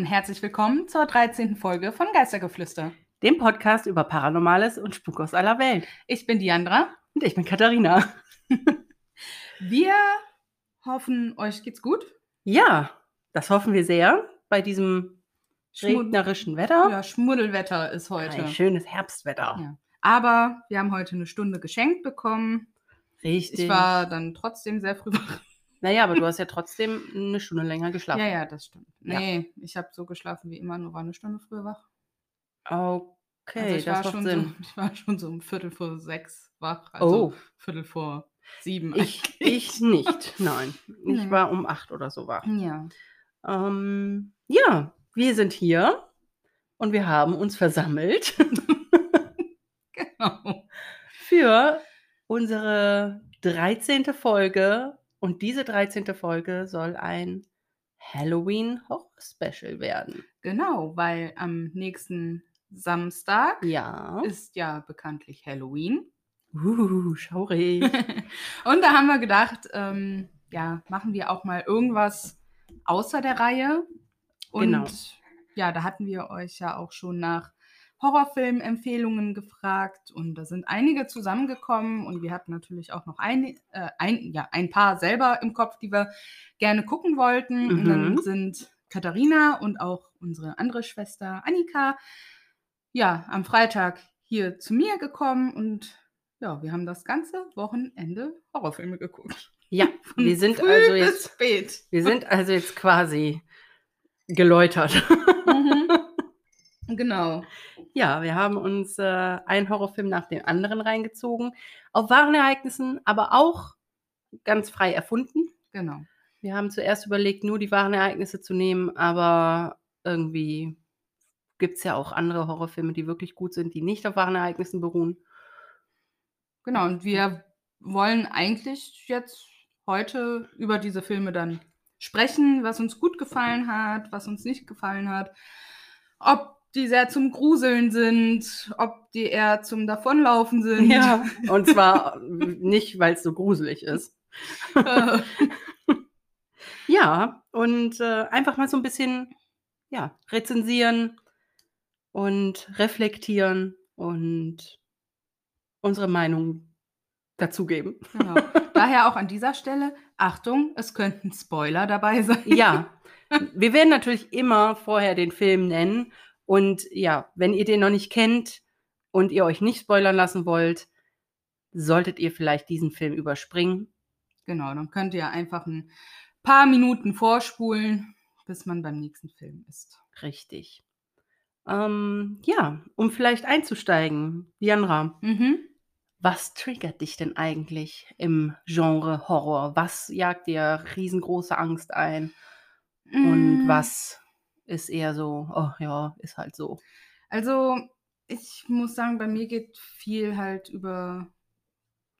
Und herzlich willkommen zur 13. Folge von Geistergeflüster. Dem Podcast über Paranormales und Spuk aus aller Welt. Ich bin Diandra. Und ich bin Katharina. Wir hoffen, euch geht's gut. Ja, das hoffen wir sehr bei diesem regnerischen Wetter. Ja, Schmuddelwetter ist heute. Ein schönes Herbstwetter. Ja. Aber wir haben heute eine Stunde geschenkt bekommen. Richtig. Ich war dann trotzdem sehr früh wach. Naja, aber du hast ja trotzdem eine Stunde länger geschlafen. Ja, ja, das stimmt. Nee, ich habe so geschlafen wie immer, nur war eine Stunde früher wach. Okay, Also ich, das war macht schon Sinn. so, ich war schon so um Viertel vor sechs wach. Also Oh. Viertel vor sieben. Ich, ich nicht, nein. Ich Nee. war um acht oder so wach. Ja. Ähm, ja, wir sind hier und wir haben uns versammelt Genau. für unsere 13. Folge. Und diese 13. Folge soll ein Halloween-Horror-Special werden. Genau, weil am nächsten Samstag Ja. ist ja bekanntlich Halloween. Uh, schaurig. Und da haben wir gedacht, ähm, ja, machen wir auch mal irgendwas außer der Reihe. Und Genau. ja, da hatten wir euch ja auch schon nach Horrorfilm-Empfehlungen gefragt und da sind einige zusammengekommen und wir hatten natürlich auch noch ein, äh, ein, ja, ein paar selber im Kopf, die wir gerne gucken wollten. Und dann Mhm. sind Katharina und auch unsere andere Schwester Annika ja am Freitag hier zu mir gekommen und ja, wir haben das ganze Wochenende Horrorfilme geguckt. Ja, Von wir sind also jetzt, spät. wir sind also jetzt quasi geläutert. Genau. Ja, wir haben uns äh, einen Horrorfilm nach dem anderen reingezogen. Auf wahren Ereignissen, aber auch ganz frei erfunden. Genau. Wir haben zuerst überlegt, nur die wahren Ereignisse zu nehmen, aber irgendwie gibt es ja auch andere Horrorfilme, die wirklich gut sind, die nicht auf wahren Ereignissen beruhen. Genau. Und wir wollen eigentlich jetzt heute über diese Filme dann sprechen, was uns gut gefallen hat, was uns nicht gefallen hat. Ob die sehr zum Gruseln sind, ob die eher zum Davonlaufen sind. Ja, und zwar nicht, weil es so gruselig ist. Äh, Ja, und äh, einfach mal so ein bisschen ja, rezensieren und reflektieren und unsere Meinung dazugeben. genau. Daher auch an dieser Stelle, Achtung, es könnten Spoiler dabei sein. Ja, wir werden natürlich immer vorher den Film nennen. Und ja, wenn ihr den noch nicht kennt und ihr euch nicht spoilern lassen wollt, solltet ihr vielleicht diesen Film überspringen. Genau, dann könnt ihr einfach ein paar Minuten vorspulen, bis man beim nächsten Film ist. Richtig. Ähm, ja, um vielleicht einzusteigen, Diandra, Mhm. was triggert dich denn eigentlich im Genre Horror? Was jagt dir riesengroße Angst ein? Und Mm, was ist eher so, oh ja, ist halt so. Also, ich muss sagen, bei mir geht viel halt über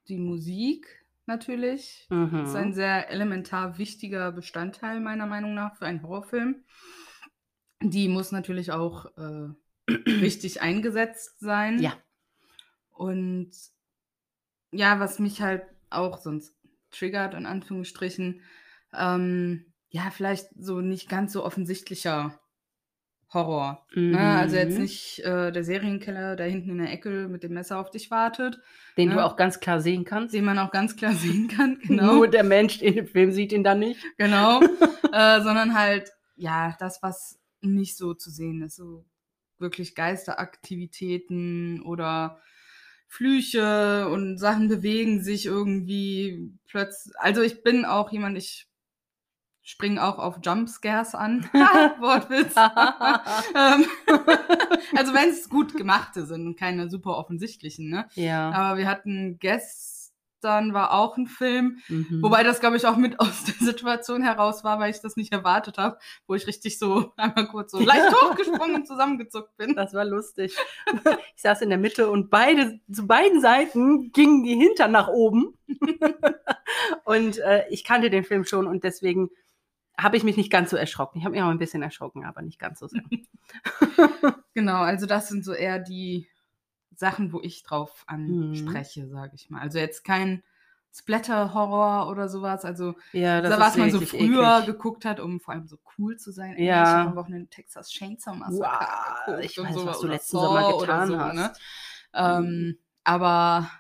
die Musik natürlich. Das ist ein Mhm. sehr elementar wichtiger Bestandteil meiner Meinung nach für einen Horrorfilm. Die muss natürlich auch äh, richtig eingesetzt sein. Ja. Und ja, was mich halt auch sonst triggert, in Anführungsstrichen, ähm, ja, vielleicht so nicht ganz so offensichtlicher Horror. Ne? Also jetzt Mhm. nicht äh, der Serienkiller, der hinten in der Ecke mit dem Messer auf dich wartet, Den ne? du auch ganz klar sehen kannst. den man auch ganz klar sehen kann. Genau. Nur der Mensch in dem Film sieht ihn dann nicht. Genau. äh, sondern halt, ja, das, was nicht so zu sehen ist. So wirklich Geisteraktivitäten oder Flüche und Sachen bewegen sich irgendwie plötzlich. Also ich bin auch jemand, ich springe auch auf Jumpscares an. Wortwitz. Ähm, also wenn es gut gemachte sind und keine super offensichtlichen, ne? ja. Aber wir hatten gestern war auch ein Film, Mhm. Wobei das, glaube ich, auch mit aus der Situation heraus war, weil ich das nicht erwartet habe, wo ich richtig so einmal kurz so leicht hochgesprungen und zusammengezuckt bin. Das war lustig. Ich saß in der Mitte und beide, zu beiden Seiten gingen die Hintern nach oben. Und äh, ich kannte den Film schon und deswegen habe ich mich nicht ganz so erschrocken. Ich habe mich auch ein bisschen erschrocken, aber nicht ganz so sehr. Genau, also das sind so eher die Sachen, wo ich drauf Mhm. anspreche, sage ich mal. Also jetzt kein Splatter-Horror oder sowas. Also Ja, das da, was man so früher eklig. geguckt hat, um vor allem so cool zu sein. Ja. Ich habe am Wochenende Texas Chainsaw Massacre Wow, geguckt ich weiß, so, was du letzten Saw Sommer getan so, hast. Ne? Ähm, aber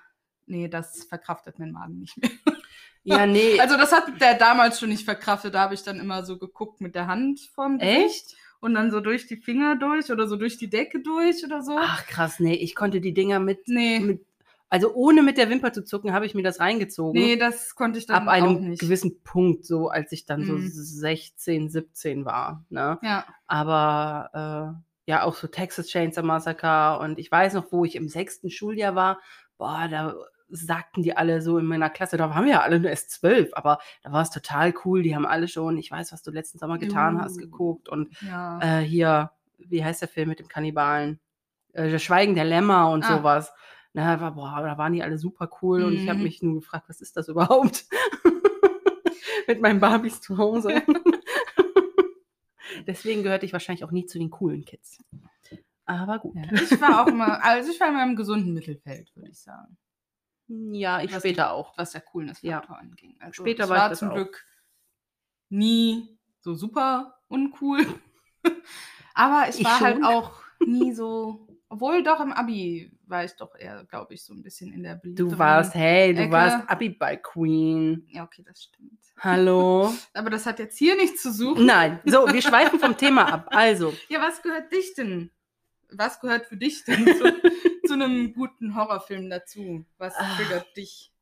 nee, das verkraftet mein Magen nicht mehr. Ja, nee. Also das hat der damals schon nicht verkraftet. Da habe ich dann immer so geguckt mit der Hand vorm Gesicht Echt? und dann so durch die Finger durch oder so durch die Decke durch oder so. Ach krass, nee, ich konnte die Dinger mit, nee, mit also ohne mit der Wimper zu zucken, habe ich mir das reingezogen. nee, das konnte ich dann ab einem nicht. gewissen Punkt, so als ich dann so Mhm. 16, 17 war. Ne? Ja, Aber äh, ja, auch so Texas Chainsaw Massacre und ich weiß noch, wo ich im sechsten Schuljahr war, boah, da sagten die alle so in meiner Klasse, da waren wir ja alle nur erst zwölf, aber da war es total cool, die haben alle schon, ich weiß, was du letzten Sommer getan hast, Uh. geguckt und ja. äh, hier, wie heißt der Film mit dem Kannibalen? Äh, das Schweigen der Lämmer und Ah. sowas. Na, da war, boah, da waren die alle super cool und ich habe Mhm. mich nur gefragt, was ist das überhaupt? mit meinen Barbies zu Hause. Deswegen gehörte ich wahrscheinlich auch nie zu den coolen Kids. Aber gut. ja. Ich war auch immer, also ich war immer im gesunden Mittelfeld, würde ich sagen. Ja, ich Was später auch. was der Coolness-Faktor anging. Also Später ich war ich war das zum auch. Glück nie so super uncool. Aber ich Ich war halt schon. auch nie so, obwohl doch im Abi war ich doch eher, glaube ich, so ein bisschen in der Du warst, hey, du Ecke. warst Abiball-Queen. Ja, okay, das stimmt. Hallo? Aber das hat jetzt hier nichts zu suchen. Nein, so, wir schweifen vom Thema ab. Also, Ja, was gehört dich denn? Was gehört für dich denn zu, zu einem guten Horrorfilm dazu? Was Ah. triggert dich?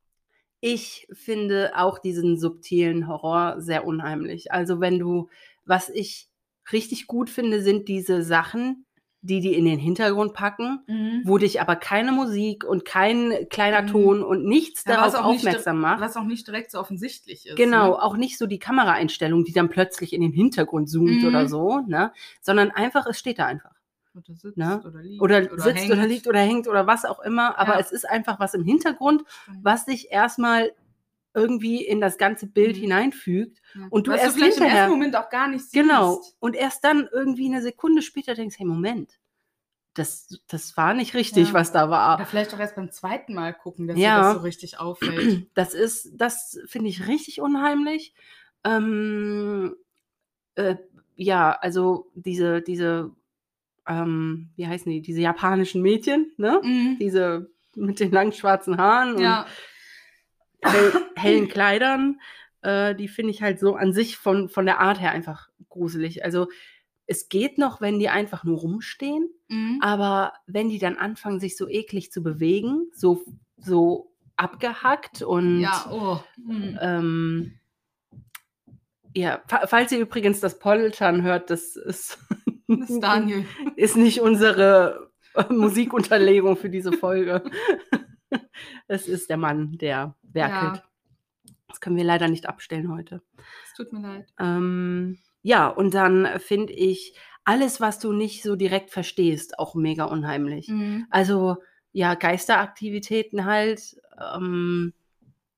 ich finde auch diesen subtilen Horror sehr unheimlich. Also wenn du, was ich richtig gut finde, sind diese Sachen, die die in den Hintergrund packen, wo dich aber keine Musik und kein kleiner Mhm. Ton und nichts Ja, darauf auch nicht aufmerksam macht. Was auch nicht direkt so offensichtlich ist. Genau, Ne? auch nicht so die Kameraeinstellung, die dann plötzlich in den Hintergrund zoomt Mhm. oder so, ne? Sondern einfach, es steht da einfach. Oder sitzt Ne? oder liegt. Oder, sitzt hängt. oder liegt oder hängt oder was auch immer, aber Ja. es ist einfach was im Hintergrund, was dich erstmal irgendwie in das ganze Bild Mhm. hineinfügt. Ja. und du Was erst du vielleicht im hinterher- ersten Moment auch gar nicht siehst. Genau. Und erst dann irgendwie eine Sekunde später denkst, hey, Moment, das, das war nicht richtig, Ja. was da Oder war. vielleicht auch erst beim zweiten Mal gucken, dass Ja. dir das so richtig auffällt. Das ist, das finde ich richtig unheimlich. Ähm, äh, ja, also diese, diese, ähm, wie heißen die, diese japanischen Mädchen, ne? Mhm. Diese mit den langen schwarzen Haaren und Ja, hell, hellen Kleidern, äh, die finde ich halt so an sich von, von der Art her einfach gruselig. Also es geht noch, wenn die einfach nur rumstehen, mhm. aber wenn die dann anfangen, sich so eklig zu bewegen, so, so abgehackt und ja, oh. Mhm. ähm, ja, fa falls ihr übrigens das Poltern hört, das ist, Das ist Daniel. ist nicht unsere äh, Musikunterlegung für diese Folge. Es ist der Mann, der werkelt. Ja. Das können wir leider nicht abstellen heute. Es tut mir leid. Ähm, ja, und dann finde ich alles, was du nicht so direkt verstehst, auch mega unheimlich. Mhm. Also ja, Geisteraktivitäten halt, ähm,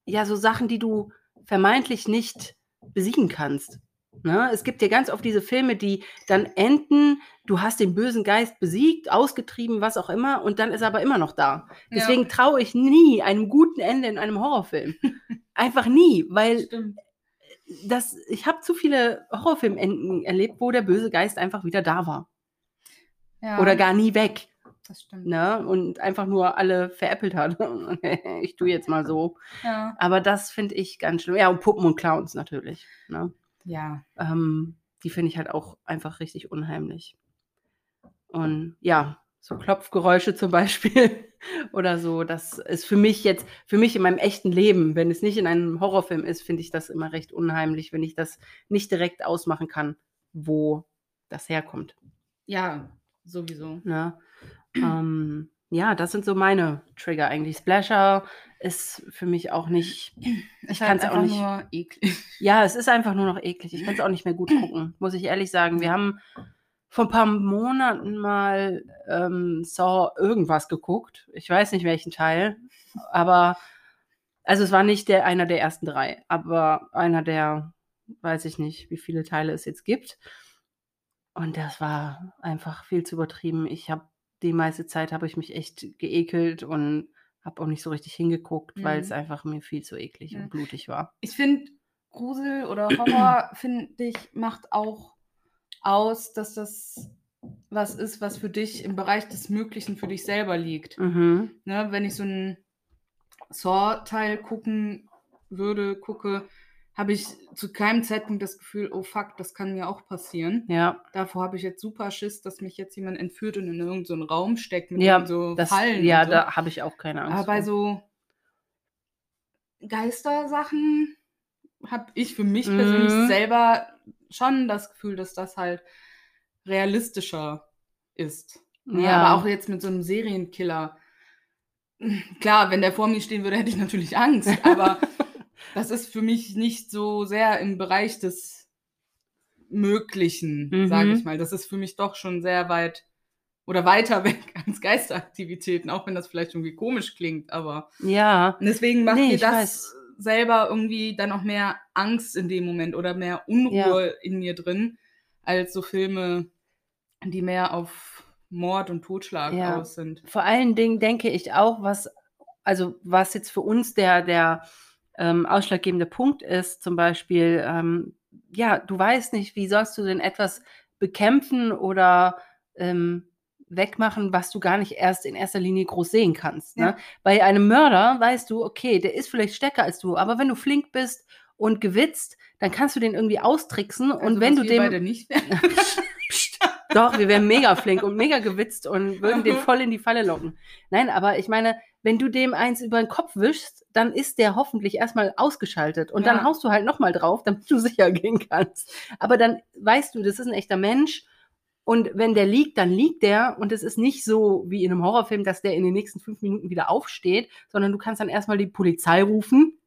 ja, so Sachen, die du vermeintlich nicht besiegen kannst. Ne? Es gibt ja ganz oft diese Filme, die dann enden, du hast den bösen Geist besiegt, ausgetrieben, was auch immer, und dann ist er aber immer noch da. Desegen ja, traue ich nie einem guten Ende in einem Horrorfilm. Einfach nie, weil stimmt. das, ich habe zu viele Horrorfilmenden erlebt, wo der böse Geist einfach wieder da war. Ja, Oder gar nie weg. Das stimmt. Ne? Und einfach nur alle veräppelt hat. ich tue jetzt mal so. Ja. Aber das finde ich ganz schlimm. Ja, und Puppen und Clowns natürlich. Ne? Ja. Ähm, die finde ich halt auch einfach richtig unheimlich. Und ja, so Klopfgeräusche zum Beispiel oder so, das ist für mich jetzt, für mich in meinem echten Leben, wenn es nicht in einem Horrorfilm ist, finde ich das immer recht unheimlich, wenn ich das nicht direkt ausmachen kann, wo das herkommt. Ja, sowieso. Ne? ähm, ja, das sind so meine Trigger eigentlich. Splasher ist für mich auch nicht. Ich kann es auch nicht. nur eklig. Ja, es ist einfach nur noch eklig. Ich kann es auch nicht mehr gut gucken, muss ich ehrlich sagen. Wir haben vor ein paar Monaten mal ähm, Saw irgendwas geguckt. Ich weiß nicht welchen Teil, aber also es war nicht der einer der ersten drei, aber einer der, weiß ich nicht, wie viele Teile es jetzt gibt. Und das war einfach viel zu übertrieben. Ich habe die meiste Zeit habe ich mich echt geekelt und Habe auch nicht so richtig hingeguckt, weil es Mhm. einfach mir viel zu eklig Ja. und blutig war. Ich finde, Grusel oder Horror, finde ich, macht auch aus, dass das was ist, was für dich im Bereich des Möglichen für dich selber liegt. Mhm. Ne, wenn ich so einen Saw-Teil gucken würde, gucke, habe ich zu keinem Zeitpunkt das Gefühl, oh fuck, das kann mir auch passieren. Ja, Davor habe ich jetzt super Schiss, dass mich jetzt jemand entführt und in irgendeinen so Raum steckt mit ja, so das, Fallen. ja so. da habe ich auch keine Angst. Aber bei so Geistersachen habe ich für mich persönlich Mhm. selber schon das Gefühl, dass das halt realistischer ist. Ne? Ja. Aber auch jetzt mit so einem Serienkiller. Klar, wenn der vor mir stehen würde, hätte ich natürlich Angst. Aber das ist für mich nicht so sehr im Bereich des Möglichen, Mhm. sage ich mal. Das ist für mich doch schon sehr weit oder weiter weg als Geisteraktivitäten, auch wenn das vielleicht irgendwie komisch klingt. Aber ja, und deswegen macht Nee, mir das weiß. selber irgendwie dann auch mehr Angst in dem Moment oder mehr Unruhe in mir drin, als so Filme, die mehr auf Mord und Totschlag Ja. aus sind. vor allen Dingen denke ich auch, was, also was jetzt für uns der, der ähm, ausschlaggebende Punkt ist, zum Beispiel, ähm, ja, du weißt nicht, wie sollst du denn etwas bekämpfen oder ähm, wegmachen, was du gar nicht erst in erster Linie groß sehen kannst. Ne? Ja. Bei einem Mörder weißt du, okay, der ist vielleicht stärker als du, aber wenn du flink bist und gewitzt, dann kannst du den irgendwie austricksen und Also, wenn was du dem beide nicht. Psst. Doch, wir wären mega flink und mega gewitzt und würden den Mhm. voll in die Falle locken. Nein, aber ich meine, wenn du dem eins über den Kopf wischst, dann ist der hoffentlich erstmal ausgeschaltet. Und dann Ja. haust du halt nochmal drauf, damit du sicher gehen kannst. Aber dann weißt du, das ist ein echter Mensch. Und wenn der liegt, dann liegt der. Und es ist nicht so wie in einem Horrorfilm, dass der in den nächsten fünf Minuten wieder aufsteht, sondern du kannst dann erstmal die Polizei rufen.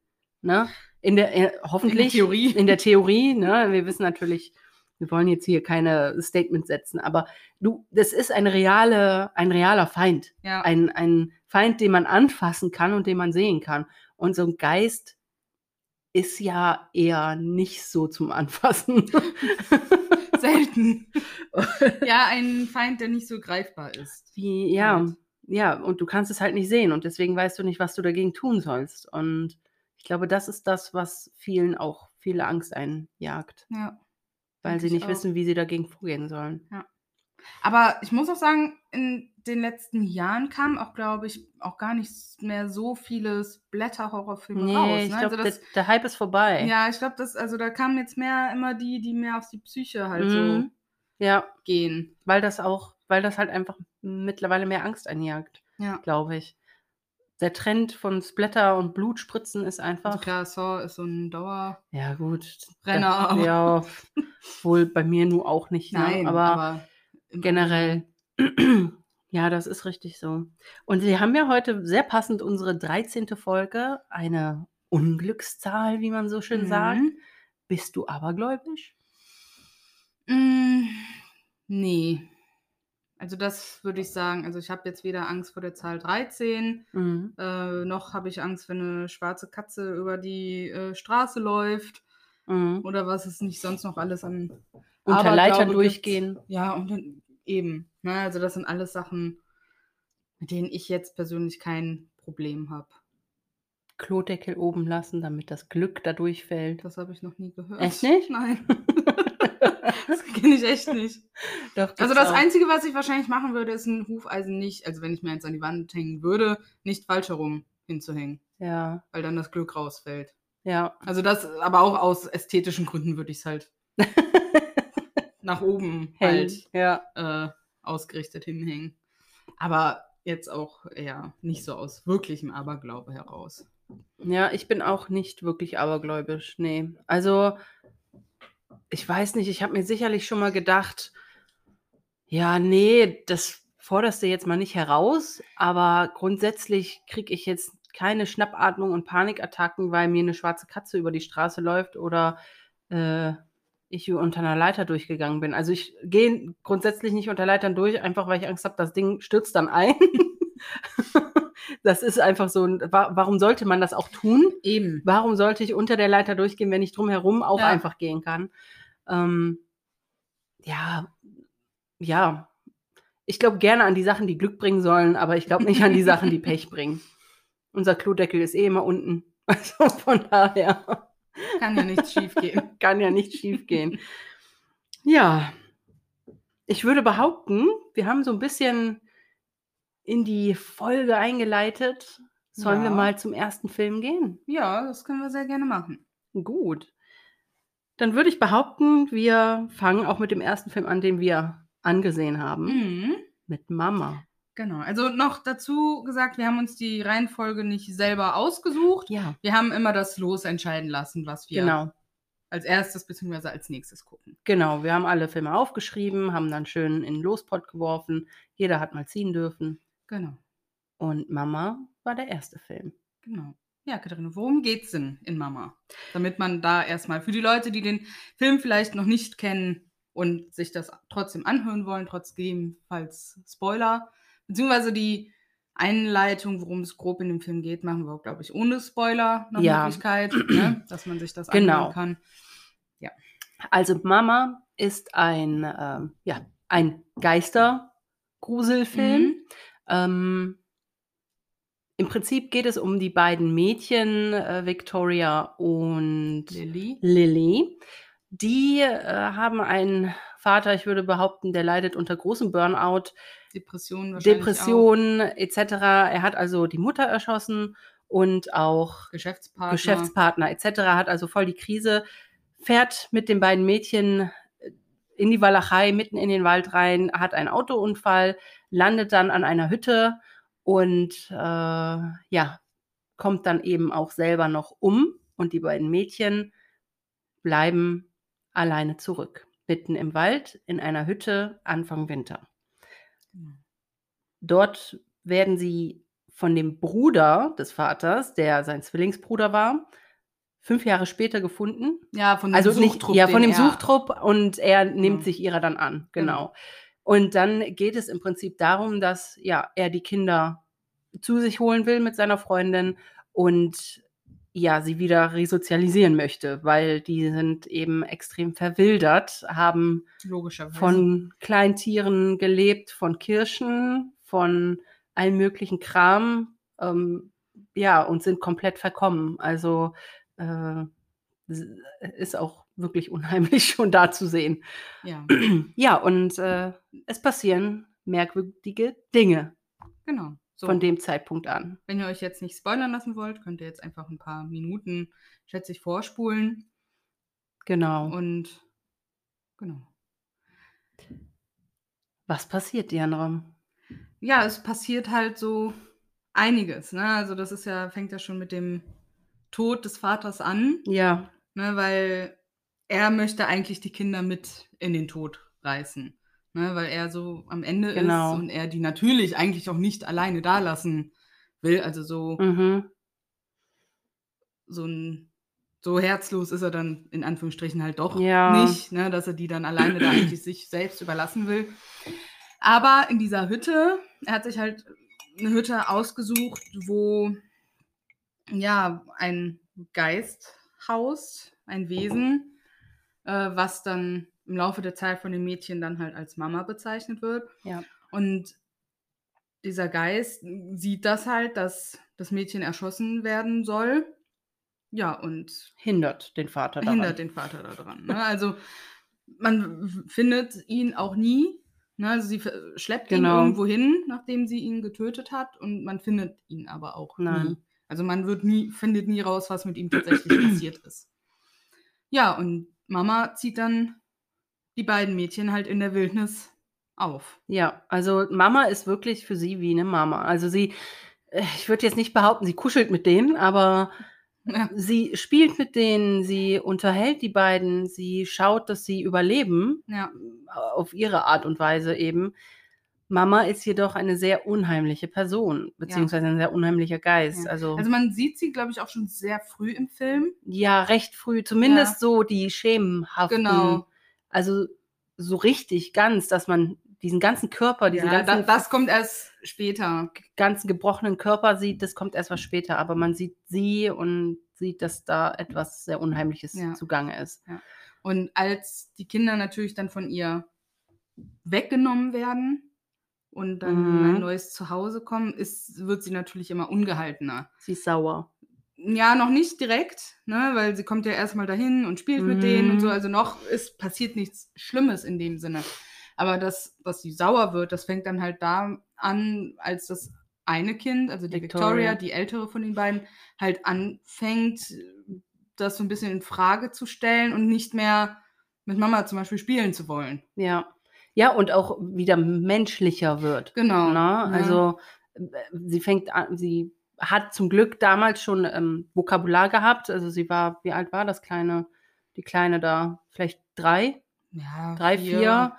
Ne? In der, äh, hoffentlich. Theorie. In der Theorie, ne? Wir wissen natürlich, wir wollen jetzt hier keine Statements setzen, aber du, das ist eine reale, ein realer Feind. Ja. Ein, ein Feind, den man anfassen kann und den man sehen kann. Und so ein Geist ist ja eher nicht so zum Anfassen. Selten. ja, ein Feind, der nicht so greifbar ist. Wie, ja, Halt. ja, und du kannst es halt nicht sehen und deswegen weißt du nicht, was du dagegen tun sollst. Und ich glaube, das ist das, was vielen auch viele Angst einjagt, Ja. weil sie ich nicht auch. wissen, wie sie dagegen vorgehen sollen. Aber ich muss auch sagen, in den letzten Jahren kamen auch, glaube ich, auch gar nicht mehr so viele Blätter-Horrorfilme Nee, raus. ich Ne? glaube, also das, der, der Hype ist vorbei. ja, ich glaube, das, also da kamen jetzt mehr immer die, die mehr auf die Psyche halt so Mhm. Ja, gehen. weil das auch, weil das halt einfach mittlerweile mehr Angst einjagt, Ja. glaube ich. Der Trend von Splatter und Blutspritzen ist Also einfach. klar, Saw ist so ein Dauer. Ja, gut. Renner ja, wohl bei mir nur auch nicht. Ne? Nein, aber, aber, im generell. ja, das ist richtig so. Und wir haben ja heute sehr passend unsere 13. Folge, eine Unglückszahl, wie man so schön Mhm. sagt. Bist du abergläubisch? Mm, nee. Also das würde ich sagen. Also ich habe jetzt weder Angst vor der Zahl 13, Mhm. äh, noch habe ich Angst, wenn eine schwarze Katze über die äh, Straße läuft Mhm. oder was es nicht sonst noch alles an Unter Leitern durchgehen. Ja, und dann eben. Ne? Also das sind alles Sachen, mit denen ich jetzt persönlich kein Problem habe. Klodeckel oben lassen, damit das Glück da durchfällt. Das habe ich noch nie gehört. Echt nicht? Nein. das kenne ich echt nicht. Doch, Also das auch. Einzige, was ich wahrscheinlich machen würde, ist ein Hufeisen nicht, also wenn ich mir eins an die Wand hängen würde, nicht falsch herum hinzuhängen, Ja, weil dann das Glück rausfällt. ja. Also das, aber auch aus ästhetischen Gründen würde ich es halt nach oben Hell. halt Ja. äh, ausgerichtet hinhängen. Aber jetzt auch eher nicht so aus wirklichem Aberglaube heraus. Ja, ich bin auch nicht wirklich abergläubisch. Nee. Also, ich weiß nicht, ich habe mir sicherlich schon mal gedacht, ja, nee, das forderst du jetzt mal nicht heraus, aber grundsätzlich kriege ich jetzt keine Schnappatmung und Panikattacken, weil mir eine schwarze Katze über die Straße läuft oder äh, ich unter einer Leiter durchgegangen bin. Also ich gehe grundsätzlich nicht unter Leitern durch, einfach weil ich Angst habe, das Ding stürzt dann ein. das ist einfach so. ein- Warum sollte man das auch tun? Eben. Warum sollte ich unter der Leiter durchgehen, wenn ich drumherum auch Ja. einfach gehen kann? Ähm, ja, ja. Ich glaube gerne an die Sachen, die Glück bringen sollen, aber ich glaube nicht an die Sachen, die Pech bringen. Unser Klodeckel ist eh immer unten. Also von daher Kann ja nichts schief gehen. kann ja nicht schief gehen. Ja, ich würde behaupten, wir haben so ein bisschen in die Folge eingeleitet. Sollen wir Ja. mal zum ersten Film gehen? Ja, das können wir sehr gerne machen. Gut. Dann würde ich behaupten, wir fangen auch mit dem ersten Film an, den wir angesehen haben. Mhm. Mit Mama. Genau. Also noch dazu gesagt, wir haben uns die Reihenfolge nicht selber ausgesucht. Ja, Wir haben immer das Los entscheiden lassen, was wir genau. als erstes bzw. als nächstes gucken. Genau, wir haben alle Filme aufgeschrieben, haben dann schön in den Lospot geworfen. Jeder hat mal ziehen dürfen. Genau. Und Mama war der erste Film. Genau. Ja, Katharina, worum geht's denn in Mama? Damit man da erstmal für die Leute, die den Film vielleicht noch nicht kennen und sich das trotzdem anhören wollen, trotzdem, falls Spoiler, beziehungsweise die Einleitung, worum es grob in dem Film geht, machen wir, glaube ich, ohne Spoiler nach Ja. Möglichkeit, ne? dass man sich das Genau. anhören kann. Also Mama ist ein, ähm, ja, ein Geistergruselfilm. Mhm. Ähm, Im Prinzip geht es um die beiden Mädchen, äh, Victoria und Lilly. Lilly. Die äh, haben einen Vater, ich würde behaupten, der leidet unter großem Burnout, Depressionen Depressionen etc. Er hat also die Mutter erschossen und auch auch. Geschäftspartner. Geschäftspartner etc. Hat also voll die Krise, fährt mit den beiden Mädchen äh, in die Walachei, mitten in den Wald rein, hat einen Autounfall, landet dann an einer Hütte und äh, ja, kommt dann eben auch selber noch um und die beiden Mädchen bleiben alleine zurück, mitten im Wald in einer Hütte Anfang Winter. Genau. Dort werden sie von dem Bruder des Vaters, der sein Zwillingsbruder war, fünf Jahre später gefunden. Ja, von dem Also nicht, Suchtrupp, ja, von dem er- Suchtrupp und er nimmt Genau. sich ihrer dann an, genau. Genau. Und dann geht es im Prinzip darum, dass ja, er die Kinder zu sich holen will mit seiner Freundin und ja, sie wieder resozialisieren möchte, weil die sind eben extrem verwildert, haben von Kleintieren gelebt, von Kirschen, von allem möglichen Kram, ähm, ja, und sind komplett verkommen. Also äh, ist auch wirklich unheimlich schon da zu sehen. Ja, Ja, und äh, es passieren merkwürdige Dinge genau. So. von dem Zeitpunkt an. Wenn ihr euch jetzt nicht spoilern lassen wollt, könnt ihr jetzt einfach ein paar Minuten, schätze ich, vorspulen. Genau. Und genau. Was passiert, Dianram? Ja, es passiert halt so einiges. Ne? Also das ist ja, fängt ja schon mit dem Tod des Vaters an, Ja, ne? weil er möchte eigentlich die Kinder mit in den Tod reißen. Ne? Weil er so am Ende Genau. ist und er die natürlich eigentlich auch nicht alleine da lassen will. Also so, mhm. so ein so herzlos ist er dann in Anführungsstrichen halt doch Ja. nicht, ne, dass er die dann alleine da eigentlich sich selbst überlassen will. Aber in dieser Hütte, er hat sich halt eine Hütte ausgesucht, wo ja ein Geist haust, ein Wesen, äh, was dann im Laufe der Zeit von den Mädchen dann halt als Mama bezeichnet wird. Ja. Und dieser Geist sieht das halt, dass das Mädchen erschossen werden soll. Ja, und hindert den Vater daran. hindert den Vater daran. Ne? Also man findet ihn auch nie. Ne? Also sie schleppt ihn Genau. irgendwo hin, nachdem sie ihn getötet hat, und man findet ihn aber auch Nein. nie. Also man wird nie, findet nie raus, was mit ihm tatsächlich passiert ist. Ja, und Mama zieht dann die beiden Mädchen halt in der Wildnis auf. Ja, also Mama ist wirklich für sie wie eine Mama. Also sie, äh, ich würde jetzt nicht behaupten, sie kuschelt mit denen, aber Ja, sie spielt mit denen, sie unterhält die beiden, sie schaut, dass sie überleben, ja, auf ihre Art und Weise eben. Mama ist jedoch eine sehr unheimliche Person, beziehungsweise ein sehr unheimlicher Geist. ja. Also, Also man sieht sie, glaube ich, auch schon sehr früh im Film. ja, recht früh, zumindest Ja. so die schemenhaften, Genau. Also so richtig ganz, dass man diesen ganzen Körper, diesen Ja, ganzen da, das kommt erst später. ganzen gebrochenen Körper sieht, das kommt erst was später, aber man sieht sie und sieht, dass da etwas sehr Unheimliches Ja. zugange ist. Und als die Kinder natürlich dann von ihr weggenommen werden und dann Mhm. ein neues Zuhause kommen, ist, wird sie natürlich immer ungehaltener. Sie ist sauer. Ja, noch nicht direkt, ne, weil sie kommt ja erstmal dahin und spielt mit denen und so. Mhm. Also noch ist passiert nichts Schlimmes in dem Sinne. Aber das, dass sie sauer wird, das fängt dann halt da an, als das eine Kind, also die Victoria, Victoria. die ältere von den beiden, halt anfängt, das so ein bisschen in Frage zu stellen und nicht mehr mit Mama zum Beispiel spielen zu wollen. Ja. Ja, und auch wieder menschlicher wird. Genau. Ne? ja. Also äh, sie fängt an, sie hat zum Glück damals schon ähm, Vokabular gehabt. Also sie war, wie alt war das kleine, die kleine da? Vielleicht drei, ja, drei, vier.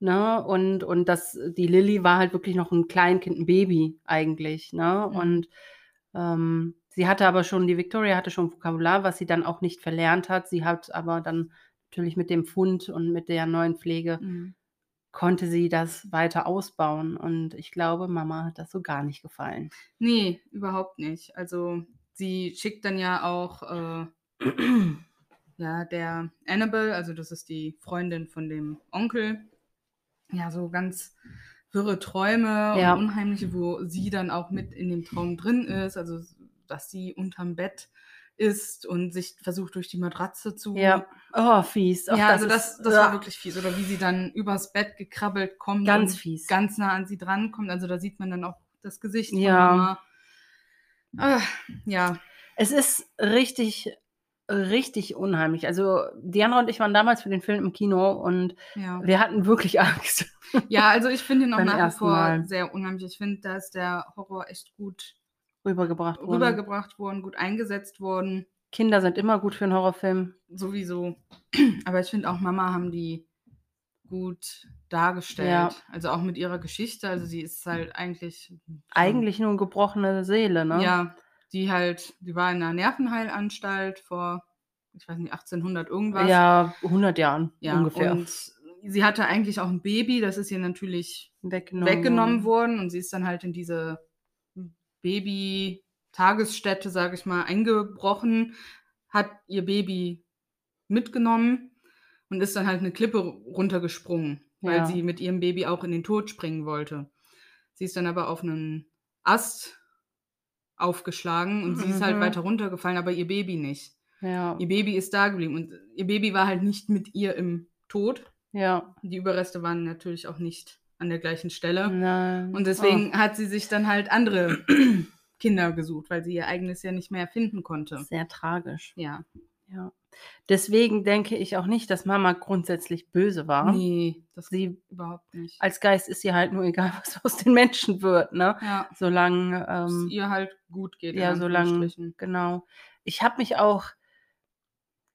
Ne? Und, und das, die Lilly war halt wirklich noch ein Kleinkind, ein Baby eigentlich. Ne? Mhm. Und ähm, sie hatte aber schon, die Victoria hatte schon Vokabular, was sie dann auch nicht verlernt hat. Sie hat aber dann natürlich mit dem Fund und mit der neuen Pflege Mhm. Konnte sie das weiter ausbauen. Und ich glaube, Mama hat das so gar nicht gefallen. Nee, überhaupt nicht. Also sie schickt dann ja auch äh, ja, der Annabelle, also das ist die Freundin von dem Onkel, ja, so ganz wirre Träume Ja. und unheimliche, wo sie dann auch mit in dem Traum drin ist, also dass sie unterm Bett ist und sich versucht durch die Matratze zu Ja. Oh, fies. Ach, ja, also das, ist- das ja, war wirklich fies. Oder wie sie dann übers Bett gekrabbelt kommt ganz fies. ganz nah an sie drankommt. Also da sieht man dann auch das Gesicht Ja. Ah, ja, Es ist richtig, richtig unheimlich. Also Diana und ich waren damals für den Film im Kino und ja. wir hatten wirklich Angst. Ja, also ich finde ihn auch nach wie vor Mal. sehr unheimlich. Ich finde, da ist der Horror echt gut rübergebracht worden. rübergebracht worden, gut eingesetzt worden. Kinder sind immer gut für einen Horrorfilm. Sowieso. Aber ich finde auch Mama haben die gut dargestellt. Ja. Also auch mit ihrer Geschichte. Also sie ist halt eigentlich. Eigentlich nur eine gebrochene Seele, ne? Ja, die halt, die war in einer Nervenheilanstalt vor, ich weiß nicht, 1800 irgendwas. Ja, 100 Jahren ja ungefähr. Und sie hatte eigentlich auch ein Baby, das ist ihr natürlich weggenommen, weggenommen worden und sie ist dann halt in diese Baby-Tagesstätte, sage ich mal, eingebrochen, hat ihr Baby mitgenommen und ist dann halt eine Klippe runtergesprungen, weil Ja. sie mit ihrem Baby auch in den Tod springen wollte. Sie ist dann aber auf einen Ast aufgeschlagen und sie ist halt Mhm. weiter runtergefallen, aber ihr Baby nicht. Ja, Ihr Baby ist da geblieben und ihr Baby war halt nicht mit ihr im Tod. ja. Die Überreste waren natürlich auch nicht an der gleichen Stelle. Nein. Und deswegen hat sie sich dann halt andere Kinder gesucht, weil sie ihr eigenes ja nicht mehr finden oh, konnte. sehr tragisch. Ja. Ja. Deswegen denke ich auch nicht, dass Mama grundsätzlich böse war. Nee, das Sie überhaupt nicht. als Geist ist ihr halt nur egal, was aus den Menschen wird, ne? Ja, Solange, es ähm, ihr halt gut geht. ja, solange, genau. Ich habe mich auch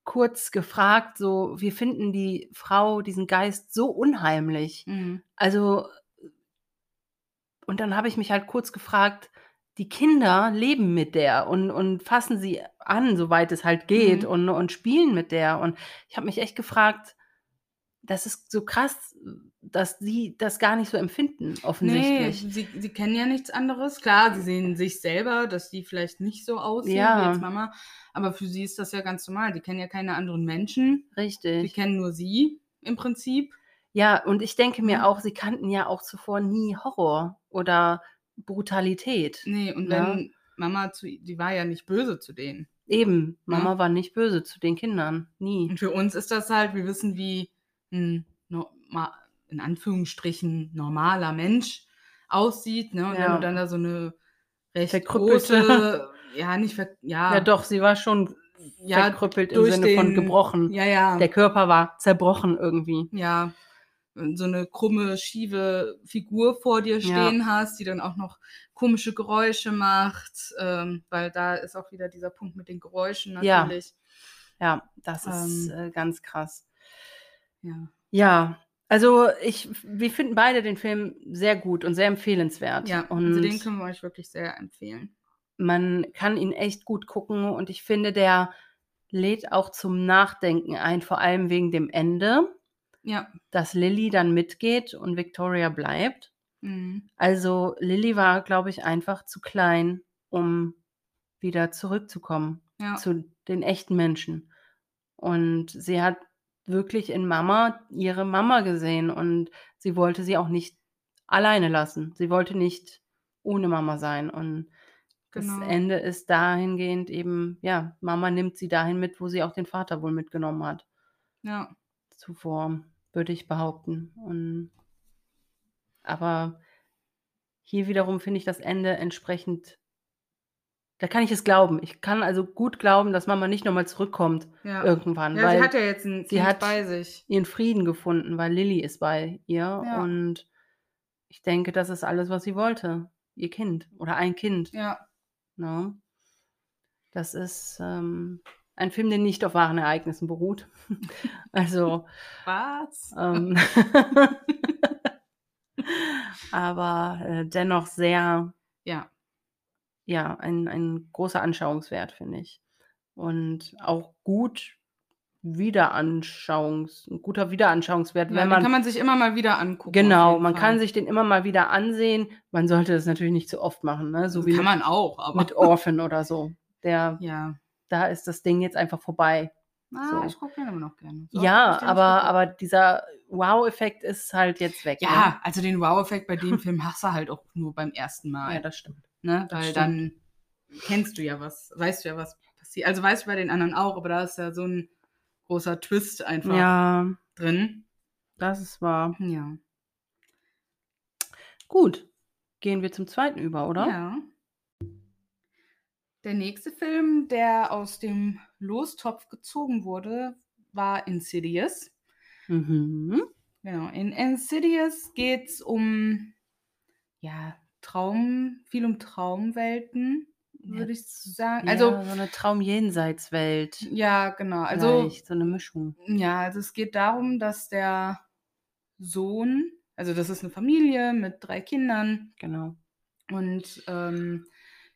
kurz gefragt, so, wir finden die Frau, diesen Geist so unheimlich. Mhm. Also, und dann habe ich mich halt kurz gefragt, die Kinder leben mit der und, und fassen sie an, soweit es halt geht, Mhm. und, und spielen mit der. Und ich habe mich echt gefragt, das ist so krass, dass sie das gar nicht so empfinden, Nee, offensichtlich. sie, sie kennen ja nichts anderes. Klar, sie sehen sich selber, dass die vielleicht nicht so aussehen Ja. wie jetzt Mama. Aber für sie ist das ja ganz normal. Die kennen ja keine anderen Menschen. Die Richtig. kennen nur sie im Prinzip. Ja, und ich denke mir auch, sie kannten ja auch zuvor nie Horror oder Brutalität. Nee, und Ja. wenn Mama zu, die war ja nicht böse zu denen. Eben, Ja. Mama war nicht böse zu den Kindern. Nie. Und für uns ist das halt, wir wissen, wie ein in Anführungsstrichen normaler Mensch aussieht. Ne? Und Ja. wenn du dann da so eine recht große, ja, nicht ver ja, Ja, doch, sie war schon ja, verkrüppelt im Sinne von den- gebrochen. Ja, ja. Der Körper war zerbrochen irgendwie. ja, so eine krumme, schiefe Figur vor dir Ja. stehen hast, die dann auch noch komische Geräusche macht, ähm, weil da ist auch wieder dieser Punkt mit den Geräuschen Ja. natürlich. Ja, das ist Ähm. äh, ganz krass. Ja. Ja, also ich, wir finden beide den Film sehr gut und sehr empfehlenswert. Ja, und also den können wir euch wirklich sehr empfehlen. man kann ihn echt gut gucken und ich finde, der lädt auch zum Nachdenken ein, vor allem wegen dem Ende, Ja. dass Lilly dann mitgeht und Victoria bleibt. Mhm. Also Lilly war, glaube ich, einfach zu klein, um wieder zurückzukommen Ja. zu den echten Menschen. Und sie hat wirklich in Mama ihre Mama gesehen und sie wollte sie auch nicht alleine lassen. Sie wollte nicht ohne Mama sein. Und Genau. das Ende ist dahingehend eben, ja, Mama nimmt sie dahin mit, wo sie auch den Vater wohl mitgenommen hat. Ja. Zuvor, würde ich behaupten. Und aber hier wiederum finde ich das Ende entsprechend. Da kann ich es glauben. Ich kann also gut glauben, dass Mama nicht nochmal zurückkommt Ja. irgendwann, ja, weil sie hat ja jetzt ein sie hat- bei sich. ihren Frieden gefunden, weil Lilly ist bei ihr. Ja. Und ich denke, das ist alles, was sie wollte. Ihr Kind oder ein Kind. Ja. Ne? Das ist ähm, ein Film, der nicht auf wahren Ereignissen beruht. also, Was? ähm, aber äh, dennoch sehr, Ja. Ja, ein, ein großer Anschauungswert, finde ich. Und auch gut Wiederanschauungs, ein guter Wiederanschauungswert, ja wenn den man kann man sich immer mal wieder angucken. Genau, man Fall. kann sich den immer mal wieder ansehen. Man sollte das natürlich nicht zu oft machen, ne? so Also wie kann man auch, aber. mit Orphan oder so. Der, ja. da ist das Ding jetzt einfach vorbei. Ah, So. ich gucke den immer noch gerne. So, ja, aber, aber dieser Wow-Effekt ist halt jetzt weg. Ja, also den Wow-Effekt bei dem Film hast du halt auch nur beim ersten ne? Mal. ja, das stimmt. Ne? Weil dann kennst du ja was, weißt du ja, was passiert. Also weißt du bei den anderen auch, aber da ist ja so ein großer Twist einfach Ja, drin. das ist wahr. Ja. Gut, gehen wir zum zweiten über, oder? Ja. Der nächste Film, der aus dem Lostopf gezogen wurde, war Insidious. Mhm. Genau. In Insidious geht es um ja, Traum, viel um Traumwelten, Ja, würde ich sagen. ja, Also, so eine Traum-Jenseits-Welt. ja, genau. Also, Vielleicht, so eine Mischung. ja, also es geht darum, dass der Sohn, also das ist eine Familie mit drei Kindern Genau. und ähm,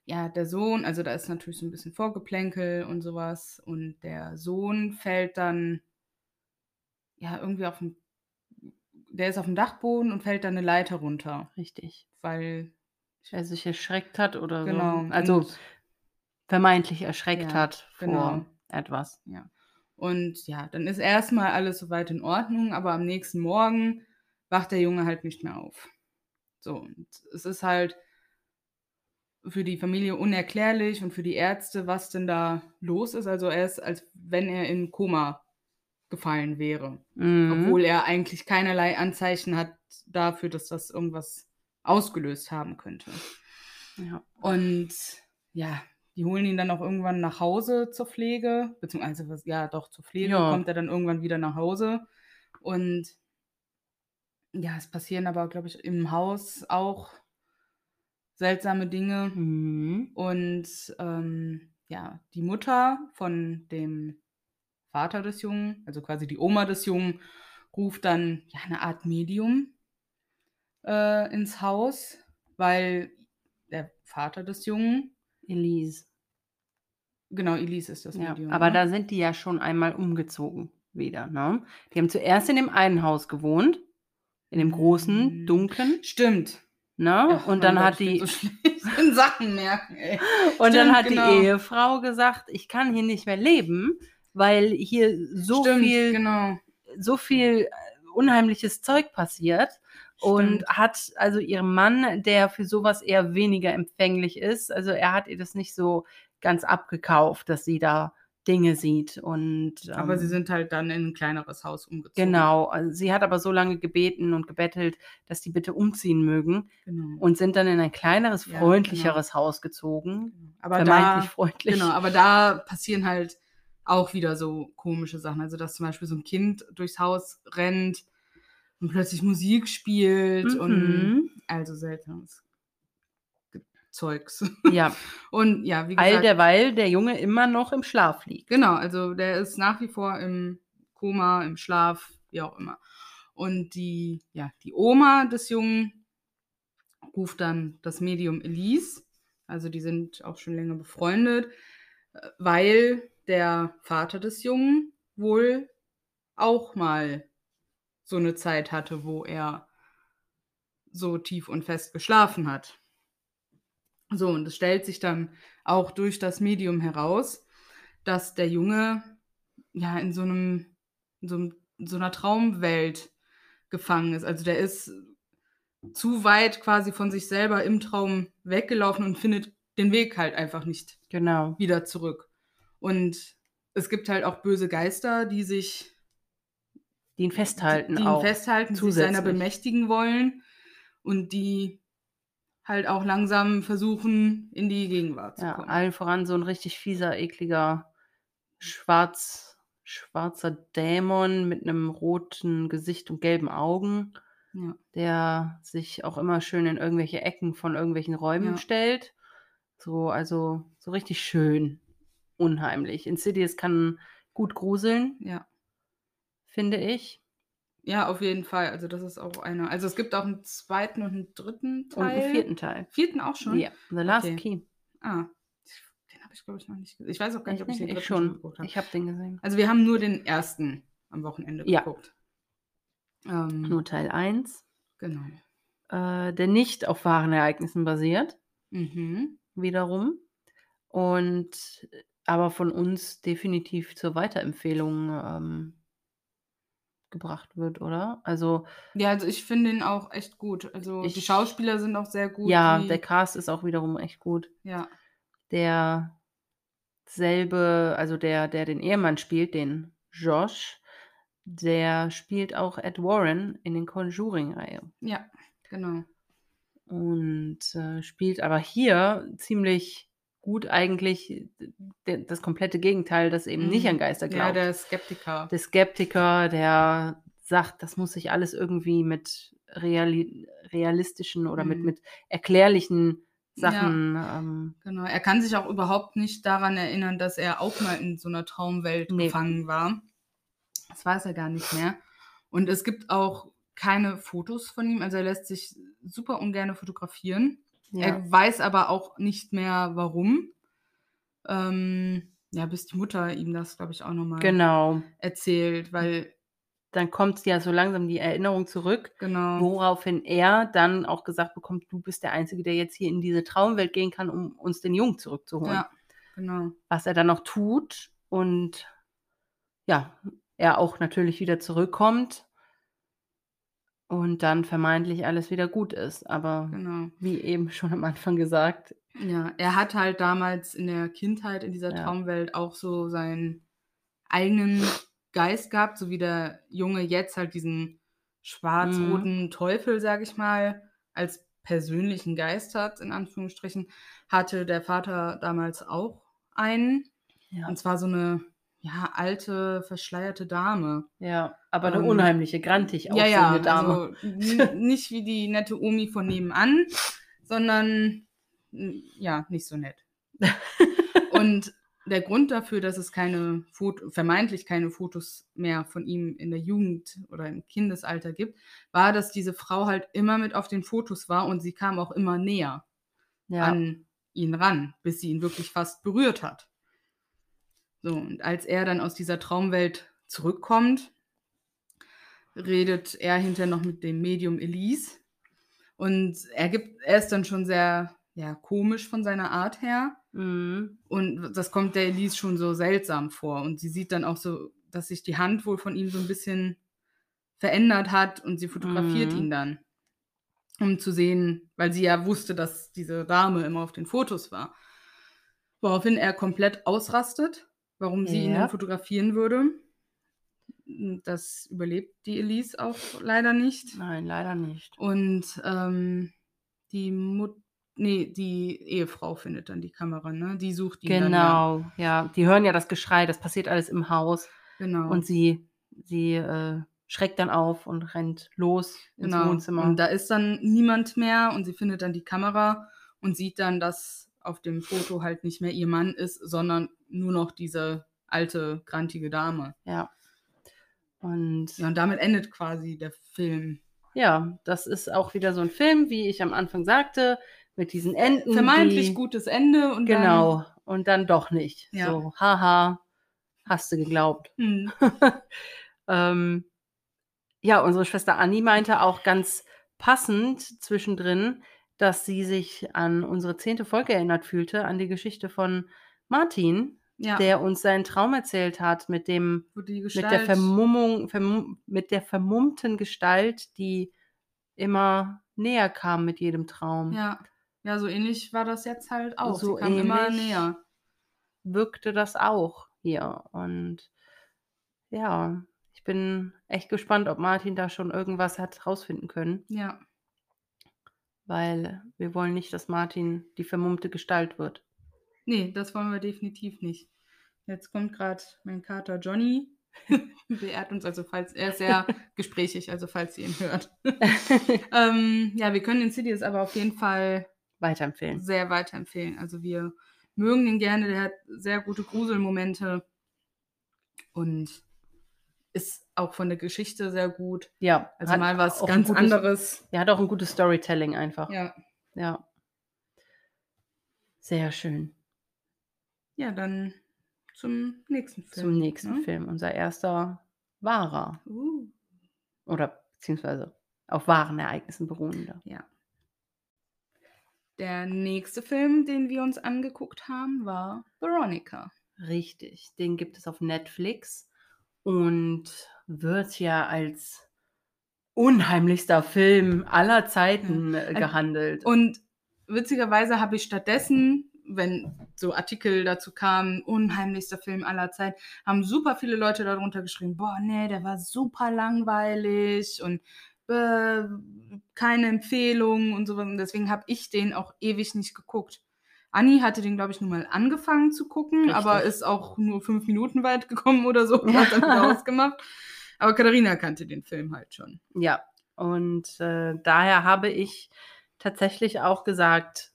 ja, der Sohn, also da ist natürlich so ein bisschen Vorgeplänkel und sowas und der Sohn fällt dann ja irgendwie auf dem, der ist auf dem Dachboden und fällt dann eine Leiter runter, Richtig. weil Er sich erschreckt hat oder genau, so. Also und, vermeintlich erschreckt Ja, hat vor genau. etwas. und ja, dann ist erstmal alles soweit in Ordnung, aber am nächsten Morgen wacht der Junge halt nicht mehr auf. So, und es ist halt für die Familie unerklärlich und für die Ärzte, was denn da los ist. Also er ist, als wenn er in Koma gefallen wäre. Mhm. Obwohl er eigentlich keinerlei Anzeichen hat dafür, dass das irgendwas ausgelöst haben könnte. Ja. Und ja, die holen ihn dann auch irgendwann nach Hause zur Pflege, beziehungsweise ja, doch zur Pflege Ja. kommt er dann irgendwann wieder nach Hause. Und ja, es passieren aber, glaube ich, im Haus auch seltsame Dinge. Mhm. Und ähm, ja, die Mutter von dem Vater des Jungen, also quasi die Oma des Jungen, ruft dann ja eine Art Medium äh, ins Haus, weil der Vater des Jungen, Elise. genau, Elise ist das Ja. Medium. Aber ne? da sind die ja schon einmal umgezogen wieder. Ne? Die haben zuerst in dem einen Haus gewohnt, in dem großen, Mm. dunklen. Stimmt. Ne? Ach, und dann Gott, hat die so Sachen merken, ey. und dann Stimmt, hat genau. die Ehefrau gesagt, ich kann hier nicht mehr leben, weil hier so Stimmt, viel genau. so viel äh, unheimliches Zeug passiert und hat also ihrem Mann, der für sowas eher weniger empfänglich ist, also er hat ihr das nicht so ganz abgekauft, dass sie da Dinge sieht und Aber sie ähm, sind halt dann in ein kleineres Haus umgezogen. genau, also sie hat aber so lange gebeten und gebettelt, dass die bitte umziehen mögen genau. und sind dann in ein kleineres, Ja, freundlicheres Haus gezogen, Aber vermeintlich da, freundlich. Genau, aber da passieren halt auch wieder so komische Sachen. Also, dass zum Beispiel so ein Kind durchs Haus rennt und plötzlich Musik spielt und Mhm. also seltsames Ge- Zeugs. Ja, Und ja, wie gesagt, all derweil der Junge immer noch im Schlaf liegt. genau, also der ist nach wie vor im Koma, im Schlaf, wie auch immer. Und die, ja, die Oma des Jungen ruft dann das Medium Elise. Also die sind auch schon länger befreundet, äh, weil der Vater des Jungen wohl auch mal so eine Zeit hatte, wo er so tief und fest geschlafen hat. So, und es stellt sich dann auch durch das Medium heraus, dass der Junge ja in so einem, in so, einem, in so einer Traumwelt gefangen ist. Also der ist zu weit quasi von sich selber im Traum weggelaufen und findet den Weg halt einfach nicht Genau. wieder zurück. Und es gibt halt auch böse Geister, die sich Die ihn festhalten die ihn auch. festhalten, die sich seiner bemächtigen wollen und die halt auch langsam versuchen, in die Gegenwart zu Ja, kommen. allen voran so ein richtig fieser, ekliger, schwarz, schwarzer Dämon mit einem roten Gesicht und gelben Augen, Ja. der sich auch immer schön in irgendwelche Ecken von irgendwelchen Räumen Ja. stellt. So, also so richtig schön unheimlich. Insidious kann gut gruseln, ja. Finde ich. Ja, auf jeden Fall. Also das ist auch eine. Also es gibt auch einen zweiten und einen dritten Und Teil. einen vierten Teil. Vierten auch schon? Ja, The Last Okay. Key. Ah, den habe ich glaube ich noch nicht gesehen. Ich weiß auch gar nicht, Echt ob ich den Ich schon. geguckt habe. Ich habe den gesehen. Also wir haben nur den ersten am Wochenende Ja. geguckt. Ähm, Nur Teil 1, Genau. äh, der nicht auf wahren Ereignissen basiert. Mhm. wiederum. Und äh, aber von uns definitiv zur Weiterempfehlung ähm, gebracht wird, oder? Also Ja, also ich finde ihn auch echt gut. Also die Ich- Schauspieler sind auch sehr gut. ja, die, der Cast ist auch wiederum echt gut. ja, Der selbe, also der, der den Ehemann spielt, den Josh, der spielt auch Ed Warren in den Conjuring-Reihe. ja, genau. Und äh, spielt aber hier ziemlich gut eigentlich das komplette Gegenteil, das eben nicht Mhm. an Geister glaubt. Ja, der Skeptiker. der Skeptiker, der sagt, das muss sich alles irgendwie mit reali realistischen oder mit, Mhm. mit erklärlichen Sachen. Ähm, Genau. Er kann sich auch überhaupt nicht daran erinnern, dass er auch mal in so einer Traumwelt Nee. gefangen war. Das weiß er gar nicht mehr. Und es gibt auch keine Fotos von ihm. Also er lässt sich super ungern fotografieren. Ja. Er weiß aber auch nicht mehr, warum. Ähm, ja, bis die Mutter ihm das, glaube ich, auch nochmal Genau. erzählt, weil, Dann kommt ja so langsam die Erinnerung zurück, genau. woraufhin er dann auch gesagt bekommt, du bist der Einzige, der jetzt hier in diese Traumwelt gehen kann, um uns den Jungen zurückzuholen. Ja, genau. Was er dann noch tut und ja, er auch natürlich wieder zurückkommt und dann vermeintlich alles wieder gut ist. Aber Genau. wie eben schon am Anfang gesagt, Ja, er hat halt damals in der Kindheit in dieser Ja. Traumwelt auch so seinen eigenen Geist gehabt, so wie der Junge jetzt halt diesen schwarz-roten Teufel, sag ich mal, als persönlichen Geist hat, in Anführungsstrichen, hatte der Vater damals auch einen. ja, Und zwar so eine, ja, alte, verschleierte Dame. ja aber eine Ähm, unheimliche, grantig ja, aussehende ja, Dame. also n- nicht wie die nette Omi von nebenan, sondern ja, nicht so nett. Und der Grund dafür, dass es keine Foto, vermeintlich keine Fotos mehr von ihm in der Jugend oder im Kindesalter gibt, war, dass diese Frau halt immer mit auf den Fotos war und sie kam auch immer näher ja, an ihn ran, bis sie ihn wirklich fast berührt hat. So, und als er dann aus dieser Traumwelt zurückkommt, redet er hinterher noch mit dem Medium Elise. Und er gibt, er ist dann schon sehr, ja, komisch von seiner Art her. mhm. Und das kommt der Elise schon so seltsam vor. Und sie sieht dann auch so, dass sich die Hand wohl von ihm so ein bisschen verändert hat und sie fotografiert Mhm. ihn dann. Um zu sehen, weil sie ja wusste, dass diese Dame immer auf den Fotos war. Woraufhin er komplett ausrastet, warum sie ihn Ja. dann fotografieren würde. Das überlebt die Elise auch leider nicht. nein, leider nicht. Und ähm, die Mut nee, die Ehefrau findet dann die Kamera, ne? Die sucht ihn dann ja. Genau, ja. Die hören ja das Geschrei, das passiert alles im Haus. Genau. Und sie, sie äh, schreckt dann auf und rennt los ins genau. Wohnzimmer. Und da ist dann niemand mehr und sie findet dann die Kamera und sieht dann, dass auf dem Foto halt nicht mehr ihr Mann ist, sondern nur noch diese alte, grantige Dame. ja. Und Ja, und damit endet quasi der Film. ja, das ist auch wieder so ein Film, wie ich am Anfang sagte, mit diesen Enden. Vermeintlich die, gutes Ende und Genau. Und dann doch nicht. Ja. So, haha, hast du geglaubt. Dann, hm, Ähm, ja, unsere Schwester Anni meinte auch ganz passend zwischendrin, dass sie sich an unsere zehnte Folge erinnert fühlte, an die Geschichte von Martin, ja, der uns seinen Traum erzählt hat mit dem, mit der Vermummung, vermum, mit der vermummten Gestalt, die immer näher kam mit jedem Traum. Ja. Ja, so ähnlich war das jetzt halt auch. So Sie kam immer näher. Wirkte das auch hier. Und ja, ich bin echt gespannt, ob Martin da schon irgendwas hat rausfinden können, Ja. weil wir wollen nicht, dass Martin die vermummte Gestalt wird. Nee, das wollen wir definitiv nicht. Jetzt kommt gerade mein Kater Johnny. Beehrt uns, also falls er ist sehr gesprächig, also falls ihr ihn hört. ähm, ja, wir können Insidious aber auf jeden Fall Weiterempfehlen. sehr weiterempfehlen. Also wir mögen den gerne, der hat sehr gute Gruselmomente und ist auch von der Geschichte sehr gut. Ja, Also mal was ganz gutes- anderes. Er hat auch ein gutes Storytelling einfach. Ja. ja. Sehr schön. Ja, dann zum nächsten Film. Zum nächsten ne? Film. Unser erster wahrer Uh, oder beziehungsweise auf wahren Ereignissen beruhender. ja. Der nächste Film, den wir uns angeguckt haben, war Veronica. Richtig. Den gibt es auf Netflix und wird ja als unheimlichster Film aller Zeiten Äh, gehandelt. Und witzigerweise habe ich stattdessen, wenn so Artikel dazu kamen, unheimlichster Film aller Zeit, haben super viele Leute darunter geschrieben, boah, nee, der war super langweilig und äh, keine Empfehlung und sowas. Und deswegen habe ich den auch ewig nicht geguckt. Anni hatte den, glaube ich, nur mal angefangen zu gucken, Richtig. aber ist auch nur fünf Minuten weit gekommen oder so und hat dann wieder ausgemacht. Aber Katharina kannte den Film halt schon. Ja, und äh, daher habe ich tatsächlich auch gesagt,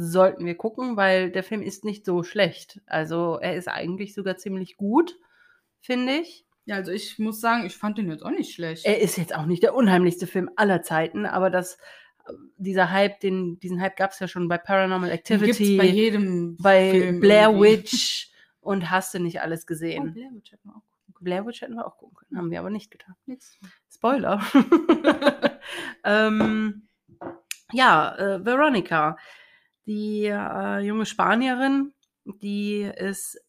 sollten wir gucken, weil der Film ist nicht so schlecht. Also er ist eigentlich sogar ziemlich gut, finde ich. Ja, also ich muss sagen, ich fand den jetzt auch nicht schlecht. Er ist jetzt auch nicht der unheimlichste Film aller Zeiten, aber das, dieser Hype, den, diesen Hype gab es ja schon bei Paranormal Activity, bei jedem bei Film Blair irgendwie. Witch und hast du nicht alles Oh, gesehen. Blair Witch hätten wir auch gucken Blair Witch hätten wir auch gucken können, haben wir aber nicht getan. Nix. Spoiler. ähm, ja, äh, Veronica, die äh, junge Spanierin, die ist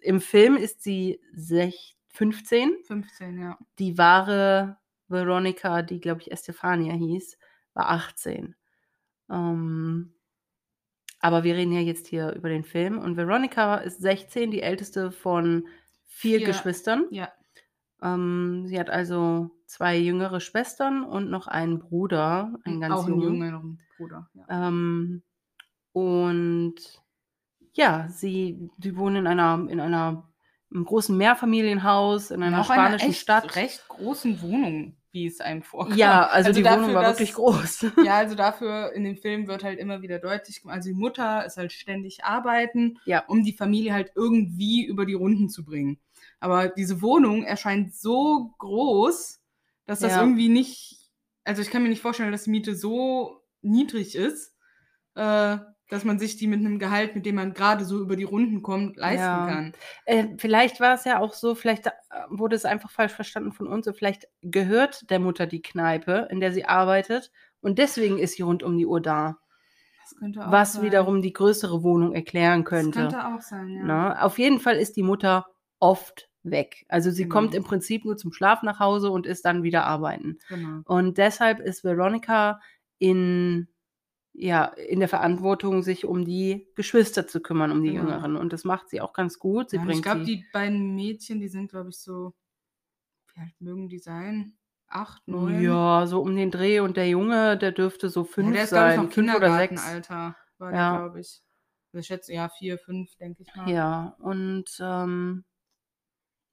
im Film ist sie sech 15. 15, ja. Die wahre Veronica, die glaube ich Estefania hieß, war 18. Ähm, aber wir reden ja jetzt hier über den Film und Veronica ist 16, die älteste von vier, Vier. Geschwistern. Ja. Ähm, sie hat also zwei jüngere Schwestern und noch einen Bruder, einen ganz auch jungen. jüngeren Bruder. Ja. Ähm, und ja, sie, sie wohnen in einer, in einer einem großen Mehrfamilienhaus in einer eine spanischen echt, Stadt. recht großen Wohnung, wie es einem vorkam. Ja, also, die dafür, Wohnung war dass- wirklich groß. Ja, also dafür in dem Film wird halt immer wieder deutlich also die Mutter ist halt ständig arbeiten, Ja. um die Familie halt irgendwie über die Runden zu bringen. Aber diese Wohnung erscheint so groß, dass das Ja. irgendwie nicht, also ich kann mir nicht vorstellen, dass die Miete so niedrig ist, äh, dass man sich die mit einem Gehalt, mit dem man gerade so über die Runden kommt, leisten Ja. kann. Äh, vielleicht war es ja auch so, vielleicht äh, wurde es einfach falsch verstanden von uns und vielleicht gehört der Mutter die Kneipe, in der sie arbeitet und deswegen ist sie rund um die Uhr da. Was sein. wiederum die größere Wohnung erklären könnte. Das könnte auch sein, ja. Ne? Auf jeden Fall ist die Mutter oft weg. Also sie Genau. kommt im Prinzip nur zum Schlaf nach Hause und ist dann wieder arbeiten. Genau. Und deshalb ist Veronica in, ja, in der Verantwortung, sich um die Geschwister zu kümmern, um die Genau. Jüngeren. Und das macht sie auch ganz gut. Sie Ja, bringt ich glaube, sie. die beiden Mädchen, die sind, glaube ich, so, wie alt mögen die sein? Acht, neun? Ja, so um den Dreh und der Junge, der dürfte so Ja, fünf der ist, glaube ich, sein, noch fünf oder sechs. Kindergartenalter, war Ja. der, glaube ich. Also ich schätze, ja, vier, fünf, denke ich mal. Ja, und ähm,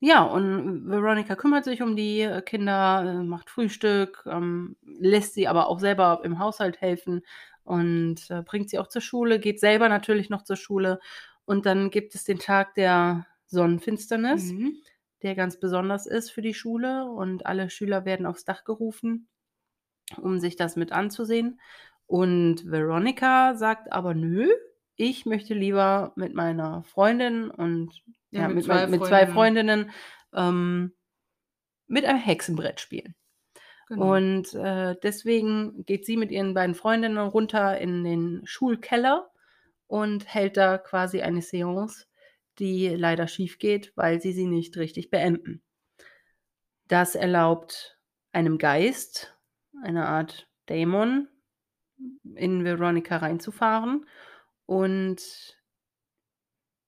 ja, und Veronica kümmert sich um die äh, Kinder, äh, macht Frühstück, ähm, lässt sie aber auch selber im Haushalt helfen und äh, bringt sie auch zur Schule, geht selber natürlich noch zur Schule. Und dann gibt es den Tag der Sonnenfinsternis, Mhm. der ganz besonders ist für die Schule und alle Schüler werden aufs Dach gerufen, um sich das mit anzusehen. Und Veronica sagt aber nö, ich möchte lieber mit meiner Freundin und ja, mit, mit, mit zwei Freundinnen ähm, mit einem Hexenbrett spielen. Genau. Und äh, deswegen geht sie mit ihren beiden Freundinnen runter in den Schulkeller und hält da quasi eine Seance, die leider schief geht, weil sie sie nicht richtig beenden. Das erlaubt einem Geist, eine Art Damon in Veronica reinzufahren. Und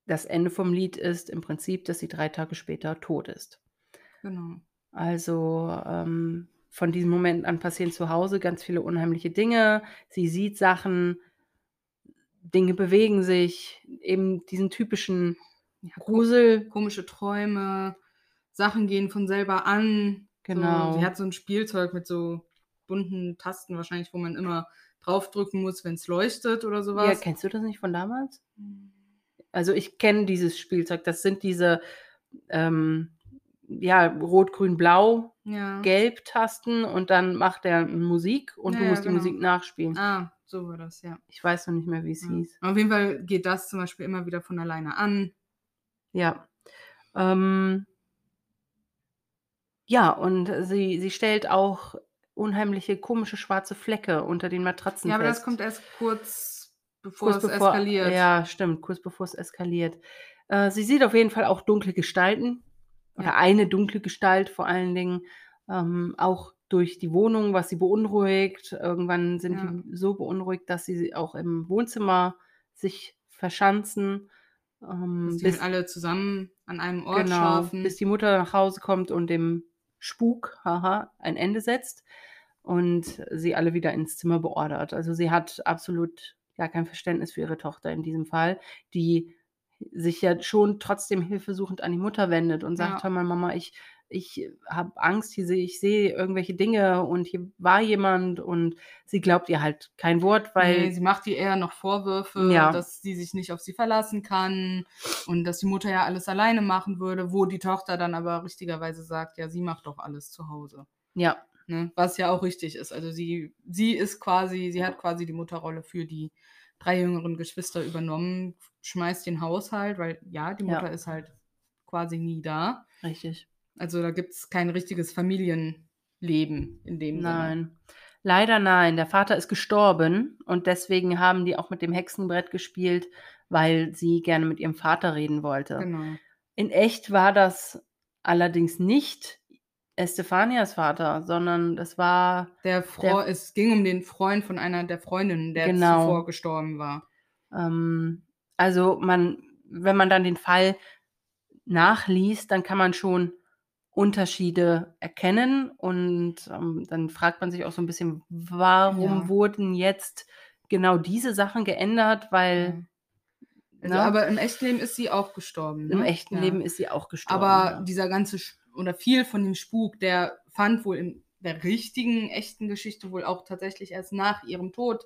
das Ende vom Lied ist im Prinzip, dass sie drei Tage später tot ist. Genau. Also ähm, von diesem Moment an passieren zu Hause ganz viele unheimliche Dinge. Sie sieht Sachen, Dinge bewegen sich, eben diesen typischen Ja, Grusel. komische Träume, Sachen gehen von selber an. Genau. So, sie hat so ein Spielzeug mit so bunten Tasten wahrscheinlich, wo man immer draufdrücken muss, wenn es leuchtet oder Ja, sowas. kennst du das nicht von damals? Also ich kenne dieses Spielzeug. Das sind diese ähm, ja, Rot, Grün, Blau, Ja. Gelb-Tasten und dann macht er Musik und Ja, du ja, musst die genau. Musik nachspielen. Ah, so war das, ja. Ich weiß noch nicht mehr, wie es ja. hieß. Auf jeden Fall geht das zum Beispiel immer wieder von alleine an. Ja. Ähm, ja, und sie, sie stellt auch unheimliche komische schwarze Flecke unter den Matratzen Ja, aber das fest. kommt erst kurz bevor kurz es bevor, eskaliert. Ja, stimmt, kurz bevor es eskaliert. Äh, sie sieht auf jeden Fall auch dunkle Gestalten. Oder eine dunkle Gestalt vor allen Dingen. Ähm, auch durch die Wohnung, was sie beunruhigt. Irgendwann sind Ja. die so beunruhigt, dass sie auch im Wohnzimmer sich verschanzen. Ähm, bis, alle zusammen an einem Ort genau, schlafen. bis die Mutter nach Hause kommt und dem Spuk, haha, ein Ende setzt und sie alle wieder ins Zimmer beordert. Also sie hat absolut gar kein Verständnis für ihre Tochter in diesem Fall, die sich ja schon trotzdem hilfesuchend an die Mutter wendet und sagt, Ja. hör mal, Mama, ich, ich habe Angst, hier sehe ich sehe irgendwelche Dinge und hier war jemand und sie glaubt ihr halt kein Wort, weil nee, sie macht ihr eher noch Vorwürfe, Ja. dass sie sich nicht auf sie verlassen kann und dass die Mutter ja alles alleine machen würde, wo die Tochter dann aber richtigerweise sagt, ja, sie macht doch alles zu Hause. ja, Ne? Was ja auch richtig ist. Also sie, sie ist quasi, sie hat quasi die Mutterrolle für die drei jüngeren Geschwister übernommen, schmeißt den Haushalt, weil ja, die Ja. Mutter ist halt quasi nie da. richtig. Also da gibt es kein richtiges Familienleben in dem Sinne. Nein. Leider nein. Der Vater ist gestorben und deswegen haben die auch mit dem Hexenbrett gespielt, weil sie gerne mit ihrem Vater reden wollte. Genau. In echt war das allerdings nicht Estefanias Vater, sondern das war Der Fre es ging um den Freund von einer der Freundinnen, der Genau. zuvor gestorben war. Ähm, also man, wenn man dann den Fall nachliest, dann kann man schon Unterschiede erkennen und ähm, dann fragt man sich auch so ein bisschen, warum Ja. wurden jetzt genau diese Sachen geändert, weil Also, ne, aber im echten Leben ist sie auch gestorben. im ne? echten Ja. Leben ist sie auch gestorben. Aber ja. dieser ganze Sch- oder viel von dem Spuk, der fand wohl in der richtigen, echten Geschichte wohl auch tatsächlich erst nach ihrem Tod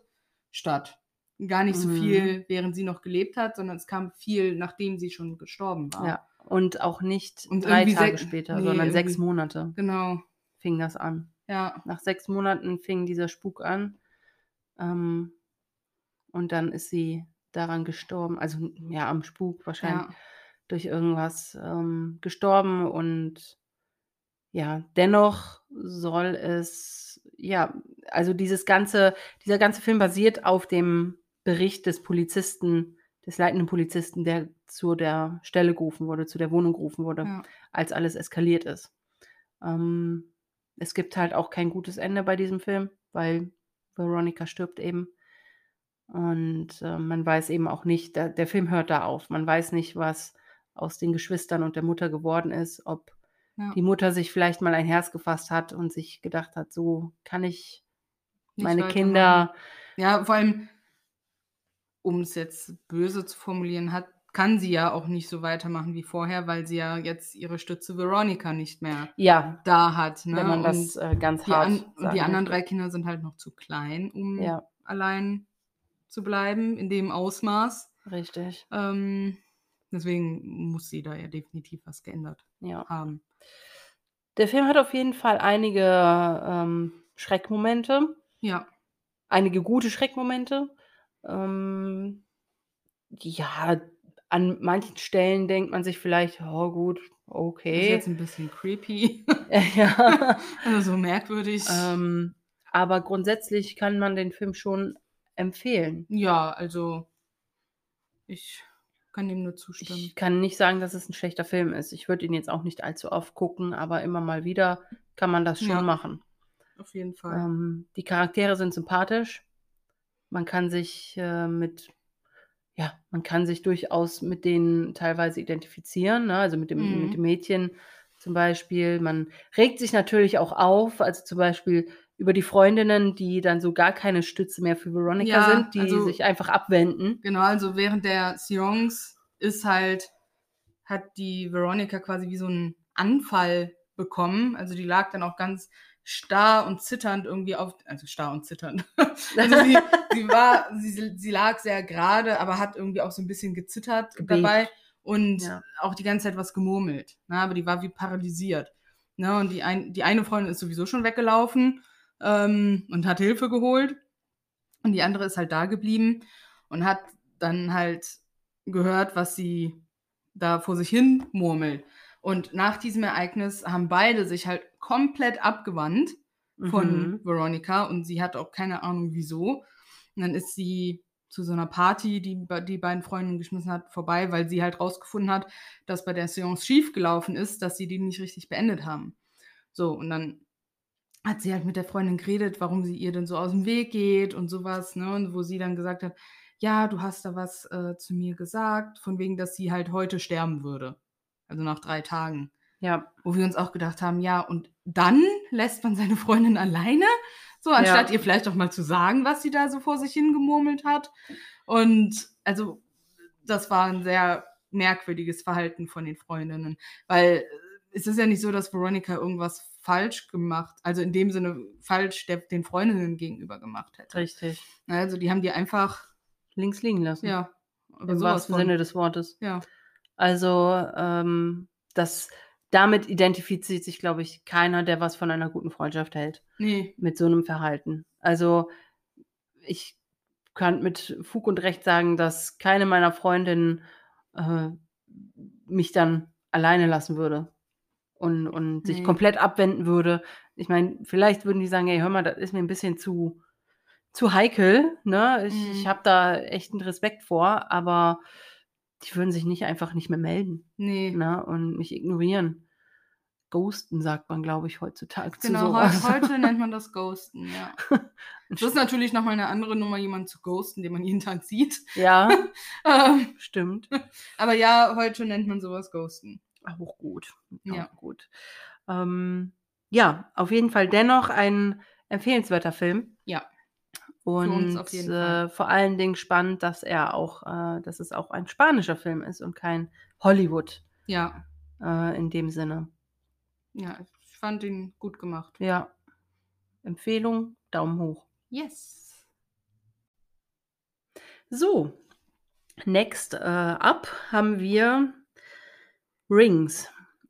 statt. Gar nicht so Mhm. viel, während sie noch gelebt hat, sondern es kam viel, nachdem sie schon gestorben war. ja. Und auch nicht Und drei Tage später, nee, sondern sechs Monate Genau. fing das an. Ja. Nach sechs Monaten fing dieser Spuk an. Ähm, und dann ist sie daran gestorben. Also ja, am Spuk wahrscheinlich ja. Durch irgendwas ähm, gestorben. Und ja, dennoch soll es, ja, also dieses ganze, dieser ganze Film basiert auf dem Bericht des Polizisten, des leitenden Polizisten, der zu der Stelle gerufen wurde, zu der Wohnung gerufen wurde ja. als alles eskaliert ist. Ähm, es gibt halt auch kein gutes Ende bei diesem Film, weil Veronica stirbt eben. Und äh, man weiß eben auch nicht, der, der Film hört da auf. Man weiß nicht, was aus den Geschwistern und der Mutter geworden ist, ob Ja. die Mutter sich vielleicht mal ein Herz gefasst hat und sich gedacht hat, so kann ich Nicht meine. Kinder, Ja, vor allem, um es jetzt böse zu formulieren, hat, kann sie ja auch nicht so weitermachen wie vorher, weil sie ja jetzt ihre Stütze Veronica nicht mehr ja, da hat. Ne? wenn man das äh, ganz die, hart an, und die anderen drei Kinder sind halt noch zu klein, um Ja, allein zu bleiben, in dem Ausmaß. richtig. Ähm, deswegen muss sie da ja definitiv was geändert Ja. haben. Der Film hat auf jeden Fall einige ähm, Schreckmomente. Ja, einige gute Schreckmomente. Ähm, ja, an manchen Stellen denkt man sich vielleicht, oh gut, ist okay. jetzt ein bisschen creepy. ja. also so merkwürdig. ähm, aber grundsätzlich kann man den Film schon empfehlen. ja, also ich kann dem nur zustimmen. Ich kann nicht sagen, dass es ein schlechter Film ist. Ich würde ihn jetzt auch nicht allzu oft gucken, aber immer mal wieder kann man das schon Ja. machen. auf jeden Fall. Ähm, die Charaktere sind sympathisch. Man kann sich äh, mit, ja, man kann sich durchaus mit denen teilweise identifizieren, ne? also mit dem, Mhm. mit dem Mädchen zum Beispiel. Man regt sich natürlich auch auf, also zum Beispiel über die Freundinnen, die dann so gar keine Stütze mehr für Veronica Ja, sind, die also- sich einfach abwenden. Genau, also während der Seance ist halt, hat die Veronica quasi wie so einen Anfall bekommen. Also die lag dann auch ganz starr und zitternd irgendwie auf, also starr und zitternd. also sie, sie war, sie, sie lag sehr gerade, aber hat irgendwie auch so ein bisschen gezittert Gebebt. dabei und Ja. auch die ganze Zeit was gemurmelt. Ne? Aber die war wie paralysiert. Ne? Und die, ein, die eine Freundin ist sowieso schon weggelaufen ähm, und hat Hilfe geholt. Und die andere ist halt da geblieben und hat dann halt gehört, was sie da vor sich hin murmelt. Und nach diesem Ereignis haben beide sich halt komplett abgewandt von Mhm. Veronica und sie hat auch keine Ahnung wieso. Und dann ist sie zu so einer Party, die die beiden Freundinnen geschmissen hat, vorbei, weil sie halt rausgefunden hat, dass bei der Seance schiefgelaufen ist, dass sie die nicht richtig beendet haben. So, und dann hat sie halt mit der Freundin geredet, warum sie ihr denn so aus dem Weg geht und sowas, ne? Und wo sie dann gesagt hat, ja, du hast da was äh, zu mir gesagt, von wegen, dass sie halt heute sterben würde. Also nach drei Tagen Ja, wo wir uns auch gedacht haben, ja, und dann lässt man seine Freundin alleine, so anstatt Ja. ihr vielleicht auch mal zu sagen, was sie da so vor sich hingemurmelt hat. Und also das war ein sehr merkwürdiges Verhalten von den Freundinnen, weil äh, es ist ja nicht so, dass Veronica irgendwas falsch gemacht, also in dem Sinne falsch der, den Freundinnen gegenüber gemacht hätte. richtig. Also die haben die einfach, Links liegen lassen. ja, Im wahrsten von, Sinne des Wortes. ja, Also, ähm, das, damit identifiziert sich, glaube ich, keiner, der was von einer guten Freundschaft hält, nee, mit so einem Verhalten. Also, ich kann mit Fug und Recht sagen, dass keine meiner Freundinnen äh, mich dann alleine lassen würde und, und sich Nee. komplett abwenden würde. Ich meine, vielleicht würden die sagen, hey, hör mal, das ist mir ein bisschen zu, zu heikel, ne? Ich, Mhm. ich habe da echt einen Respekt vor, aber die würden sich nicht einfach nicht mehr melden, nee. ne? Und mich ignorieren. Ghosten sagt man, glaube ich, heutzutage zu Genau, sowas. heute nennt man das Ghosten, ja. Das ist natürlich nochmal eine andere Nummer, jemanden zu ghosten, den man jeden Tag sieht. ja, Ähm, stimmt. aber ja, heute nennt man sowas Ghosten. Auch gut. Ja. Auch gut. Ähm, ja, auf jeden Fall dennoch ein empfehlenswerter Film. Ja. Und äh, vor allen Dingen spannend, dass er auch, äh, dass es auch ein spanischer Film ist und kein Hollywood Ja, äh, in dem Sinne. ja, ich fand ihn gut gemacht. Ja. Empfehlung, Daumen hoch. Yes. So, next äh, up haben wir Rings.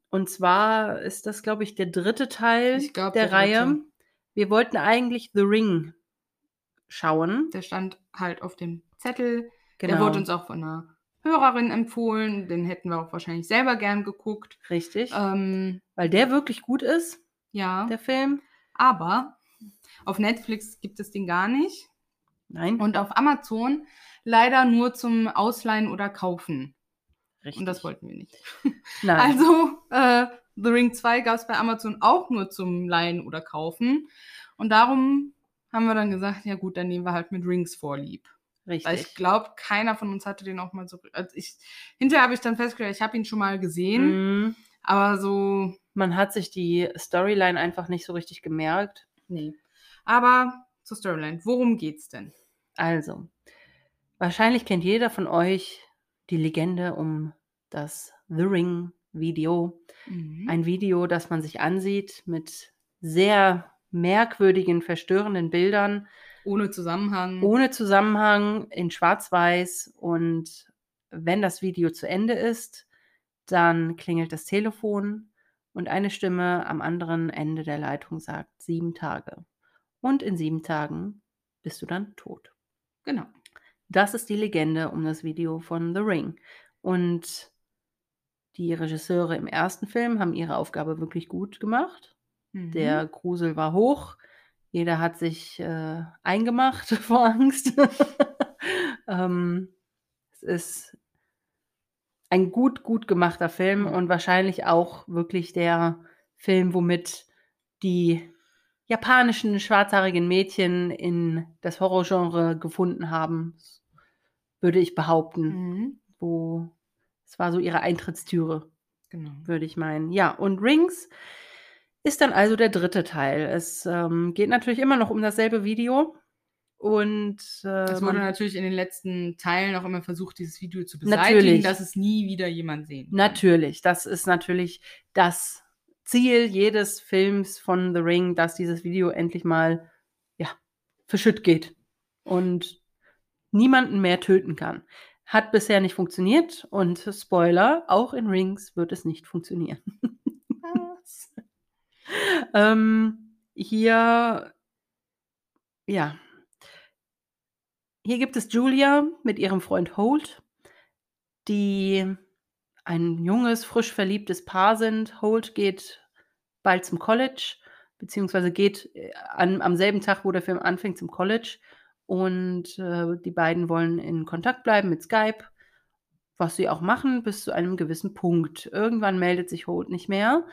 Und zwar ist das, glaube ich, der dritte Teil glaub, der der Reihe. dritte. Wir wollten eigentlich The Ring schauen. Der stand halt auf dem Zettel. Genau, Der wurde uns auch von einer Hörerin empfohlen. Den hätten wir auch wahrscheinlich selber gern geguckt. richtig, Ähm, weil der wirklich gut ist, ja, der Film. aber auf Netflix gibt es den gar nicht. Nein, Und auf Amazon leider nur zum Ausleihen oder Kaufen. Richtig. Und das wollten wir nicht. Nein. Also, äh, The Ring 2 gab es bei Amazon auch nur zum Leihen oder Kaufen. Und darum haben wir dann gesagt, ja gut, dann nehmen wir halt mit Rings vorlieb. richtig. Weil ich glaube, keiner von uns hatte den auch mal so. Also ich, hinterher habe ich dann festgestellt, ich habe ihn schon mal gesehen, Mhm. aber so, Man hat sich die Storyline einfach nicht so richtig gemerkt. nee. Aber zur Storyline, worum geht's denn? Also, wahrscheinlich kennt jeder von euch die Legende um das The Ring Video. Mhm. Ein Video, das man sich ansieht mit sehr merkwürdigen, verstörenden Bildern, Ohne Zusammenhang. ohne Zusammenhang, in Schwarz-Weiß. Und wenn das Video zu Ende ist, dann klingelt das Telefon und eine Stimme am anderen Ende der Leitung sagt sieben Tage. Und in sieben Tagen bist du dann tot. Genau. Das ist die Legende um das Video von The Ring. Und die Regisseure im ersten Film haben ihre Aufgabe wirklich gut gemacht. Mhm. Der Grusel war hoch. Jeder hat sich äh, eingemacht vor Angst. ähm, es ist ein gut, gut gemachter Film und wahrscheinlich auch wirklich der Film, womit die japanischen schwarzhaarigen Mädchen in das Horrorgenre gefunden haben, würde ich behaupten. Mhm. Wo es war so ihre Eintrittstüre, Genau. würde ich meinen. Ja, und Rings ist dann also der dritte Teil. Es ähm, geht natürlich immer noch um dasselbe Video. Und äh, Es wurde natürlich in den letzten Teilen auch immer versucht, dieses Video zu beseitigen, Natürlich. dass es nie wieder jemand sehen kann. natürlich, das ist natürlich das Ziel jedes Films von The Ring, dass dieses Video endlich mal ja, verschütt geht und niemanden mehr töten kann. Hat bisher nicht funktioniert und Spoiler, auch in Rings wird es nicht funktionieren. Ähm, hier, ja. Hier gibt es Julia mit ihrem Freund Holt, die ein junges, frisch verliebtes Paar sind. Holt geht bald zum College, beziehungsweise geht äh, an, am selben Tag, wo der Film anfängt, zum College. Und äh, die beiden wollen in Kontakt bleiben mit Skype, was sie auch machen, bis zu einem gewissen Punkt. Irgendwann meldet sich Holt nicht mehr.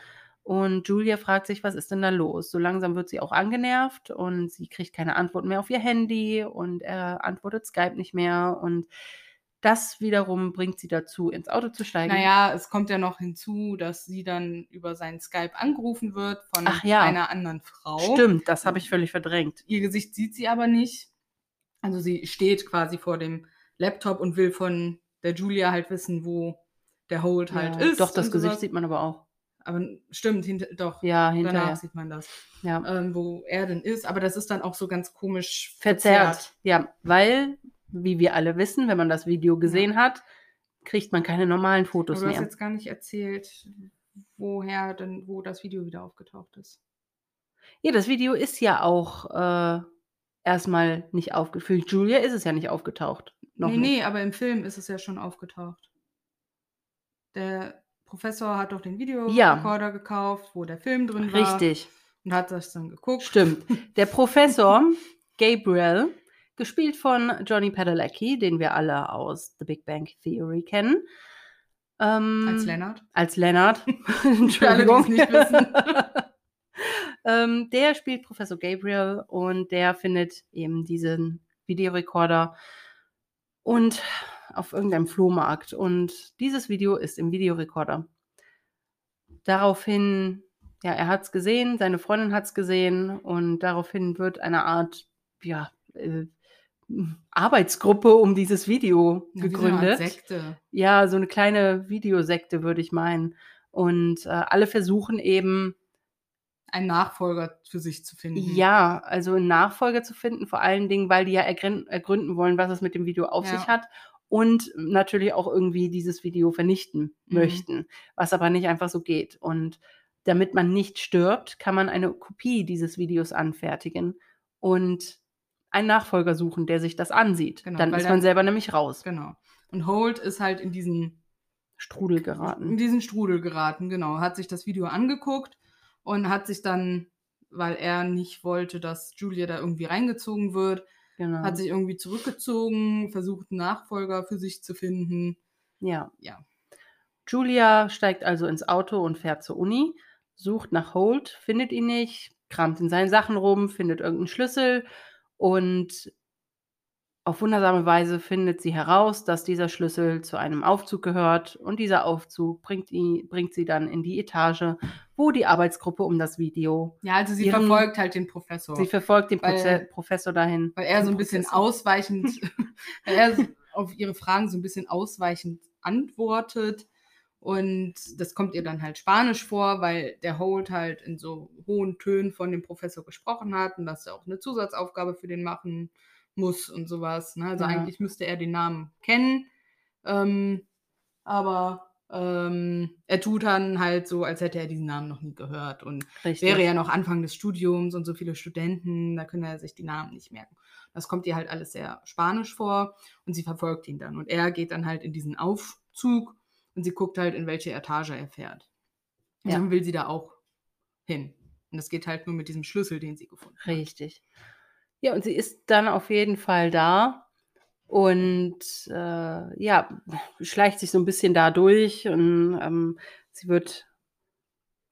Und Julia fragt sich, was ist denn da los? So langsam wird sie auch angenervt und sie kriegt keine Antwort mehr auf ihr Handy und er antwortet Skype nicht mehr. Und das wiederum bringt sie dazu, ins Auto zu steigen. Naja, es kommt ja noch hinzu, dass sie dann über seinen Skype angerufen wird von ja. einer anderen Frau. Stimmt, das habe ich völlig verdrängt. Ihr Gesicht sieht sie aber nicht. Also sie steht quasi vor dem Laptop und will von der Julia halt wissen, wo der Holt halt Ja, ist. Doch, das Gesicht sowas. sieht man aber auch. Aber stimmt, hinter, doch. Ja, Danach hinterher. sieht man das, Ja. ähm, wo er denn ist. Aber das ist dann auch so ganz komisch Verzerrt. Ja, weil, wie wir alle wissen, wenn man das Video gesehen hat, kriegt man keine normalen Fotos du hast mehr. jetzt gar nicht erzählt, woher denn, wo das Video wieder aufgetaucht ist. Ja, das Video ist ja auch äh, erstmal nicht aufgetaucht. Für Julia ist es ja nicht aufgetaucht. Noch nee, nicht. nee, aber im Film ist es ja schon aufgetaucht. Der Professor hat doch den Videorekorder gekauft, wo der Film drin war. Richtig, Und hat das dann geguckt. stimmt. Der Professor Gabriel, gespielt von Johnny Padalecki, den wir alle aus The Big Bang Theory kennen. Ähm, Als Lennart. Als Leonard. Für alle, nicht wissen. ähm, der spielt Professor Gabriel und der findet eben diesen Videorekorder und auf irgendeinem Flohmarkt. Und dieses Video ist im Videorekorder. Daraufhin, ja, er hat es gesehen, seine Freundin hat es gesehen und daraufhin wird eine Art, ja, äh, Arbeitsgruppe um dieses Video Ja, gegründet. Sekte. Ja, so eine kleine Videosekte, würde ich meinen. Und äh, alle versuchen eben, Einen Nachfolger für sich zu finden. ja, also einen Nachfolger zu finden, vor allen Dingen, weil die ja ergrün- ergründen wollen, was es mit dem Video auf Ja. sich hat und natürlich auch irgendwie dieses Video vernichten Mhm. möchten, was aber nicht einfach so geht. Und damit man nicht stirbt, kann man eine Kopie dieses Videos anfertigen und einen Nachfolger suchen, der sich das ansieht. Genau, dann ist dann- man selber nämlich raus. Genau. Und Holt ist halt in diesen Strudel in geraten. diesen Strudel geraten, genau. Hat sich das Video angeguckt und hat sich dann, weil er nicht wollte, dass Julia da irgendwie reingezogen wird, Genau. hat sich irgendwie zurückgezogen, versucht einen Nachfolger für sich zu finden. Ja. Ja. Julia steigt also ins Auto und fährt zur Uni, sucht nach Holt, findet ihn nicht, kramt in seinen Sachen rum, findet irgendeinen Schlüssel und auf wundersame Weise findet sie heraus, dass dieser Schlüssel zu einem Aufzug gehört und dieser Aufzug bringt, ihn, bringt sie dann in die Etage, wo die Arbeitsgruppe um das Video, Ja, also sie Ihren- verfolgt halt den Professor. sie verfolgt den Weil- Professor dahin. weil er so ein bisschen Professor. ausweichend, weil er auf ihre Fragen so ein bisschen ausweichend antwortet. Und das kommt ihr dann halt Spanisch vor, weil der Holt halt in so hohen Tönen von dem Professor gesprochen hat und dass er auch eine Zusatzaufgabe für den machen muss und sowas. Ne? Also Ja. eigentlich müsste er den Namen kennen. Ähm, aber ähm, er tut dann halt so, als hätte er diesen Namen noch nie gehört. Und Richtig. wäre ja noch Anfang des Studiums und so viele Studenten, da können er sich die Namen nicht merken. Das kommt ihr halt alles sehr spanisch vor und sie verfolgt ihn dann. Und er geht dann halt in diesen Aufzug und sie guckt halt, in welche Etage er fährt. Und Ja. dann will sie da auch hin. Und das geht halt nur mit diesem Schlüssel, den sie gefunden hat. Richtig. Ja, und sie ist dann auf jeden Fall da und äh, ja, schleicht sich so ein bisschen da durch und ähm, sie wird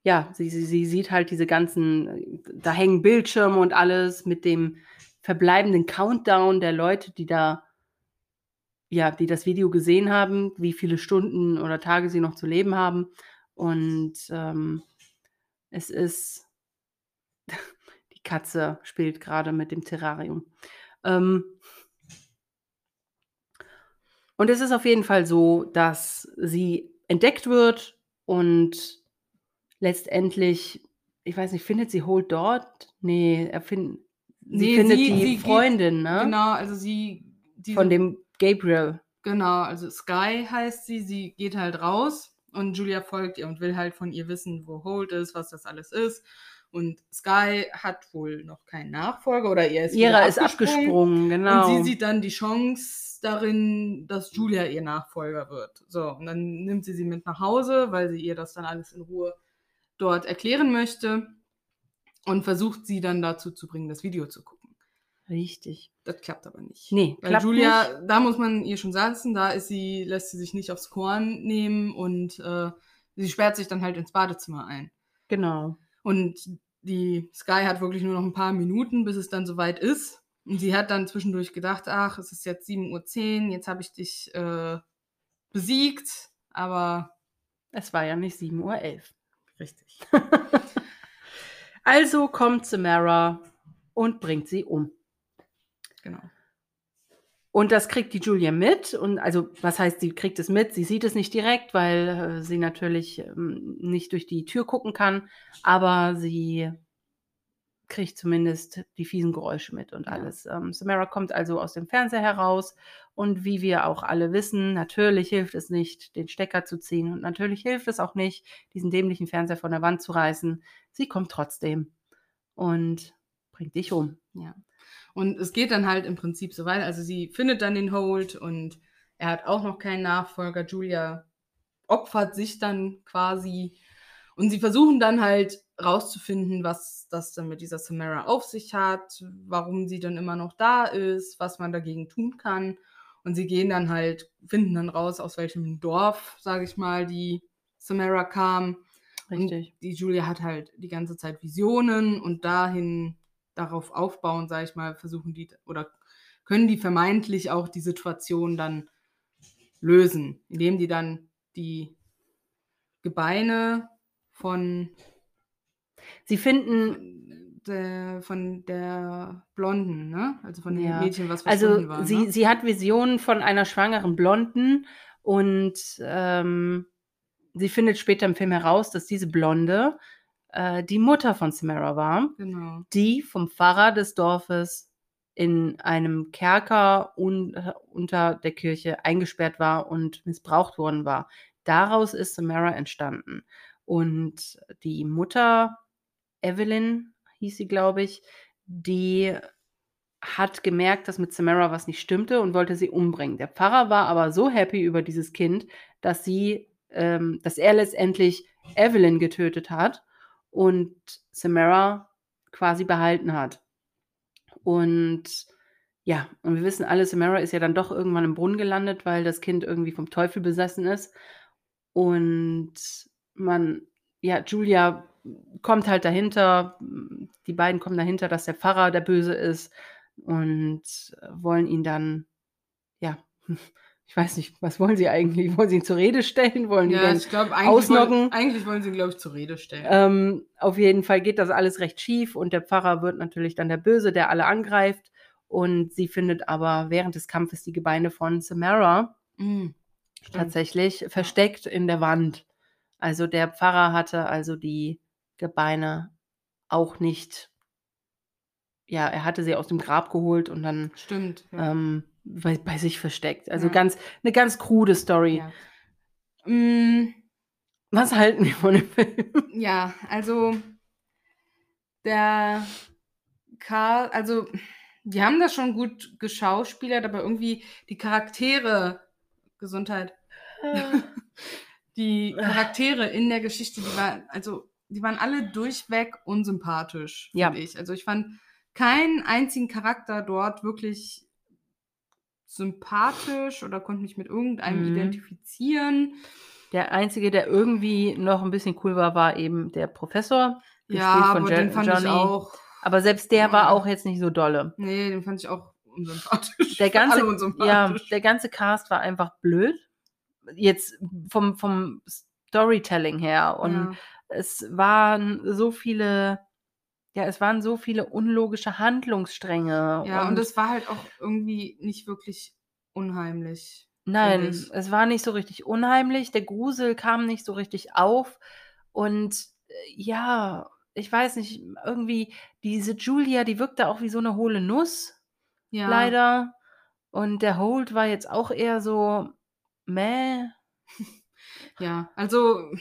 ja, sie, sie, sie sieht halt diese ganzen, da hängen Bildschirme und alles mit dem verbleibenden Countdown der Leute, die da, ja, die das Video gesehen haben, wie viele Stunden oder Tage sie noch zu leben haben. Und ähm, es ist, die Katze spielt gerade mit dem Terrarium. Ähm, und es ist auf jeden Fall so, dass sie entdeckt wird und letztendlich, ich weiß nicht, findet sie Holt dort? Nee, er find, sie Nee, findet sie- die sie geht- Freundin, ne? Genau, also sie. Von dem Gabriel. Genau, also Sky heißt sie, sie geht halt raus und Julia folgt ihr und will halt von ihr wissen, wo Holt ist, was das alles ist. Und Sky hat wohl noch keinen Nachfolger oder ihr ist Ihrer ist abgesprungen, genau. Und sie sieht dann die Chance darin, dass Julia ihr Nachfolger wird. So, und dann nimmt sie sie mit nach Hause, weil sie ihr das dann alles in Ruhe dort erklären möchte und versucht sie dann dazu zu bringen, das Video zu gucken. Richtig. Das klappt aber nicht. Nee, Weil klappt Julia, nicht. da muss man ihr schon sagen, da ist sie, lässt sie sich nicht aufs Korn nehmen und äh, sie sperrt sich dann halt ins Badezimmer ein. Genau. Und die Sky hat wirklich nur noch ein paar Minuten, bis es dann soweit ist. Und sie hat dann zwischendurch gedacht, ach, es ist jetzt 7.10 Uhr, jetzt habe ich dich äh, besiegt. Aber Es war ja nicht 7.11 Uhr. richtig. Also kommt Samara und bringt sie um. Genau. Und das kriegt die Julia mit. Und also, was heißt, sie kriegt es mit? Sie sieht es nicht direkt, weil äh, sie natürlich ähm, nicht durch die Tür gucken kann. Aber sie kriegt zumindest die fiesen Geräusche mit und Ja. alles. Ähm, Samara kommt also aus dem Fernseher heraus. Und wie wir auch alle wissen, natürlich hilft es nicht, den Stecker zu ziehen. Und natürlich hilft es auch nicht, diesen dämlichen Fernseher von der Wand zu reißen. Sie kommt trotzdem und bringt dich um. Ja. Und es geht dann halt im Prinzip so weiter. Also sie findet dann den Holt und er hat auch noch keinen Nachfolger. Julia opfert sich dann quasi. Und sie versuchen dann halt rauszufinden, was das dann mit dieser Samara auf sich hat, warum sie dann immer noch da ist, was man dagegen tun kann. Und sie gehen dann halt, finden dann raus, aus welchem Dorf, sage ich mal, die Samara kam. Richtig. Und die Julia hat halt die ganze Zeit Visionen und dahin darauf aufbauen, sage ich mal, versuchen die oder können die vermeintlich auch die Situation dann lösen, indem die dann die Gebeine von, Sie finden, der, von der Blonden, ne? Also von dem Ja. Mädchen, was verschwunden also war. sie, ne? sie hat Visionen von einer schwangeren Blonden und ähm, sie findet später im Film heraus, dass diese Blonde äh, die Mutter von Samara war, Genau. die vom Pfarrer des Dorfes in einem Kerker un unter der Kirche eingesperrt war und missbraucht worden war. Daraus ist Samara entstanden. Und die Mutter, Evelyn hieß sie, glaube ich, die hat gemerkt, dass mit Samara was nicht stimmte und wollte sie umbringen. Der Pfarrer war aber so happy über dieses Kind, dass sie, ähm, dass er letztendlich Evelyn getötet hat und Samara quasi behalten hat. Und ja, und wir wissen alle, Samara ist ja dann doch irgendwann im Brunnen gelandet, weil das Kind irgendwie vom Teufel besessen ist. Und man, ja, Julia kommt halt dahinter, die beiden kommen dahinter, dass der Pfarrer der Böse ist und wollen ihn dann, ja, ich weiß nicht, was wollen sie eigentlich? Wollen sie ihn zur Rede stellen? Wollen die Ja, dann ich glaube, eigentlich, ausnocken? wollen- eigentlich wollen sie, glaube ich, zur Rede stellen. ähm, auf jeden Fall geht das alles recht schief und der Pfarrer wird natürlich dann der Böse, der alle angreift. Und sie findet aber während des Kampfes die Gebeine von Samara Mhm. Tatsächlich versteckt in der Wand. Also der Pfarrer hatte also die Gebeine auch nicht, ja, er hatte sie aus dem Grab geholt und dann Stimmt. Ja. ähm, bei, bei sich versteckt. Also Ja. ganz, eine ganz krude Story. Ja. Mm, Was halten wir von dem Film? ja, also der Karl, also die haben das schon gut geschauspielert, aber irgendwie die Charaktere, Gesundheit, die Charaktere in der Geschichte, die waren, also die waren alle durchweg unsympathisch, Ja. finde ich. Also ich fand keinen einzigen Charakter dort wirklich sympathisch oder konnte mich mit irgendeinem Mhm. identifizieren. Der einzige, der irgendwie noch ein bisschen cool war, war eben der Professor. Ja, aber Jo- den fand Johnny. ich auch. Aber selbst der war auch jetzt nicht so dolle. Nee, den fand ich auch unsympathisch. Der ganze, Alle ja, unsympathisch. der ganze Cast war einfach blöd. Jetzt vom, vom Storytelling her. Und ja. es waren so viele, ja, es waren so viele unlogische Handlungsstränge. ja, und es war halt auch irgendwie nicht wirklich unheimlich. Nein, es war nicht so richtig unheimlich. Der Grusel kam nicht so richtig auf. Und äh, ja, ich weiß nicht, irgendwie diese Julia, die wirkte auch wie so eine hohle Nuss, Ja. leider. Und der Holt war jetzt auch eher so, meh. Ja, also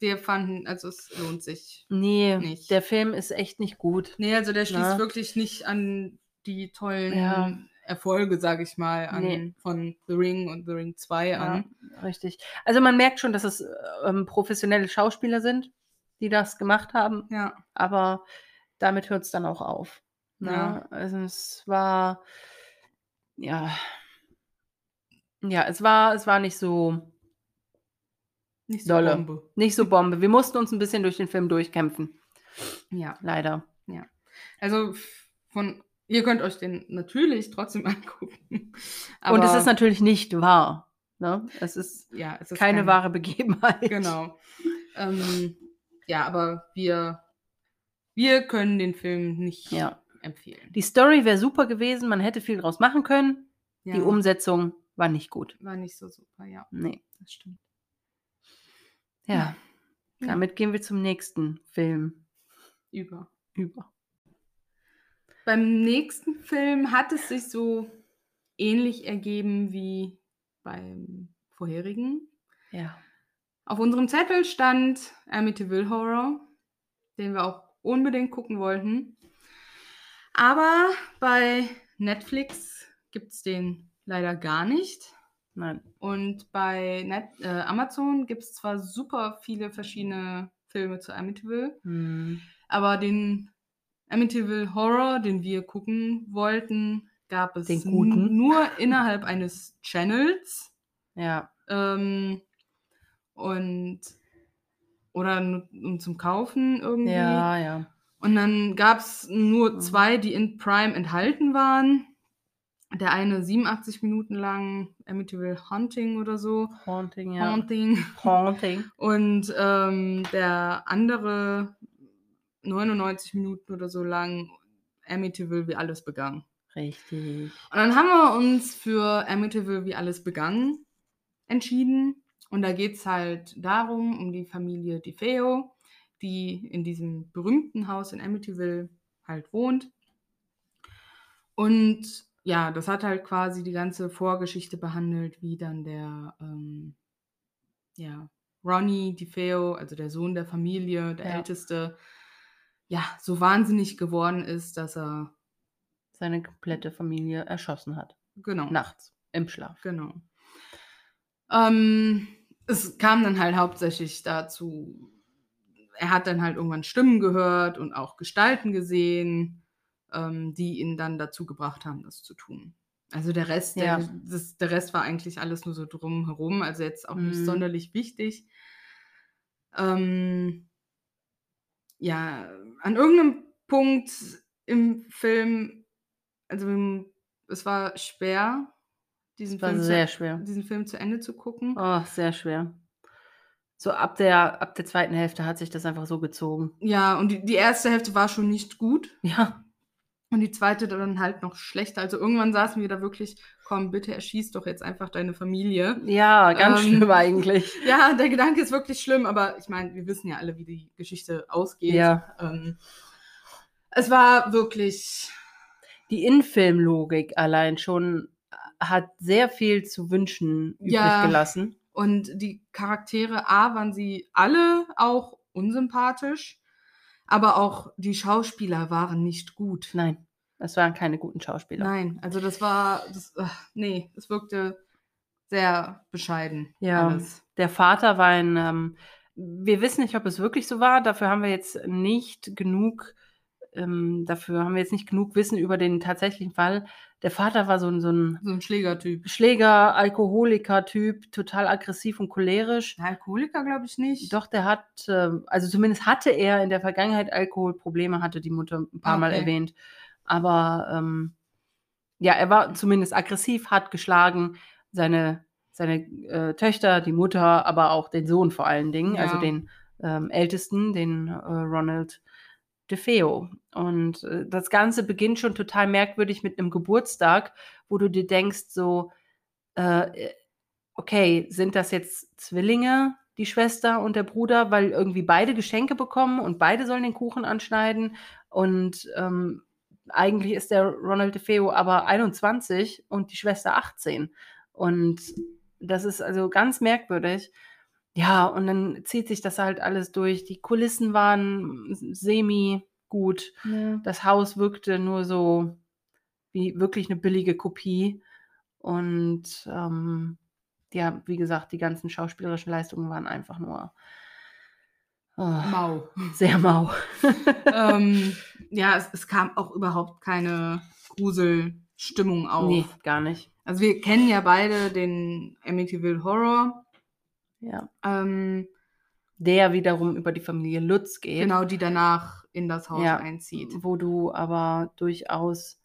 wir fanden, also es lohnt sich. Nee, Nicht. der Film ist echt nicht gut. Nee, also der schließt Na? wirklich nicht an die tollen Ja. Erfolge, sag ich mal, an, Nee. von The Ring und The Ring 2 Ja, an. richtig. Also man merkt schon, dass es ähm, professionelle Schauspieler sind, die das gemacht haben. Ja. aber damit hört es dann auch auf. Ne? Ja. Also es war, ja, ja, es war, es war nicht so, Nicht so Dolle. Bombe. nicht so Bombe. Wir mussten uns ein bisschen durch den Film durchkämpfen, Ja. leider. Also von, ihr könnt euch den natürlich trotzdem angucken. Und es ist natürlich nicht wahr. Ne? Es ist ja, es ist keine kein- wahre Begebenheit. Genau. Ähm, ja, aber wir, wir können den Film nicht Ja. empfehlen. Die Story wäre super gewesen, man hätte viel draus machen können. Ja, Die Umsetzung war nicht gut. war nicht so super, ja, Nee. das stimmt. Ja. Ja. Damit gehen wir zum nächsten Film Über. über. Beim nächsten Film hat es sich so ähnlich ergeben wie beim vorherigen. Ja. Auf unserem Zettel stand Amityville Horror, den wir auch unbedingt gucken wollten. Aber bei Netflix gibt es den leider gar nicht. Nein. Und bei Net äh, Amazon gibt es zwar super viele verschiedene Filme zu Amityville, Hm. aber den Amityville Horror, den wir gucken wollten, gab es nur innerhalb eines Channels. Ja. Ähm, und oder um zum Kaufen irgendwie. Ja, ja. Und dann gab es nur Mhm. zwei, die in Prime enthalten waren. Der eine 87 Minuten lang, Amityville Hunting oder so. Haunting, ja. Haunting. Haunting. Und ähm, der andere 99 Minuten oder so lang, Amityville, wie alles begann. Richtig. Und dann haben wir uns für Amityville, wie alles begann, entschieden. Und da geht es halt darum, um die Familie DeFeo, die in diesem berühmten Haus in Amityville halt wohnt. Und ja, das hat halt quasi die ganze Vorgeschichte behandelt, wie dann der, ähm, ja, Ronnie DeFeo, also der Sohn der Familie, der Ja. Älteste, ja, so wahnsinnig geworden ist, dass er, Seine komplette Familie erschossen hat. genau, Nachts. Im Schlaf. Genau. Ähm, es kam dann halt hauptsächlich dazu, er hat dann halt irgendwann Stimmen gehört und auch Gestalten gesehen, ähm, die ihn dann dazu gebracht haben, das zu tun. Also der Rest, Ja. der, das, der Rest war eigentlich alles nur so drumherum, also jetzt auch nicht Mhm. sonderlich wichtig. Ähm, ja, an irgendeinem Punkt im Film, also es war schwer, diesen War Film, sehr zu, schwer. diesen Film zu Ende zu gucken. Oh, sehr schwer. So ab der, ab der zweiten Hälfte hat sich das einfach so gezogen. Ja, und die, die erste Hälfte war schon nicht gut Ja. Und die zweite dann halt noch schlechter. Also irgendwann saßen wir da wirklich, komm, bitte erschieß doch jetzt einfach deine Familie. Ja, ganz Ähm, schlimm eigentlich. Ja, der Gedanke ist wirklich schlimm, aber ich meine, wir wissen ja alle, wie die Geschichte ausgeht. Ja. Ähm, es war wirklich, Die Infilmlogik allein schon hat sehr viel zu wünschen übrig Ja. gelassen. und die Charaktere, A, waren sie alle auch unsympathisch, aber auch die Schauspieler waren nicht gut. Nein, es waren keine guten Schauspieler. Nein, also das war, das, ach, nee, es wirkte sehr bescheiden. Ja. Alles. Der Vater war ein, ähm, wir wissen nicht, ob es wirklich so war, dafür haben wir jetzt nicht genug ähm, dafür haben wir jetzt nicht genug Wissen über den tatsächlichen Fall. Der Vater war so ein, so ein So ein Schlägertyp. Schläger, Alkoholiker-Typ, total aggressiv und cholerisch. Alkoholiker glaube ich nicht. Doch, der hat, äh, also zumindest hatte er in der Vergangenheit Alkoholprobleme, hatte die Mutter ein paar Mal Okay. erwähnt. Aber ähm, ja, er war zumindest aggressiv, hat geschlagen, seine, seine äh, Töchter, die Mutter, aber auch den Sohn vor allen Dingen, Ja. also den ähm, Ältesten, den äh, Ronald DeFeo. Und äh, das Ganze beginnt schon total merkwürdig mit einem Geburtstag, wo du dir denkst, so, äh, okay, sind das jetzt Zwillinge, die Schwester und der Bruder, weil irgendwie beide Geschenke bekommen und beide sollen den Kuchen anschneiden und ähm, eigentlich ist der Ronald DeFeo aber 21 und die Schwester 18 und das ist also ganz merkwürdig. Ja, und dann zieht sich das halt alles durch. Die Kulissen waren semi gut. Ja. Das Haus wirkte nur so wie wirklich eine billige Kopie. Und ähm, ja, wie gesagt, die ganzen schauspielerischen Leistungen waren einfach nur oh, Mau. sehr mau. ähm, ja, es, es kam auch überhaupt keine Gruselstimmung auf. Nee, gar nicht. Also wir kennen ja beide den Amityville Horror. Ja. Ähm, Der wiederum über die Familie Lutz geht. genau, die danach in das Haus Ja. einzieht. Wo du aber durchaus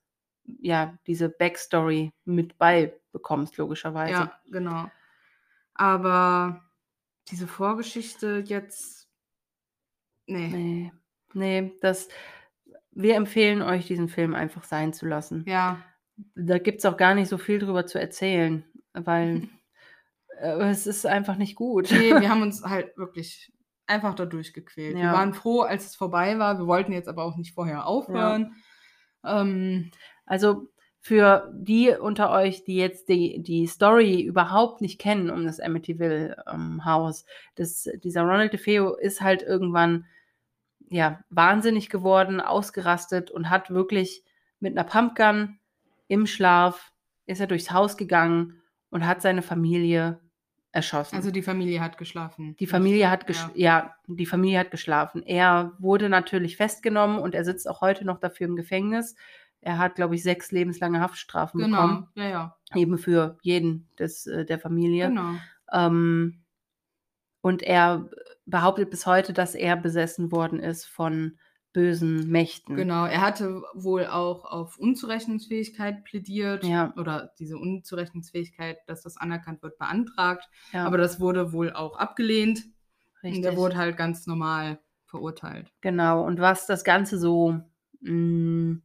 ja diese Backstory mit bei bekommst, logischerweise. Ja, genau. Aber diese Vorgeschichte jetzt. Nee. Nee, nee, das. Wir empfehlen euch, diesen Film einfach sein zu lassen. Ja, Da gibt es auch gar nicht so viel drüber zu erzählen, weil äh, es ist einfach nicht gut. nee, wir haben uns halt wirklich einfach da durchgequält. Wir Ja. waren froh, als es vorbei war. Wir wollten jetzt aber auch nicht vorher aufhören. Ähm, Also für die unter euch, die jetzt die, die Story überhaupt nicht kennen um das Amityville ähm, dieser Ronald DeFeo ist halt irgendwann ja, wahnsinnig geworden, ausgerastet und hat wirklich mit einer Pumpgun im Schlaf ist er durchs Haus gegangen und hat seine Familie erschossen. also die Familie hat geschlafen. Die Familie hat Ja. ja. die Familie hat geschlafen. Er wurde natürlich festgenommen und er sitzt auch heute noch dafür im Gefängnis. Er hat, glaube ich, sechs lebenslange Haftstrafen Genau, bekommen, ja, ja. eben für jeden des, äh, der Familie. Genau. Ähm, und er behauptet bis heute, dass er besessen worden ist von bösen Mächten. Genau, er hatte wohl auch auf Unzurechnungsfähigkeit plädiert Ja. oder diese Unzurechnungsfähigkeit, dass das anerkannt wird, beantragt. Ja, Aber das wurde wohl auch abgelehnt. richtig. Und der wurde halt ganz normal verurteilt. Genau, und was das Ganze so, mh,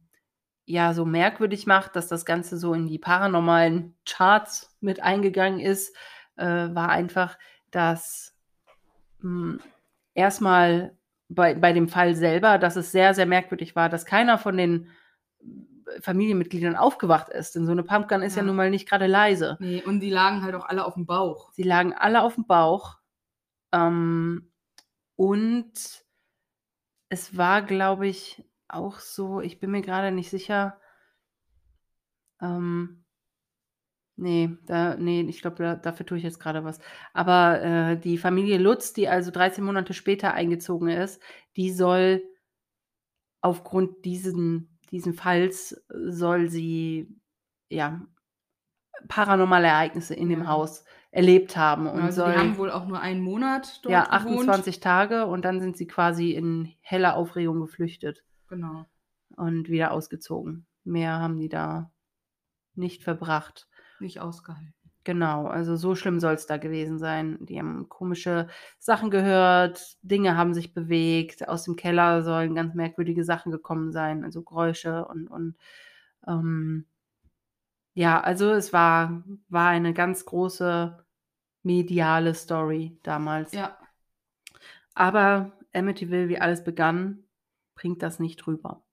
ja, so merkwürdig macht, dass das Ganze so in die paranormalen Charts mit eingegangen ist, äh, war einfach, dass mh, erstmal bei, bei dem Fall selber, dass es sehr, sehr merkwürdig war, dass keiner von den Familienmitgliedern aufgewacht ist. Denn so eine Pumpgun ist ja, Ja. nun mal nicht gerade leise. Nee, und die lagen halt auch alle auf dem Bauch. Sie lagen alle auf dem Bauch. Ähm, und es war, glaube ich, auch so, ich bin mir gerade nicht sicher. Ähm, nee, da, nee, ich glaube, da, dafür tue ich jetzt gerade was. Aber äh, die Familie Lutz, die also 13 Monate später eingezogen ist, die soll aufgrund diesen, diesen Falls, soll sie ja paranormale Ereignisse in dem. Haus erlebt haben und also soll die haben wohl auch nur einen Monat dort ja gewohnt. 28 Tage und dann sind sie quasi in heller Aufregung geflüchtet Genau. und wieder ausgezogen. Mehr haben die da nicht verbracht. Nicht ausgehalten. Genau, also so schlimm soll es da gewesen sein. Die haben komische Sachen gehört, Dinge haben sich bewegt, aus dem Keller sollen ganz merkwürdige Sachen gekommen sein, also Geräusche und, und ähm, ja, also es war, war eine ganz große mediale Story damals. Ja, Aber Amityville, wie alles begann, bringt das nicht rüber.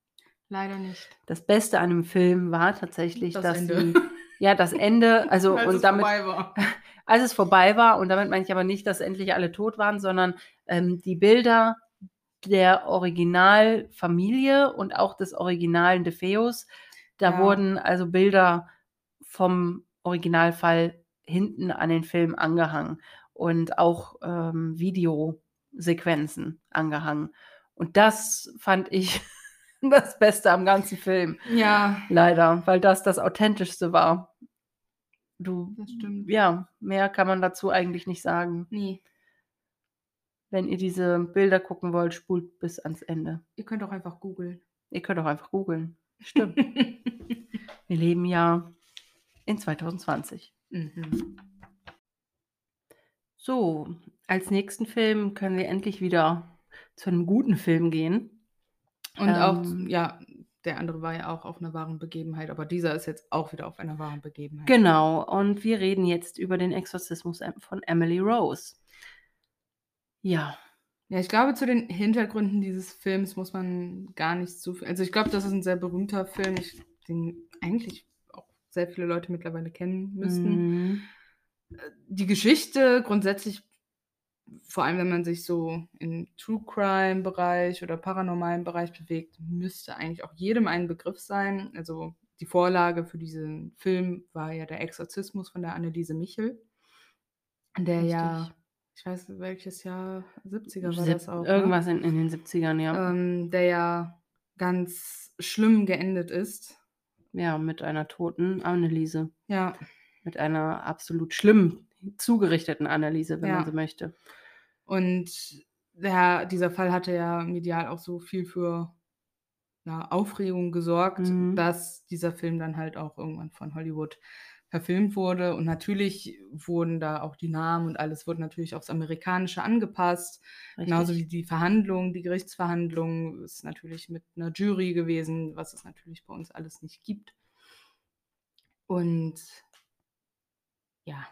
leider nicht. Das Beste an dem Film war tatsächlich, Das dass Ende. sie, ja, das Ende, also Als und es damit, vorbei war. als es vorbei war, und damit meine ich aber nicht, dass endlich alle tot waren, sondern ähm, die Bilder der Originalfamilie und auch des originalen DeFeos, da Ja. wurden also Bilder vom Originalfall hinten an den Film angehangen und auch ähm, Videosequenzen angehangen. Und das fand ich das Beste am ganzen Film. Ja, Leider, weil das das Authentischste war. Du, das stimmt. ja, mehr kann man dazu eigentlich nicht sagen. Nee. Wenn ihr diese Bilder gucken wollt, spult bis ans Ende. Ihr könnt auch einfach googeln. Ihr könnt auch einfach googeln. Stimmt. Wir leben ja in 2020. mhm. So, als nächsten Film können wir endlich wieder zu einem guten Film gehen. Und auch, Ähm. ja, der andere war ja auch auf einer wahren Begebenheit, aber dieser ist jetzt auch wieder auf einer wahren Begebenheit. Genau, und wir reden jetzt über den Exorzismus von Emily Rose. Ja, Ja, ich glaube, zu den Hintergründen dieses Films muss man gar nicht so viel. Also ich glaube, das ist ein sehr berühmter Film, ich, den eigentlich auch sehr viele Leute mittlerweile kennen müssten. mhm. Die Geschichte grundsätzlich, vor allem wenn man sich so im True Crime Bereich oder paranormalen Bereich bewegt, müsste eigentlich auch jedem ein Begriff sein. Also die Vorlage für diesen Film war ja der Exorzismus von der Anneliese Michel, der ja, Richtig. ich weiß welches Jahr, 70er war Sieb- das auch. ne? Irgendwas in, in den 70ern, ja. ähm, der ja ganz schlimm geendet ist. Ja, mit einer toten Anneliese. Ja, Mit einer absolut schlimm zugerichteten Anneliese, wenn Ja. man so möchte. Und der, dieser Fall hatte ja medial auch so viel für ja, Aufregung gesorgt, Mhm. dass dieser Film dann halt auch irgendwann von Hollywood verfilmt wurde. Und natürlich wurden da auch die Namen und alles wurde natürlich aufs Amerikanische angepasst. Genauso wie Richtig. die Verhandlungen, die Gerichtsverhandlungen ist natürlich mit einer Jury gewesen, was es natürlich bei uns alles nicht gibt. Und ja,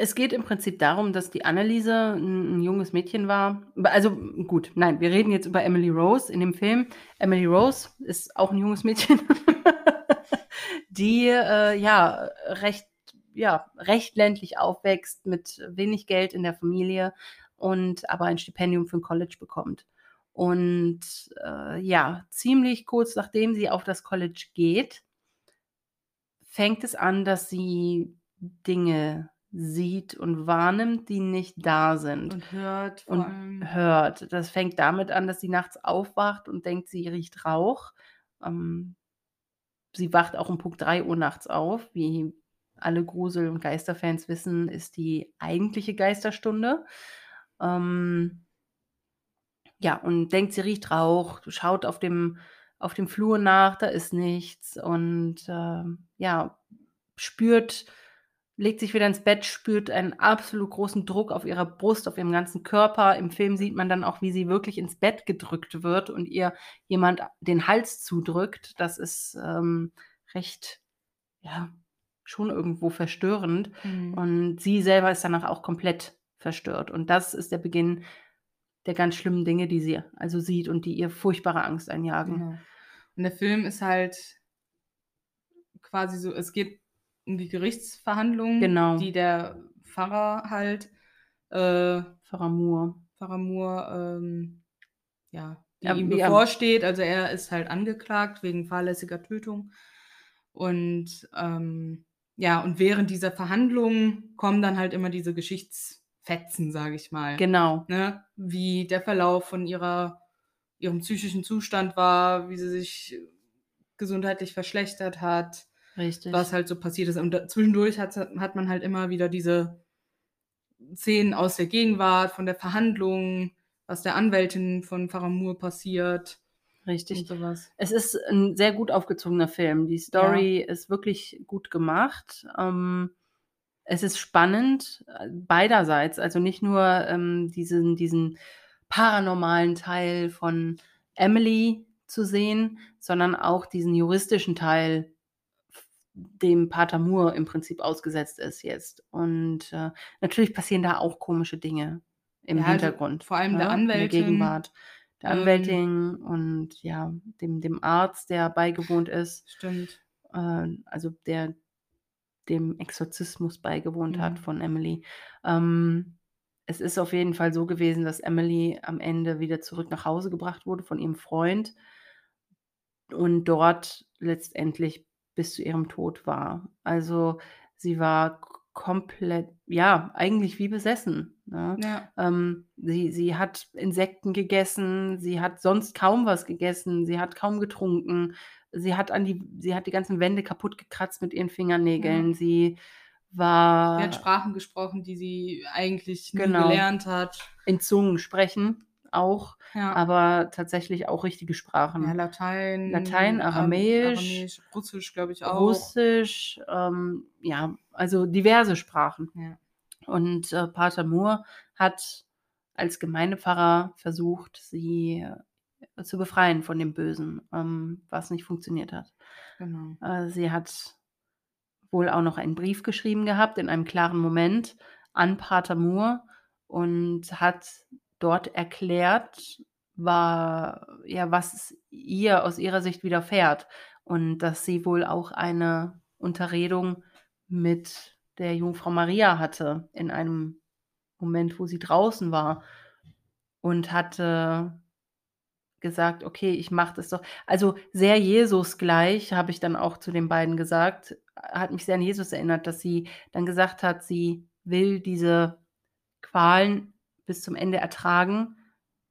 Es geht im Prinzip darum, dass die Anneliese ein, ein junges Mädchen war. Also gut, nein, wir reden jetzt über Emily Rose in dem Film. Emily Rose ist auch ein junges Mädchen, die äh, ja recht, ja recht ländlich aufwächst mit wenig Geld in der Familie und aber ein Stipendium für ein College bekommt. Und äh, ja, ziemlich kurz nachdem sie auf das College geht, fängt es an, dass sie Dinge sieht und wahrnimmt, die nicht da sind und hört und allem. hört. Das fängt damit an, dass sie nachts aufwacht und denkt, sie riecht Rauch. Ähm, sie wacht auch um Punkt 3 Uhr nachts auf. Wie alle Grusel- und Geisterfans wissen, ist die eigentliche Geisterstunde. Ähm, ja, und denkt, sie riecht Rauch, schaut auf dem, auf dem Flur nach, da ist nichts und ähm, ja, spürt, legt sich wieder ins Bett, spürt einen absolut großen Druck auf ihrer Brust, auf ihrem ganzen Körper. Im Film sieht man dann auch, wie sie wirklich ins Bett gedrückt wird und ihr jemand den Hals zudrückt. Das ist ähm, recht, ja, schon irgendwo verstörend. Mhm. Und sie selber ist danach auch komplett verstört. Und das ist der Beginn der ganz schlimmen Dinge, die sie also sieht und die ihr furchtbare Angst einjagen. Genau. Und der Film ist halt quasi so, es geht um die Gerichtsverhandlungen, Genau. die der Pfarrer halt, äh, Pfarrer Moore. Pfarrer Moore, ähm, ja, die Ja, ihm ja. bevorsteht. Also er ist halt angeklagt wegen fahrlässiger Tötung. Und ähm, ja, und während dieser Verhandlungen kommen dann halt immer diese Geschichtsfetzen, sage ich mal. Genau. ne, wie der Verlauf von ihrer, ihrem psychischen Zustand war, wie sie sich gesundheitlich verschlechtert hat, Richtig. was halt so passiert ist. Und da, zwischendurch hat, hat man halt immer wieder diese Szenen aus der Gegenwart, von der Verhandlung, was der Anwältin von Pfarrer Moore passiert Richtig. Es ist ein sehr gut aufgezogener Film. Die Story ist wirklich gut gemacht. Ähm, es ist spannend äh, beiderseits. Also nicht nur ähm, diesen, diesen paranormalen Teil von Emily zu sehen, sondern auch diesen juristischen Teil, dem Pater Moore im Prinzip ausgesetzt ist jetzt. Und äh, natürlich passieren da auch komische Dinge im Ja, also Hintergrund. vor allem der in der Anwältin, Gegenwart. Der ähm, Anwältin und ja, dem, dem Arzt, der beigewohnt ist, Stimmt. äh, also der dem Exorzismus beigewohnt Ja. hat von Emily. Ähm, es ist auf jeden Fall so gewesen, dass Emily am Ende wieder zurück nach Hause gebracht wurde von ihrem Freund und dort letztendlich bis zu ihrem Tod war. Also sie war komplett, ja, eigentlich wie besessen. Ne? Ja. Ähm, sie, sie hat Insekten gegessen, sie hat sonst kaum was gegessen, sie hat kaum getrunken, sie hat an die, sie hat die ganzen Wände kaputt gekratzt mit ihren Fingernägeln, Ja. sie Sie war hat Sprachen gesprochen, die sie eigentlich Genau. gelernt hat. in Zungen sprechen auch, Ja. aber tatsächlich auch richtige Sprachen. ja, Latein, Latein, Ara- Aramäisch, Aramäisch, Russisch, glaube ich auch. Russisch, ähm, ja, also diverse Sprachen. Ja. Und äh, Pater Moore hat als Gemeindepfarrer versucht, sie äh, zu befreien von dem Bösen, ähm, was nicht funktioniert hat. Genau. Äh, sie hat wohl auch noch einen Brief geschrieben gehabt in einem klaren Moment an Pater Moore und hat dort erklärt, war, ja, was ihr aus ihrer Sicht widerfährt und dass sie wohl auch eine Unterredung mit der Jungfrau Maria hatte in einem Moment, wo sie draußen war und hatte gesagt, okay, ich mache das doch. Also sehr Jesus gleich, habe ich dann auch zu den beiden gesagt, hat mich sehr an Jesus erinnert, dass sie dann gesagt hat, sie will diese Qualen bis zum Ende ertragen,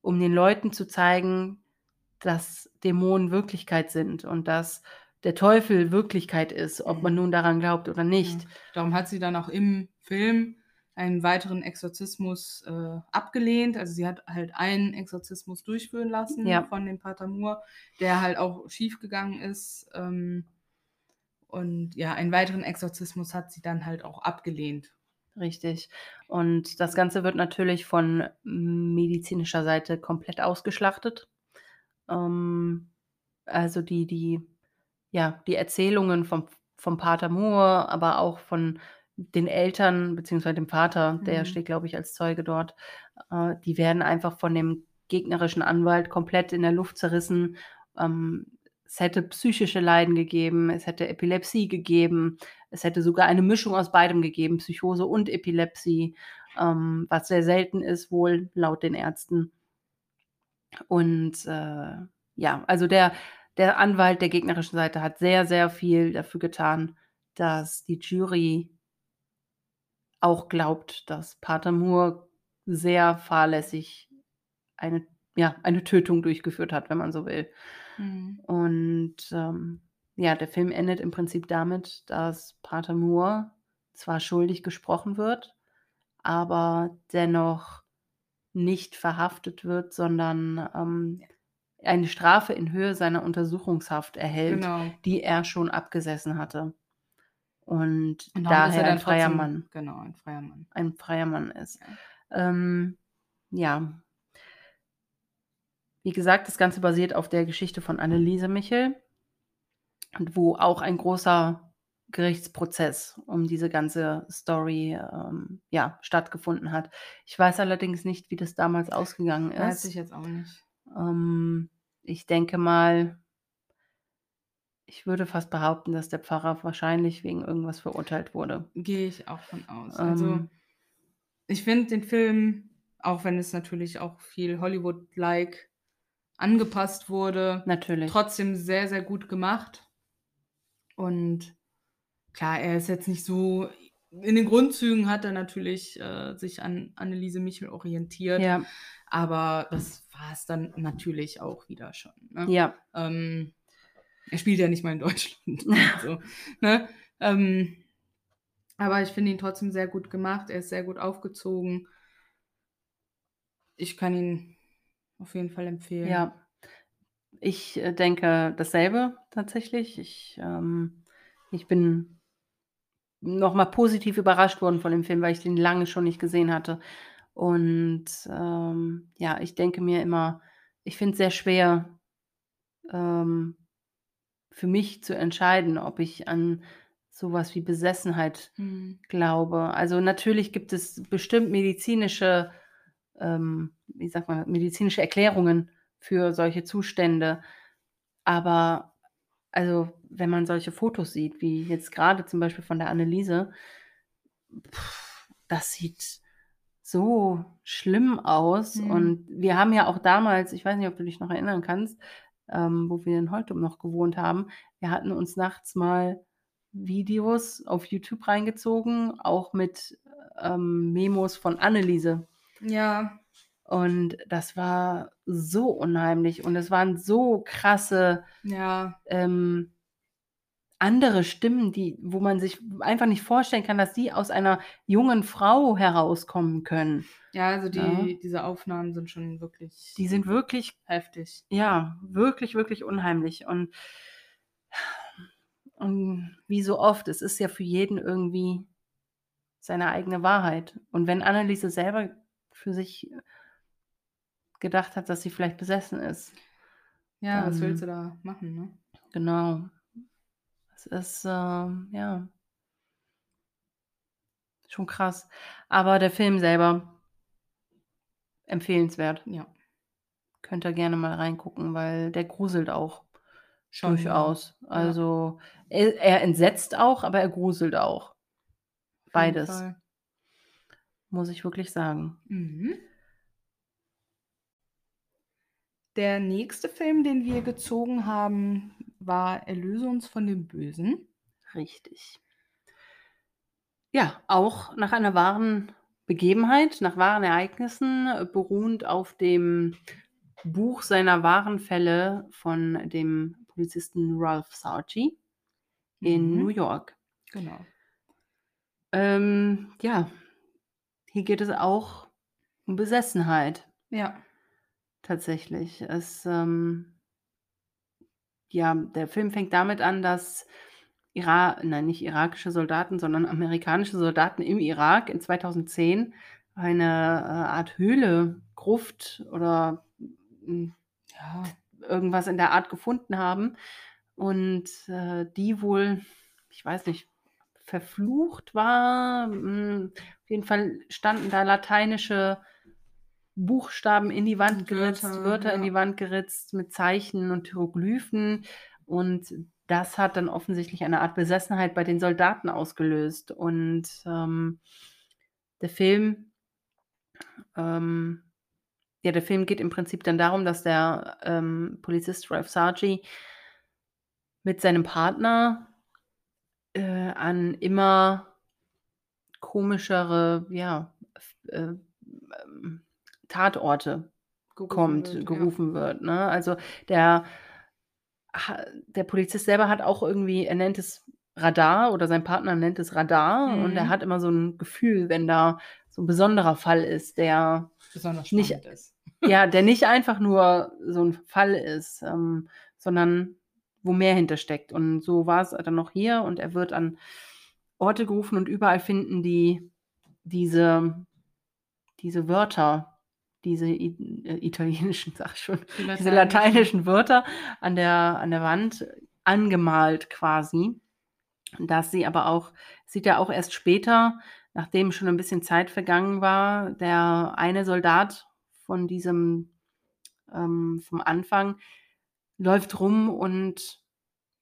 um den Leuten zu zeigen, dass Dämonen Wirklichkeit sind und dass der Teufel Wirklichkeit ist, ob man Mhm. nun daran glaubt oder nicht. Ja. Darum hat sie dann auch im Film einen weiteren Exorzismus äh, abgelehnt. Also sie hat halt einen Exorzismus durchführen lassen Ja. von dem Pater Moore, der halt auch schiefgegangen ist. Ähm, und ja, einen weiteren Exorzismus hat sie dann halt auch abgelehnt. Richtig. Und das Ganze wird natürlich von medizinischer Seite komplett ausgeschlachtet. Ähm, also die, die, ja, die Erzählungen vom, vom Pater Moore, aber auch von den Eltern, beziehungsweise dem Vater, der Mhm. steht, glaube ich, als Zeuge dort, äh, die werden einfach von dem gegnerischen Anwalt komplett in der Luft zerrissen. Ähm, es hätte psychische Leiden gegeben, es hätte Epilepsie gegeben, es hätte sogar eine Mischung aus beidem gegeben, Psychose und Epilepsie, ähm, was sehr selten ist, wohl laut den Ärzten. Und äh, ja, also der, der Anwalt der gegnerischen Seite hat sehr, sehr viel dafür getan, dass die Jury auch glaubt, dass Pater Moore sehr fahrlässig eine, ja, eine Tötung durchgeführt hat, wenn man so will. Mhm. Und ähm, ja, der Film endet im Prinzip damit, dass Pater Moore zwar schuldig gesprochen wird, aber dennoch nicht verhaftet wird, sondern ähm, eine Strafe in Höhe seiner Untersuchungshaft erhält, Genau. die er schon abgesessen hatte. Und ist daher er ein freier trotzdem- Mann, Genau, ein freier Mann. ein freier Mann ist. Ähm, ja. Wie gesagt, das Ganze basiert auf der Geschichte von Anneliese Michel, wo auch ein großer Gerichtsprozess um diese ganze Story ähm, ja, stattgefunden hat. Ich weiß allerdings nicht, wie das damals ausgegangen Weiß ist. ich jetzt auch nicht. Ähm, ich denke mal, ich würde fast behaupten, dass der Pfarrer wahrscheinlich wegen irgendwas verurteilt wurde. Gehe ich auch von aus. Also Ähm, ich finde den Film, auch wenn es natürlich auch viel Hollywood-like angepasst wurde, natürlich. trotzdem sehr, sehr gut gemacht. Und klar, er ist jetzt nicht so. In den Grundzügen hat er natürlich äh, sich an Anneliese Michel orientiert, Ja, aber das war es dann natürlich auch wieder schon. Ne? ja, Ähm, er spielt ja nicht mal in Deutschland. so, ne? ähm, aber ich finde ihn trotzdem sehr gut gemacht. Er ist sehr gut aufgezogen. Ich kann ihn auf jeden Fall empfehlen. ja. Ich äh, denke dasselbe tatsächlich. Ich, ähm, ich bin nochmal positiv überrascht worden von dem Film, weil ich den lange schon nicht gesehen hatte. Und ähm, ja, ich denke mir immer, ich finde es sehr schwer, ähm, für mich zu entscheiden, ob ich an sowas wie Besessenheit Hm. glaube. Also natürlich gibt es bestimmt medizinische, ähm, wie sagt man, medizinische Erklärungen für solche Zustände. Aber also, wenn man solche Fotos sieht, wie jetzt gerade zum Beispiel von der Anneliese, pff, das sieht so schlimm aus. Mhm. Und wir haben ja auch damals, ich weiß nicht, ob du dich noch erinnern kannst, ähm, wo wir in Holtum noch gewohnt haben, wir hatten uns nachts mal Videos auf YouTube reingezogen, auch mit ähm, Memos von Anneliese. Ja. Und das war so unheimlich und es waren so krasse Ja. ähm, andere Stimmen, die, wo man sich einfach nicht vorstellen kann, dass die aus einer jungen Frau herauskommen können. Ja, also die, Ja. diese Aufnahmen sind schon wirklich Die sind wirklich heftig. Ja, wirklich, wirklich unheimlich. Und, und wie so oft, es ist ja für jeden irgendwie seine eigene Wahrheit. Und wenn Anneliese selber für sich gedacht hat, dass sie vielleicht besessen ist, Ja, was Dann- willst du da machen, ne? genau. Es ist, ähm, ja, schon krass. Aber der Film selber empfehlenswert. Ja. Könnt ihr gerne mal reingucken, weil der gruselt auch. Schon, Durchaus. Also er, er entsetzt auch, aber er gruselt auch. Beides, muss ich wirklich sagen. Mhm. Der nächste Film, den wir gezogen haben, war Erlöse uns von dem Bösen. Richtig. Ja, auch nach einer wahren Begebenheit, nach wahren Ereignissen, beruhend auf dem Buch seiner wahren Fälle von dem Polizisten Ralph Sarchi in Mhm. New York. Genau. Ähm, ja, hier geht es auch um Besessenheit. Ja. Tatsächlich. Es, ähm, ja, der Film fängt damit an, dass Ira nein, nicht irakische Soldaten, sondern amerikanische Soldaten im Irak in 2010 eine, äh, Art Höhle, Gruft oder, hm, Ja. irgendwas in der Art gefunden haben und, äh, die wohl, ich weiß nicht, verflucht war. Hm, auf jeden Fall standen da lateinische Buchstaben in die Wand geritzt, Wörter, Wörter in ja. die Wand geritzt mit Zeichen und Hieroglyphen. Und das hat dann offensichtlich eine Art Besessenheit bei den Soldaten ausgelöst. Und ähm, der Film, ähm, ja, der Film geht im Prinzip dann darum, dass der ähm, Polizist Ralph Sargi mit seinem Partner äh, an immer komischere, ja, äh, ähm, Tatorte Gerufen kommt, wird, ja. gerufen wird. Ne? Also der, der Polizist selber hat auch irgendwie, er nennt es Radar oder sein Partner nennt es Radar und er Mhm. hat immer so ein Gefühl, wenn da so ein besonderer Fall ist, der Besonders Nicht- ist. ja, der nicht einfach nur so ein Fall ist, ähm, sondern wo mehr hintersteckt. Und so war es dann noch hier und er wird an Orte gerufen und überall finden die diese, diese Wörter, diese I äh, italienischen, sag ich schon, Die diese lateinischen Wörter an der, an der Wand angemalt quasi. Dass sie aber auch, sieht er auch erst später, nachdem schon ein bisschen Zeit vergangen war, der eine Soldat von diesem, ähm, vom Anfang, läuft rum und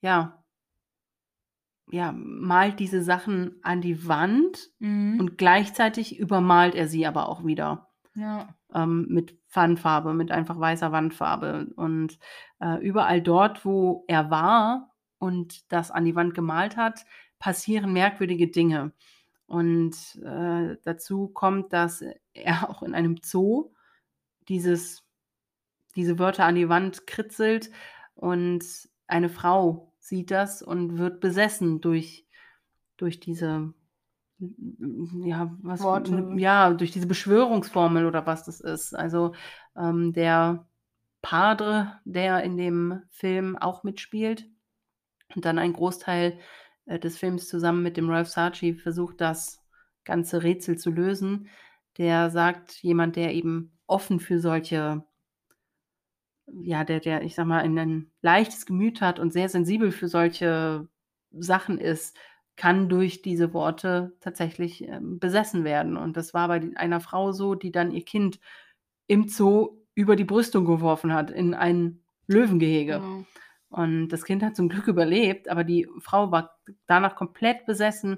ja, ja, malt diese Sachen an die Wand Mhm. und gleichzeitig übermalt er sie aber auch wieder ja. Ähm, mit Wandfarbe, mit einfach weißer Wandfarbe. Und äh, überall dort, wo er war und das an die Wand gemalt hat, passieren merkwürdige Dinge. Und äh, dazu kommt, dass er auch in einem Zoo dieses, diese Wörter an die Wand kritzelt und eine Frau sieht das und wird besessen durch, durch diese ja, was, Worte. ja, durch diese Beschwörungsformel oder was das ist. Also ähm, der Padre, der in dem Film auch mitspielt und dann ein Großteil äh, des Films zusammen mit dem Ralph Sarchi versucht, das ganze Rätsel zu lösen. Der sagt, jemand, der eben offen für solche, ja, der, der, ich sag mal, ein, ein leichtes Gemüt hat und sehr sensibel für solche Sachen ist, kann durch diese Worte tatsächlich ähm, besessen werden. Und das war bei einer Frau so, die dann ihr Kind im Zoo über die Brüstung geworfen hat in ein Löwengehege. Genau. Und das Kind hat zum Glück überlebt, aber die Frau war danach komplett besessen,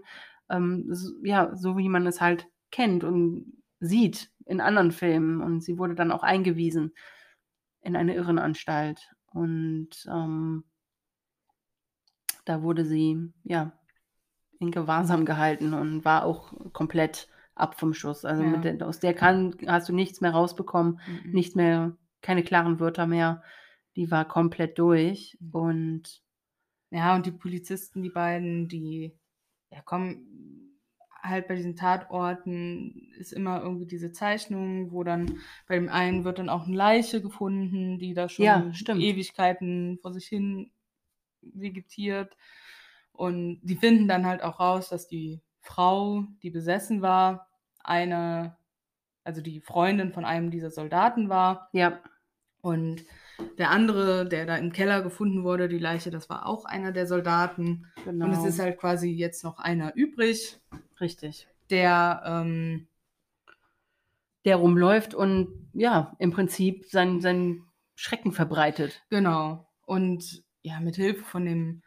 ähm, so, ja, so wie man es halt kennt und sieht in anderen Filmen. Und sie wurde dann auch eingewiesen in eine Irrenanstalt. Und ähm, da wurde sie, ja, in Gewahrsam gehalten und war auch komplett ab vom Schuss. Also Ja. der, aus der kann, hast du nichts mehr rausbekommen, Mhm. nicht mehr, keine klaren Wörter mehr. Die war komplett durch Mhm. und Ja, und die Polizisten, die beiden, die ja, kommen halt bei diesen Tatorten ist immer irgendwie diese Zeichnung, wo dann bei dem einen wird dann auch eine Leiche gefunden, die da schon Ja. Ewigkeiten vor sich hin vegetiert. Und die finden dann halt auch raus, dass die Frau, die besessen war, eine, also die Freundin von einem dieser Soldaten war. ja, Und der andere, der da im Keller gefunden wurde, die Leiche, das war auch einer der Soldaten. genau. Und es ist halt quasi jetzt noch einer übrig, richtig. der, ähm, Der rumläuft und ja, im Prinzip seinen sein Schrecken verbreitet. genau, und ja, mit Hilfe von dem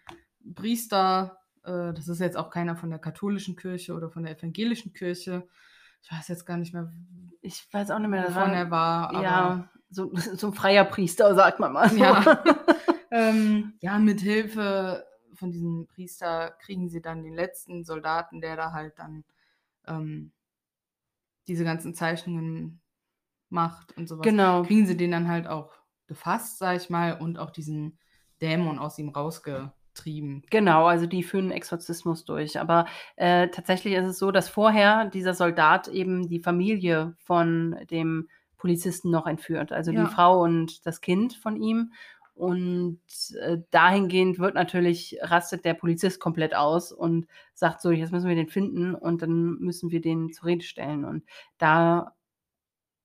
Priester, äh, das ist jetzt auch keiner von der katholischen Kirche oder von der evangelischen Kirche. Ich weiß jetzt gar nicht mehr, Ich weiß auch nicht mehr, wovon er war, aber ja, so, so ein freier Priester, sagt man mal. so. Ja. ähm, ja, mit Hilfe von diesem Priester kriegen sie dann den letzten Soldaten, der da halt dann ähm, diese ganzen Zeichnungen macht und sowas. genau. Kriegen sie den dann halt auch gefasst, sag ich mal, und auch diesen Dämon aus ihm rausgetrieben. Genau, also die führen Exorzismus durch. Aber äh, tatsächlich ist es so, dass vorher dieser Soldat eben die Familie von dem Polizisten noch entführt. Also Ja. die Frau und das Kind von ihm. Und äh, dahingehend wird natürlich, rastet der Polizist komplett aus und sagt so, jetzt müssen wir den finden und dann müssen wir den zur Rede stellen. Und da,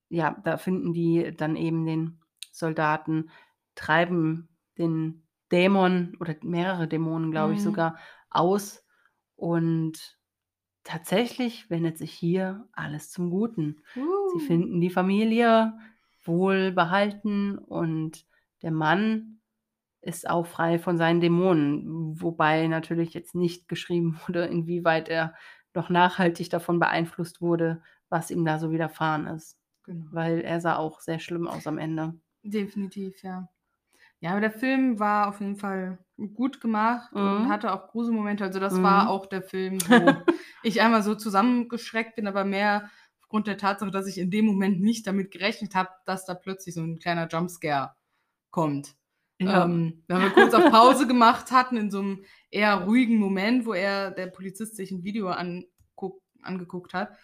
ja, da finden die dann eben den Soldaten, treiben den Dämon oder mehrere Dämonen, glaube ich, Mhm. sogar aus. Und tatsächlich wendet sich hier alles zum Guten. Sie finden die Familie wohlbehalten und der Mann ist auch frei von seinen Dämonen, wobei natürlich jetzt nicht geschrieben wurde, inwieweit er noch nachhaltig davon beeinflusst wurde, was ihm da so widerfahren ist, Genau. weil er sah auch sehr schlimm aus am Ende. Definitiv, ja. Ja, aber der Film war auf jeden Fall gut gemacht und Mhm. hatte auch Gruselmomente. Also das Mhm. war auch der Film, wo ich einmal so zusammengeschreckt bin, aber mehr aufgrund der Tatsache, dass ich in dem Moment nicht damit gerechnet habe, dass da plötzlich so ein kleiner Jumpscare kommt. Ähm, wenn wir kurz auf Pause gemacht hatten, in so einem eher ruhigen Moment, wo er, der Polizist, sich ein Video anguck, angeguckt hat.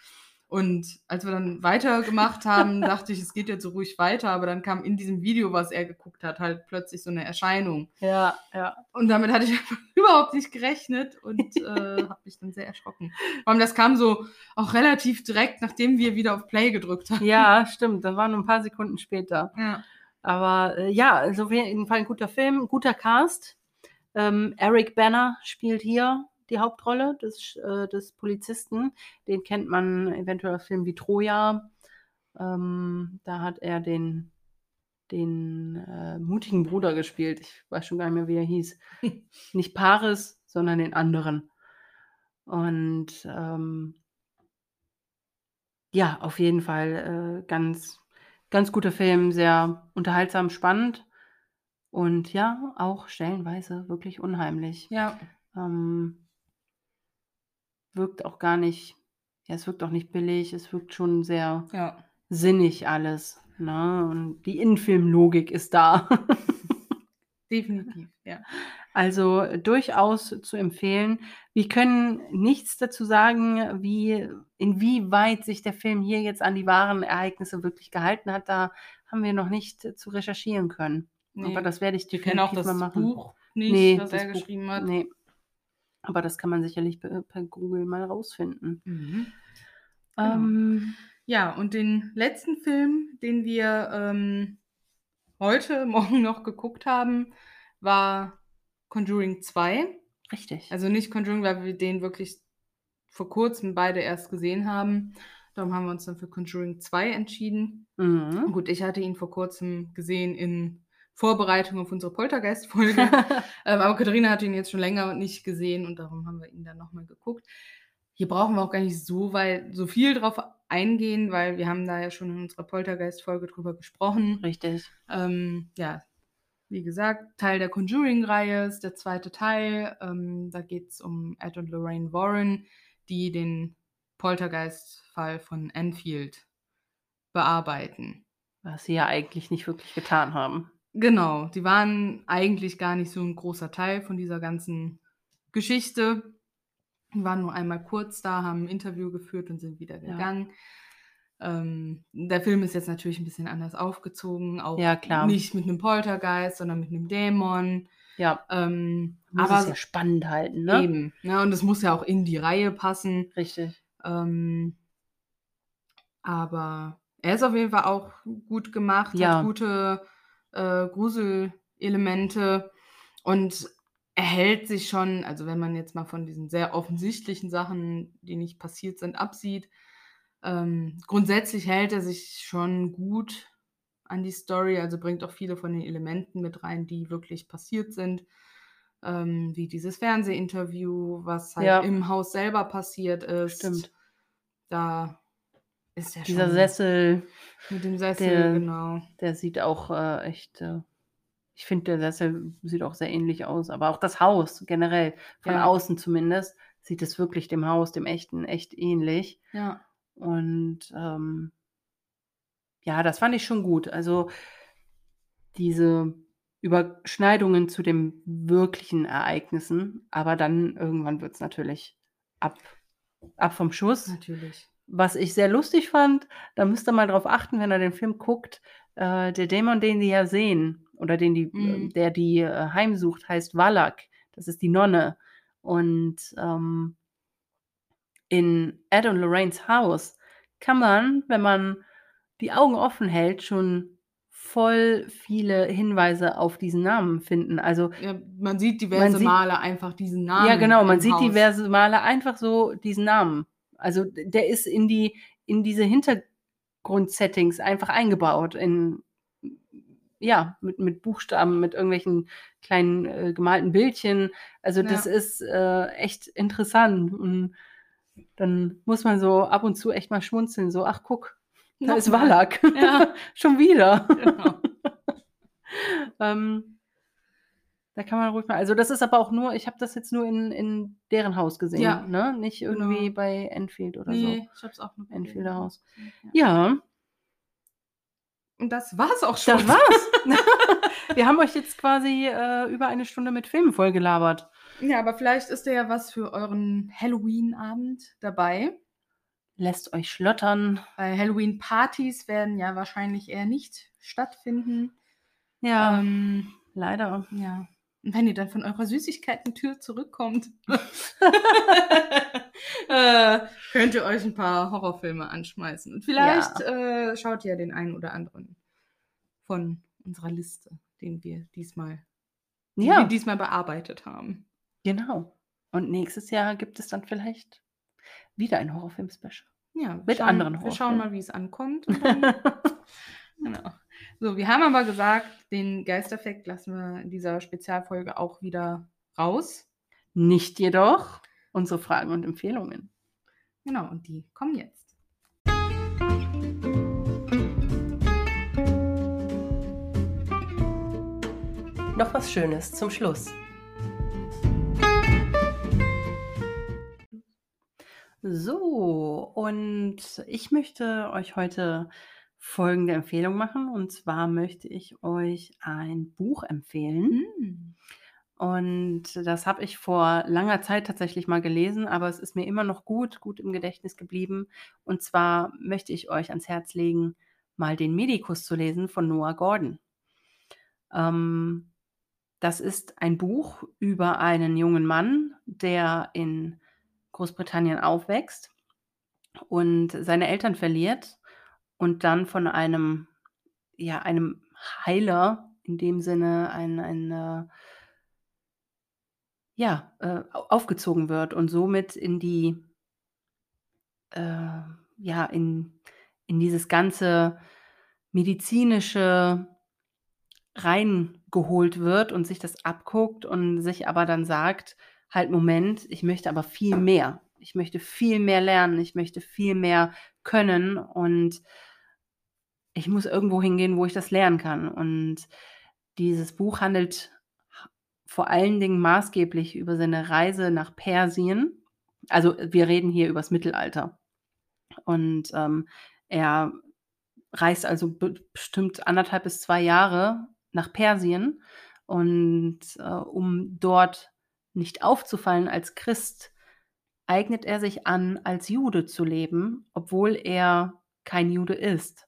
Und als wir dann weitergemacht haben, dachte ich, es geht jetzt so ruhig weiter, aber dann kam in diesem Video, was er geguckt hat, halt plötzlich so eine Erscheinung. ja, ja. Und damit hatte ich einfach überhaupt nicht gerechnet und äh, habe mich dann sehr erschrocken. Vor allem, das kam so auch relativ direkt, nachdem wir wieder auf Play gedrückt haben. Ja, stimmt. Das war nur ein paar Sekunden später. Ja. Aber äh, ja, also auf jeden Fall ein guter Film, guter Cast. Ähm, Eric Banner spielt hier die Hauptrolle des, äh, des Polizisten. Den kennt man eventuell aus Filmen wie Troja. Ähm, da hat er den, den äh, mutigen Bruder gespielt. Ich weiß schon gar nicht mehr, wie er hieß. Nicht Paris, sondern den anderen. Und ähm, ja, auf jeden Fall äh, ganz, ganz guter Film, sehr unterhaltsam, spannend und ja, auch stellenweise wirklich unheimlich. Ja. Ähm, wirkt auch gar nicht, ja, es wirkt auch nicht billig, es wirkt schon sehr Ja. sinnig alles. Ne? Und die Innenfilmlogik ist da. Definitiv, ja. Also durchaus zu empfehlen. Wir können nichts dazu sagen, wie, inwieweit sich der Film hier jetzt an die wahren Ereignisse wirklich gehalten hat. Da haben wir noch nicht zu recherchieren können. Nee. Aber das werde ich wir kennen auch das mal machen. Buch nicht, Nee, was das er Buch- geschrieben hat. Nee. Aber das kann man sicherlich per, per Google mal rausfinden. Mhm. Genau. Ähm, Ja, und den letzten Film, den wir ähm, heute Morgen noch geguckt haben, war Conjuring 2. richtig. Also nicht Conjuring, weil wir den wirklich vor kurzem beide erst gesehen haben. Darum haben wir uns dann für Conjuring 2 entschieden. mhm. Gut, ich hatte ihn vor kurzem gesehen in Vorbereitung auf unsere Poltergeist-Folge. ähm, aber Katharina hat ihn jetzt schon länger nicht gesehen und darum haben wir ihn dann nochmal geguckt. Hier brauchen wir auch gar nicht so weit, so viel drauf eingehen, weil wir haben da ja schon in unserer Poltergeist-Folge drüber gesprochen. Richtig. Ähm, ja, wie gesagt, Teil der Conjuring-Reihe ist der zweite Teil. Ähm, da geht es um Ed und Lorraine Warren, die den Poltergeist-Fall von Enfield bearbeiten. Was sie ja eigentlich nicht wirklich getan haben. Genau, die waren eigentlich gar nicht so ein großer Teil von dieser ganzen Geschichte. Die waren nur einmal kurz da, haben ein Interview geführt und sind wieder Ja. gegangen. Ähm, der Film ist jetzt natürlich ein bisschen anders aufgezogen, auch Ja, klar. nicht mit einem Poltergeist, sondern mit einem Dämon. Ja, Ähm, muss aber es ja spannend halten, ne? eben, ne? und es muss ja auch in die Reihe passen. Richtig. Ähm, aber er ist auf jeden Fall auch gut gemacht, Ja. hat gute äh, Gruselelemente und er hält sich schon, also wenn man jetzt mal von diesen sehr offensichtlichen Sachen, die nicht passiert sind, absieht, ähm, grundsätzlich hält er sich schon gut an die Story, also bringt auch viele von den Elementen mit rein, die wirklich passiert sind. Ähm, wie dieses Fernsehinterview, was halt Ja. im Haus selber passiert ist. Stimmt. Da ist ja Dieser schon Sessel, mit dem Sessel, der- genau. der sieht auch äh, echt. Äh, ich finde, der Sessel sieht auch sehr ähnlich aus. Aber auch das Haus generell, von Ja. außen zumindest, sieht es wirklich dem Haus, dem echten, echt ähnlich. Ja. Und ähm, ja, das fand ich schon gut. Also diese Überschneidungen zu den wirklichen Ereignissen, aber dann irgendwann wird es natürlich ab, ab vom Schuss. Natürlich. Was ich sehr lustig fand, da müsst ihr mal drauf achten, wenn ihr den Film guckt, äh, der Dämon, den die ja sehen, oder den die, Mhm. äh, der die äh, heimsucht, heißt Wallach. Das ist die Nonne. Und ähm, in Ed und Lorraines Haus kann man, wenn man die Augen offen hält, schon voll viele Hinweise auf diesen Namen finden. Also Ja, man sieht diverse Man sieht- Male einfach diesen Namen. ja, genau, man sieht Haus. diverse Male einfach so diesen Namen. Also der ist in die in diese Hintergrundsettings einfach eingebaut in ja, mit, mit Buchstaben, mit irgendwelchen kleinen äh, gemalten Bildchen. Also das Ja. ist äh, echt interessant. Und dann muss man so ab und zu echt mal schmunzeln, so, ach guck, da ist Nochmal. Wallach. Ja. Schon wieder. Genau. Ähm, da kann man ruhig mal. Also, das ist aber auch nur, ich habe das jetzt nur in, in deren Haus gesehen, Ja, ne? Nicht irgendwie genau. bei Enfield oder Nee, ich hab's auch nur Enfielder Haus. Ja. so. Ja, Und das war's auch schon. das war's. Wir haben euch jetzt quasi äh, über eine Stunde mit Filmen vollgelabert. Ja, aber vielleicht ist da ja was für euren Halloween-Abend dabei. Lässt euch schlottern. Weil Halloween-Partys werden ja wahrscheinlich eher nicht stattfinden. Ja, Ähm, leider. ja. Und wenn ihr dann von eurer Süßigkeiten-Tür zurückkommt, äh, könnt ihr euch ein paar Horrorfilme anschmeißen. Und vielleicht äh, schaut ihr den einen oder anderen von unserer Liste, den wir diesmal, die Ja, wir diesmal bearbeitet haben. genau. Und nächstes Jahr gibt es dann vielleicht wieder ein Horrorfilm-Special. Ja, Mit schauen, anderen Wir schauen Horrorfilmen. mal, wie es ankommt. Dann, genau. So, wir haben aber gesagt, den Geisterfekt lassen wir in dieser Spezialfolge auch wieder raus. Nicht jedoch unsere Fragen und Empfehlungen. Genau, und die kommen jetzt. Noch was Schönes zum Schluss. So, und ich möchte euch heute folgende Empfehlung machen. Und zwar möchte ich euch ein Buch empfehlen. Hm. Und das habe ich vor langer Zeit tatsächlich mal gelesen, aber es ist mir immer noch gut, gut im Gedächtnis geblieben. Und zwar möchte ich euch ans Herz legen, mal den Medikus zu lesen von Noah Gordon. Ähm, das ist ein Buch über einen jungen Mann, der in Großbritannien aufwächst und seine Eltern verliert und dann von einem, ja, einem Heiler, in dem Sinne ein, ein äh, ja, äh, au- aufgezogen wird und somit in die, äh, ja, in, in dieses ganze medizinische reingeholt wird und sich das abguckt und sich aber dann sagt, halt Moment, ich möchte aber viel mehr. Ich möchte viel mehr lernen, ich möchte viel mehr können und ich muss irgendwo hingehen, wo ich das lernen kann. Und dieses Buch handelt vor allen Dingen maßgeblich über seine Reise nach Persien. Also wir reden hier übers Mittelalter. Und ähm, er reist also bestimmt anderthalb bis zwei Jahre nach Persien und äh, um dort nicht aufzufallen als Christ, eignet er sich an, als Jude zu leben, obwohl er kein Jude ist.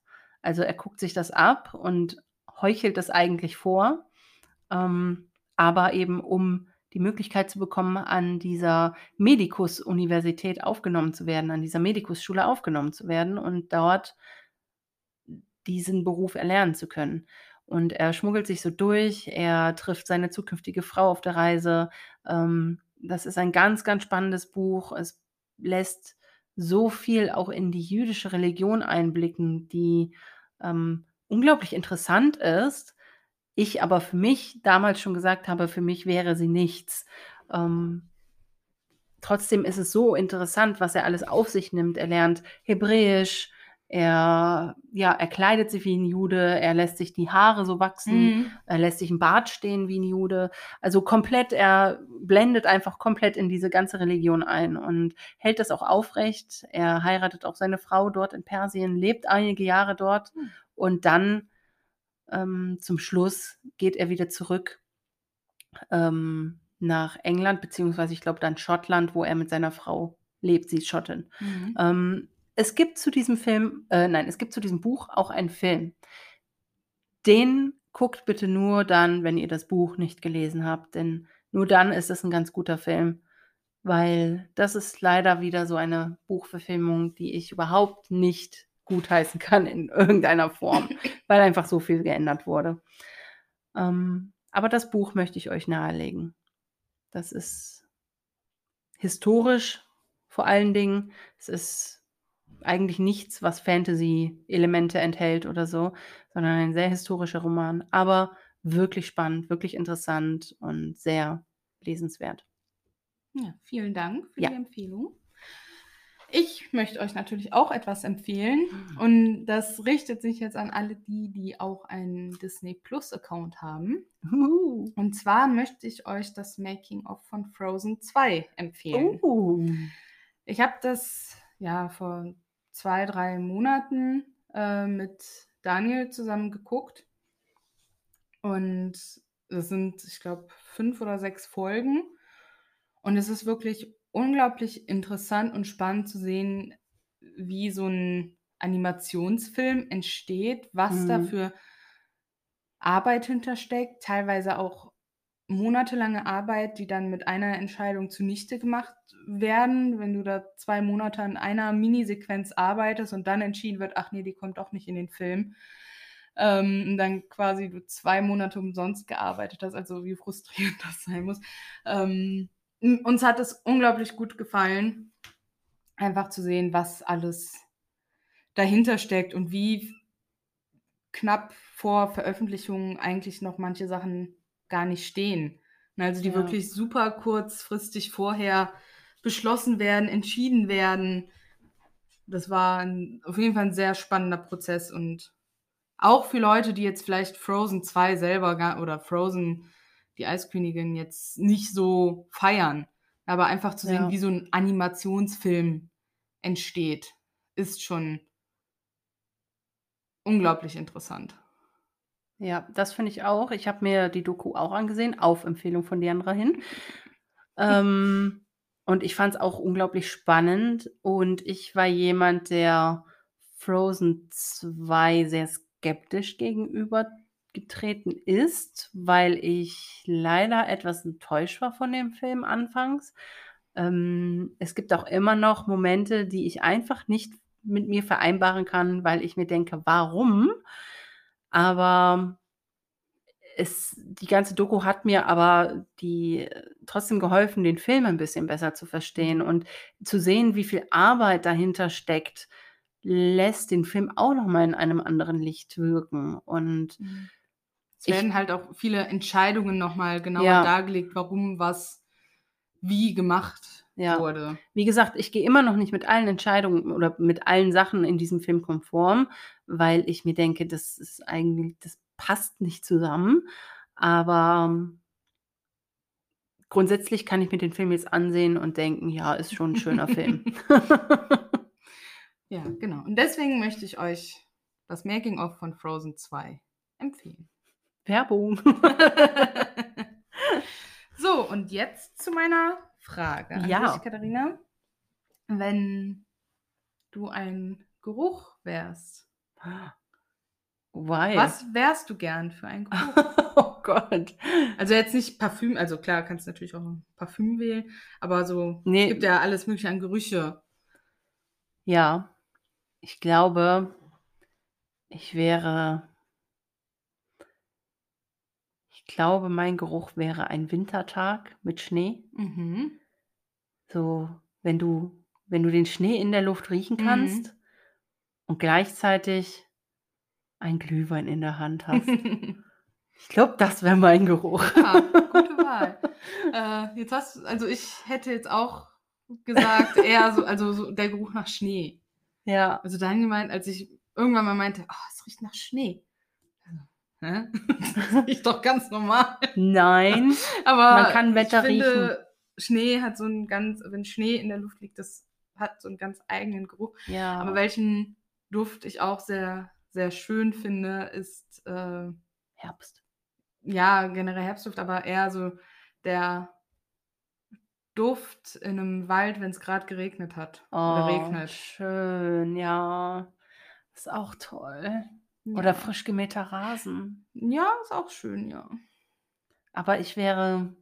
Also er guckt sich das ab und heuchelt das eigentlich vor, ähm, aber eben um die Möglichkeit zu bekommen, an dieser Medikus-Universität aufgenommen zu werden, an dieser Medikusschule aufgenommen zu werden und dort diesen Beruf erlernen zu können. Und er schmuggelt sich so durch, er trifft seine zukünftige Frau auf der Reise. Ähm, das ist ein ganz, ganz spannendes Buch. Es lässt so viel auch in die jüdische Religion einblicken, die ähm, unglaublich interessant ist. Ich aber für mich damals schon gesagt habe, für mich wäre sie nichts. Ähm, trotzdem ist es so interessant, was er alles auf sich nimmt. Er lernt Hebräisch, er, ja, er kleidet sich wie ein Jude, er lässt sich die Haare so wachsen, mhm. er lässt sich ein Bart stehen wie ein Jude. Also komplett, er blendet einfach komplett in diese ganze Religion ein und hält das auch aufrecht. Er heiratet auch seine Frau dort in Persien, lebt einige Jahre dort mhm. und dann ähm, zum Schluss geht er wieder zurück ähm, nach England, beziehungsweise ich glaube dann Schottland, wo er mit seiner Frau lebt. Sie ist Schottin. Mhm. Ähm, es gibt zu diesem Film, äh, nein, es gibt zu diesem Buch auch einen Film. Den guckt bitte nur dann, wenn ihr das Buch nicht gelesen habt, denn nur dann ist es ein ganz guter Film, weil das ist leider wieder so eine Buchverfilmung, die ich überhaupt nicht gutheißen kann in irgendeiner Form, weil einfach so viel geändert wurde. Ähm, aber das Buch möchte ich euch nahelegen. Das ist historisch vor allen Dingen. Es ist eigentlich nichts, was Fantasy-Elemente enthält oder so, sondern ein sehr historischer Roman, aber wirklich spannend, wirklich interessant und sehr lesenswert. Ja, vielen Dank für ja. die Empfehlung. Ich möchte euch natürlich auch etwas empfehlen mhm. und das richtet sich jetzt an alle die, die auch einen Disney Plus Account haben. Uh. Und zwar möchte ich euch das Making of von Frozen 2 empfehlen. Uh. Ich habe das ja vor zwei, drei Monaten äh, mit Daniel zusammen geguckt. Und es sind, ich glaube, fünf oder sechs Folgen. Und es ist wirklich unglaublich interessant und spannend zu sehen, wie so ein Animationsfilm entsteht, was mhm. da für Arbeit hintersteckt, teilweise auch monatelange Arbeit, die dann mit einer Entscheidung zunichte gemacht werden, wenn du da zwei Monate an einer Minisequenz arbeitest und dann entschieden wird, ach nee, die kommt auch nicht in den Film. Ähm, dann quasi du zwei Monate umsonst gearbeitet hast, also wie frustrierend das sein muss. Ähm, uns hat es unglaublich gut gefallen, einfach zu sehen, was alles dahinter steckt und wie knapp vor Veröffentlichung eigentlich noch manche Sachen gar nicht stehen. Also die ja. wirklich super kurzfristig vorher beschlossen werden, entschieden werden. Das war ein, auf jeden Fall ein sehr spannender Prozess und auch für Leute, die jetzt vielleicht Frozen 2 selber gar, oder Frozen, die Eiskönigin, jetzt nicht so feiern. Aber einfach zu sehen, ja. wie so ein Animationsfilm entsteht, ist schon unglaublich interessant. Ja, das finde ich auch. Ich habe mir die Doku auch angesehen, auf Empfehlung von Diandra hin. Ähm, und ich fand es auch unglaublich spannend. Und ich war jemand, der Frozen 2 sehr skeptisch gegenübergetreten ist, weil ich leider etwas enttäuscht war von dem Film anfangs. Ähm, es gibt auch immer noch Momente, die ich einfach nicht mit mir vereinbaren kann, weil ich mir denke, warum? Aber es, die ganze Doku hat mir aber die trotzdem geholfen, den Film ein bisschen besser zu verstehen und zu sehen, wie viel Arbeit dahinter steckt, lässt den Film auch noch mal in einem anderen Licht wirken und mhm. es werden ich, halt auch viele Entscheidungen noch mal genauer ja. dargelegt, warum was wie gemacht ja. wurde. Wie gesagt, ich gehe immer noch nicht mit allen Entscheidungen oder mit allen Sachen in diesem Film konform, weil ich mir denke, das ist eigentlich, das passt nicht zusammen. Aber ähm, grundsätzlich kann ich mir den Film jetzt ansehen und denken, ja, ist schon ein schöner Film. Ja, genau. Und deswegen möchte ich euch das Making-of von Frozen 2 empfehlen. Werbung. so, und jetzt zu meiner Frage an Ja. dich, Katharina. Wenn du ein Geruch wärst, Why? was wärst du gern für ein Geruch? oh Gott. Also jetzt nicht Parfüm, also klar, kannst du natürlich auch ein Parfüm wählen, aber so, Nee. es gibt ja alles mögliche an Gerüche. Ja, ich glaube, ich wäre. Ich glaube, mein Geruch wäre ein Wintertag mit Schnee. Mhm. So, wenn du, wenn du den Schnee in der Luft riechen Mhm. kannst und gleichzeitig ein Glühwein in der Hand hast. Ich glaube, das wäre mein Geruch. Ja, gute Wahl. äh, jetzt hast also ich hätte jetzt auch gesagt, eher so, also so der Geruch nach Schnee. Ja. Also dann gemeint, als ich irgendwann mal meinte, oh, es riecht nach Schnee. Hä? Das riecht doch ganz normal. Nein. Aber Man kann Wetter ich finde, Schnee hat so einen ganz, wenn Schnee in der Luft liegt, das hat so einen ganz eigenen Geruch. Ja. Aber welchen Duft ich auch sehr, sehr schön finde, ist äh, Herbst. ja, generell Herbstduft, aber eher so der Duft in einem Wald, wenn es gerade geregnet hat oder Oh, regnet. schön, ja. Ist auch toll. Oder frisch gemähter Rasen. Ja, ist auch schön, ja. Aber ich wäre,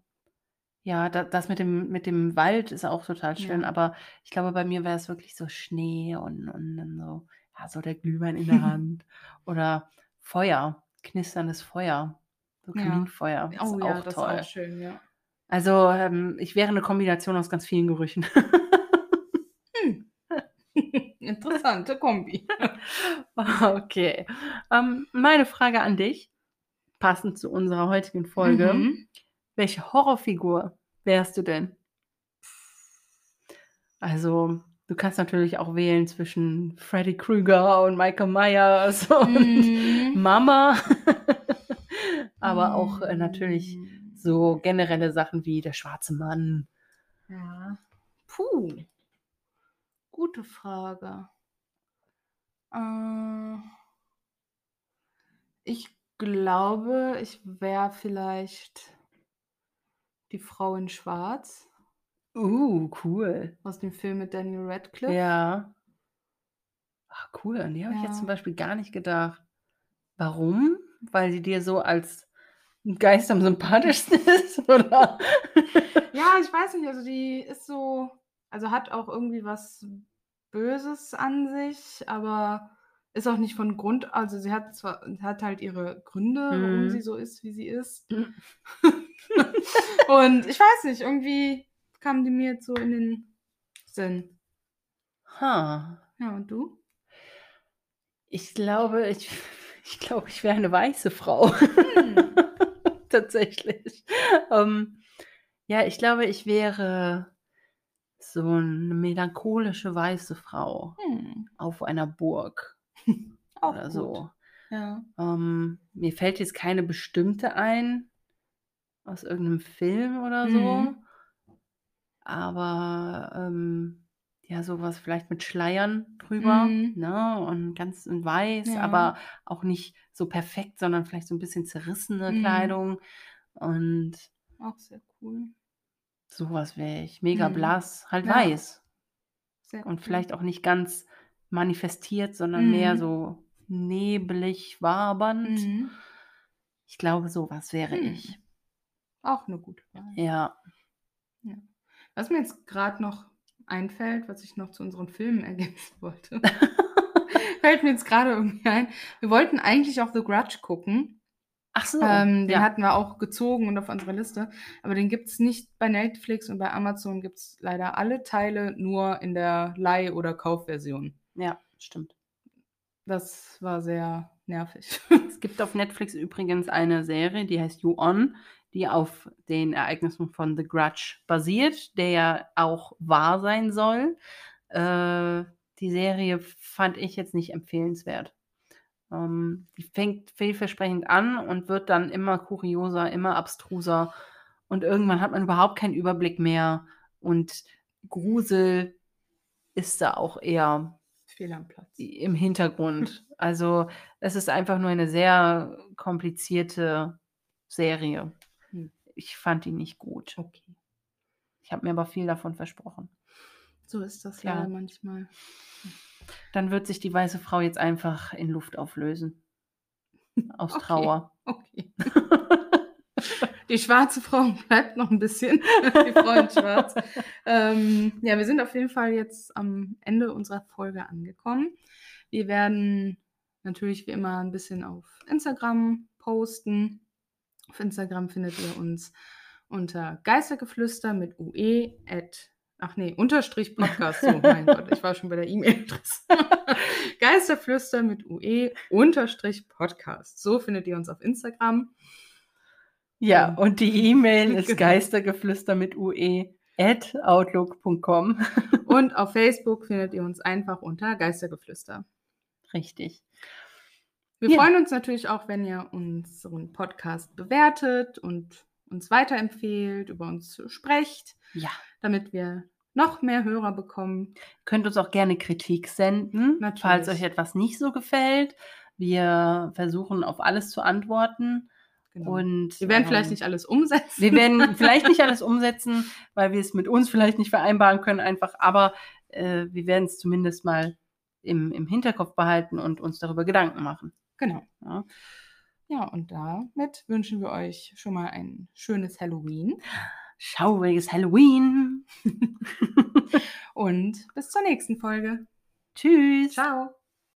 ja, da, das mit dem, mit dem Wald ist auch total schön, Ja. aber ich glaube, bei mir wäre es wirklich so Schnee und, und dann so, ja, so der Glühwein in der Hand. Oder Feuer, knisterndes Feuer. So Ja. Kaminfeuer. Ist Oh auch ja, das toll. ist auch schön, ja. Also, ähm, ich wäre eine Kombination aus ganz vielen Gerüchen. Interessante Kombi. Okay. Ähm, meine Frage an dich, passend zu unserer heutigen Folge. Mhm. Welche Horrorfigur wärst du denn? Also, du kannst natürlich auch wählen zwischen Freddy Krueger und Michael Myers und Mhm. Mama. Aber auch äh, natürlich Mhm. so generelle Sachen wie der schwarze Mann. Ja. Puh. Gute Frage. Äh, ich glaube, ich wäre vielleicht die Frau in Schwarz Uh, cool. aus dem Film mit Daniel Radcliffe. Ja. Ach, cool. An die habe ich jetzt Ja. zum Beispiel gar nicht gedacht. Warum? Weil sie dir so als Geist am sympathischsten ist, oder? Ja, ich weiß nicht, also die ist so, also hat auch irgendwie was Böses an sich, aber ist auch nicht von Grund, also sie hat zwar, hat halt ihre Gründe, warum Mhm. sie so ist, wie sie ist. Mhm. Und ich weiß nicht, irgendwie kam die mir jetzt so in den Sinn. Ha. Ja, und du? Ich glaube, ich, ich glaube, ich wäre eine weiße Frau. Hm. Tatsächlich. Ähm, ja, ich glaube, ich wäre so eine melancholische weiße Frau Hm. auf einer Burg Auch oder gut. so. Ja. Ähm, mir fällt jetzt keine bestimmte ein aus irgendeinem Film oder so. Mhm. Aber ähm, ja, sowas vielleicht mit Schleiern drüber, Mhm. ne? Und ganz in weiß, Ja. aber auch nicht so perfekt, sondern vielleicht so ein bisschen zerrissene Mhm. Kleidung. Und Auch sehr cool. Sowas wäre ich. Mega Mhm. blass, halt Ja. weiß. Sehr Und vielleicht auch nicht ganz manifestiert, sondern mehr Mhm. so neblig, wabernd. Mhm. Ich glaube, sowas wäre Hm. ich. Auch eine gute Wahl. Ja. Was mir jetzt gerade noch einfällt, was ich noch zu unseren Filmen ergänzen wollte, fällt mir jetzt gerade irgendwie ein. Wir wollten eigentlich auch The Grudge gucken. Ach so. ähm, den ja. hatten wir auch gezogen und auf unserer Liste. Aber den gibt es nicht bei Netflix und bei Amazon gibt es leider alle Teile nur in der Leih- oder Kaufversion. ja, stimmt. Das war sehr nervig. Es gibt auf Netflix übrigens eine Serie, die heißt You On, die auf den Ereignissen von The Grudge basiert, der ja auch wahr sein soll. Äh, die Serie fand ich jetzt nicht empfehlenswert. Ähm, die fängt vielversprechend an und wird dann immer kurioser, immer abstruser. Und irgendwann hat man überhaupt keinen Überblick mehr. Und Grusel ist da auch eher Fehl am Platz. im Hintergrund. Also es ist einfach nur eine sehr komplizierte Serie. Hm. Ich fand die nicht gut. Okay. Ich habe mir aber viel davon versprochen. So ist das Ja. leider manchmal. Dann wird sich die weiße Frau jetzt einfach in Luft auflösen. Aus Okay. Trauer. Okay. Die schwarze Frau bleibt noch ein bisschen. Die Frau in Schwarz. Ähm, ja, wir sind auf jeden Fall jetzt am Ende unserer Folge angekommen. Wir werden natürlich wie immer ein bisschen auf Instagram posten. Auf Instagram findet ihr uns unter Geistergeflüster mit UE at Ach nee, Unterstrich Podcast. So, mein Gott, ich war schon bei der E-Mail-Adresse. Geisterflüster mit UE Unterstrich Podcast. So findet ihr uns auf Instagram. Ja, Ähm, und die E-Mail ist genau. geistergeflüster mit ue at outlook.com. Und auf Facebook findet ihr uns einfach unter Geistergeflüster. Richtig. Wir Ja. freuen uns natürlich auch, wenn ihr unseren Podcast bewertet und uns weiterempfehlt, über uns sprecht, Ja. damit wir noch mehr Hörer bekommen. Könnt uns auch gerne Kritik senden, Natürlich. falls euch etwas nicht so gefällt. Wir versuchen auf alles zu antworten. Genau. Und wir werden vielleicht ähm, nicht alles umsetzen. Wir werden vielleicht nicht alles umsetzen, weil wir es mit uns vielleicht nicht vereinbaren können, einfach, aber äh, wir werden es zumindest mal im, im Hinterkopf behalten und uns darüber Gedanken machen. Genau. Ja. Ja, und damit wünschen wir euch schon mal ein schönes Halloween Schauriges Halloween. und bis zur nächsten Folge. Tschüss. Ciao.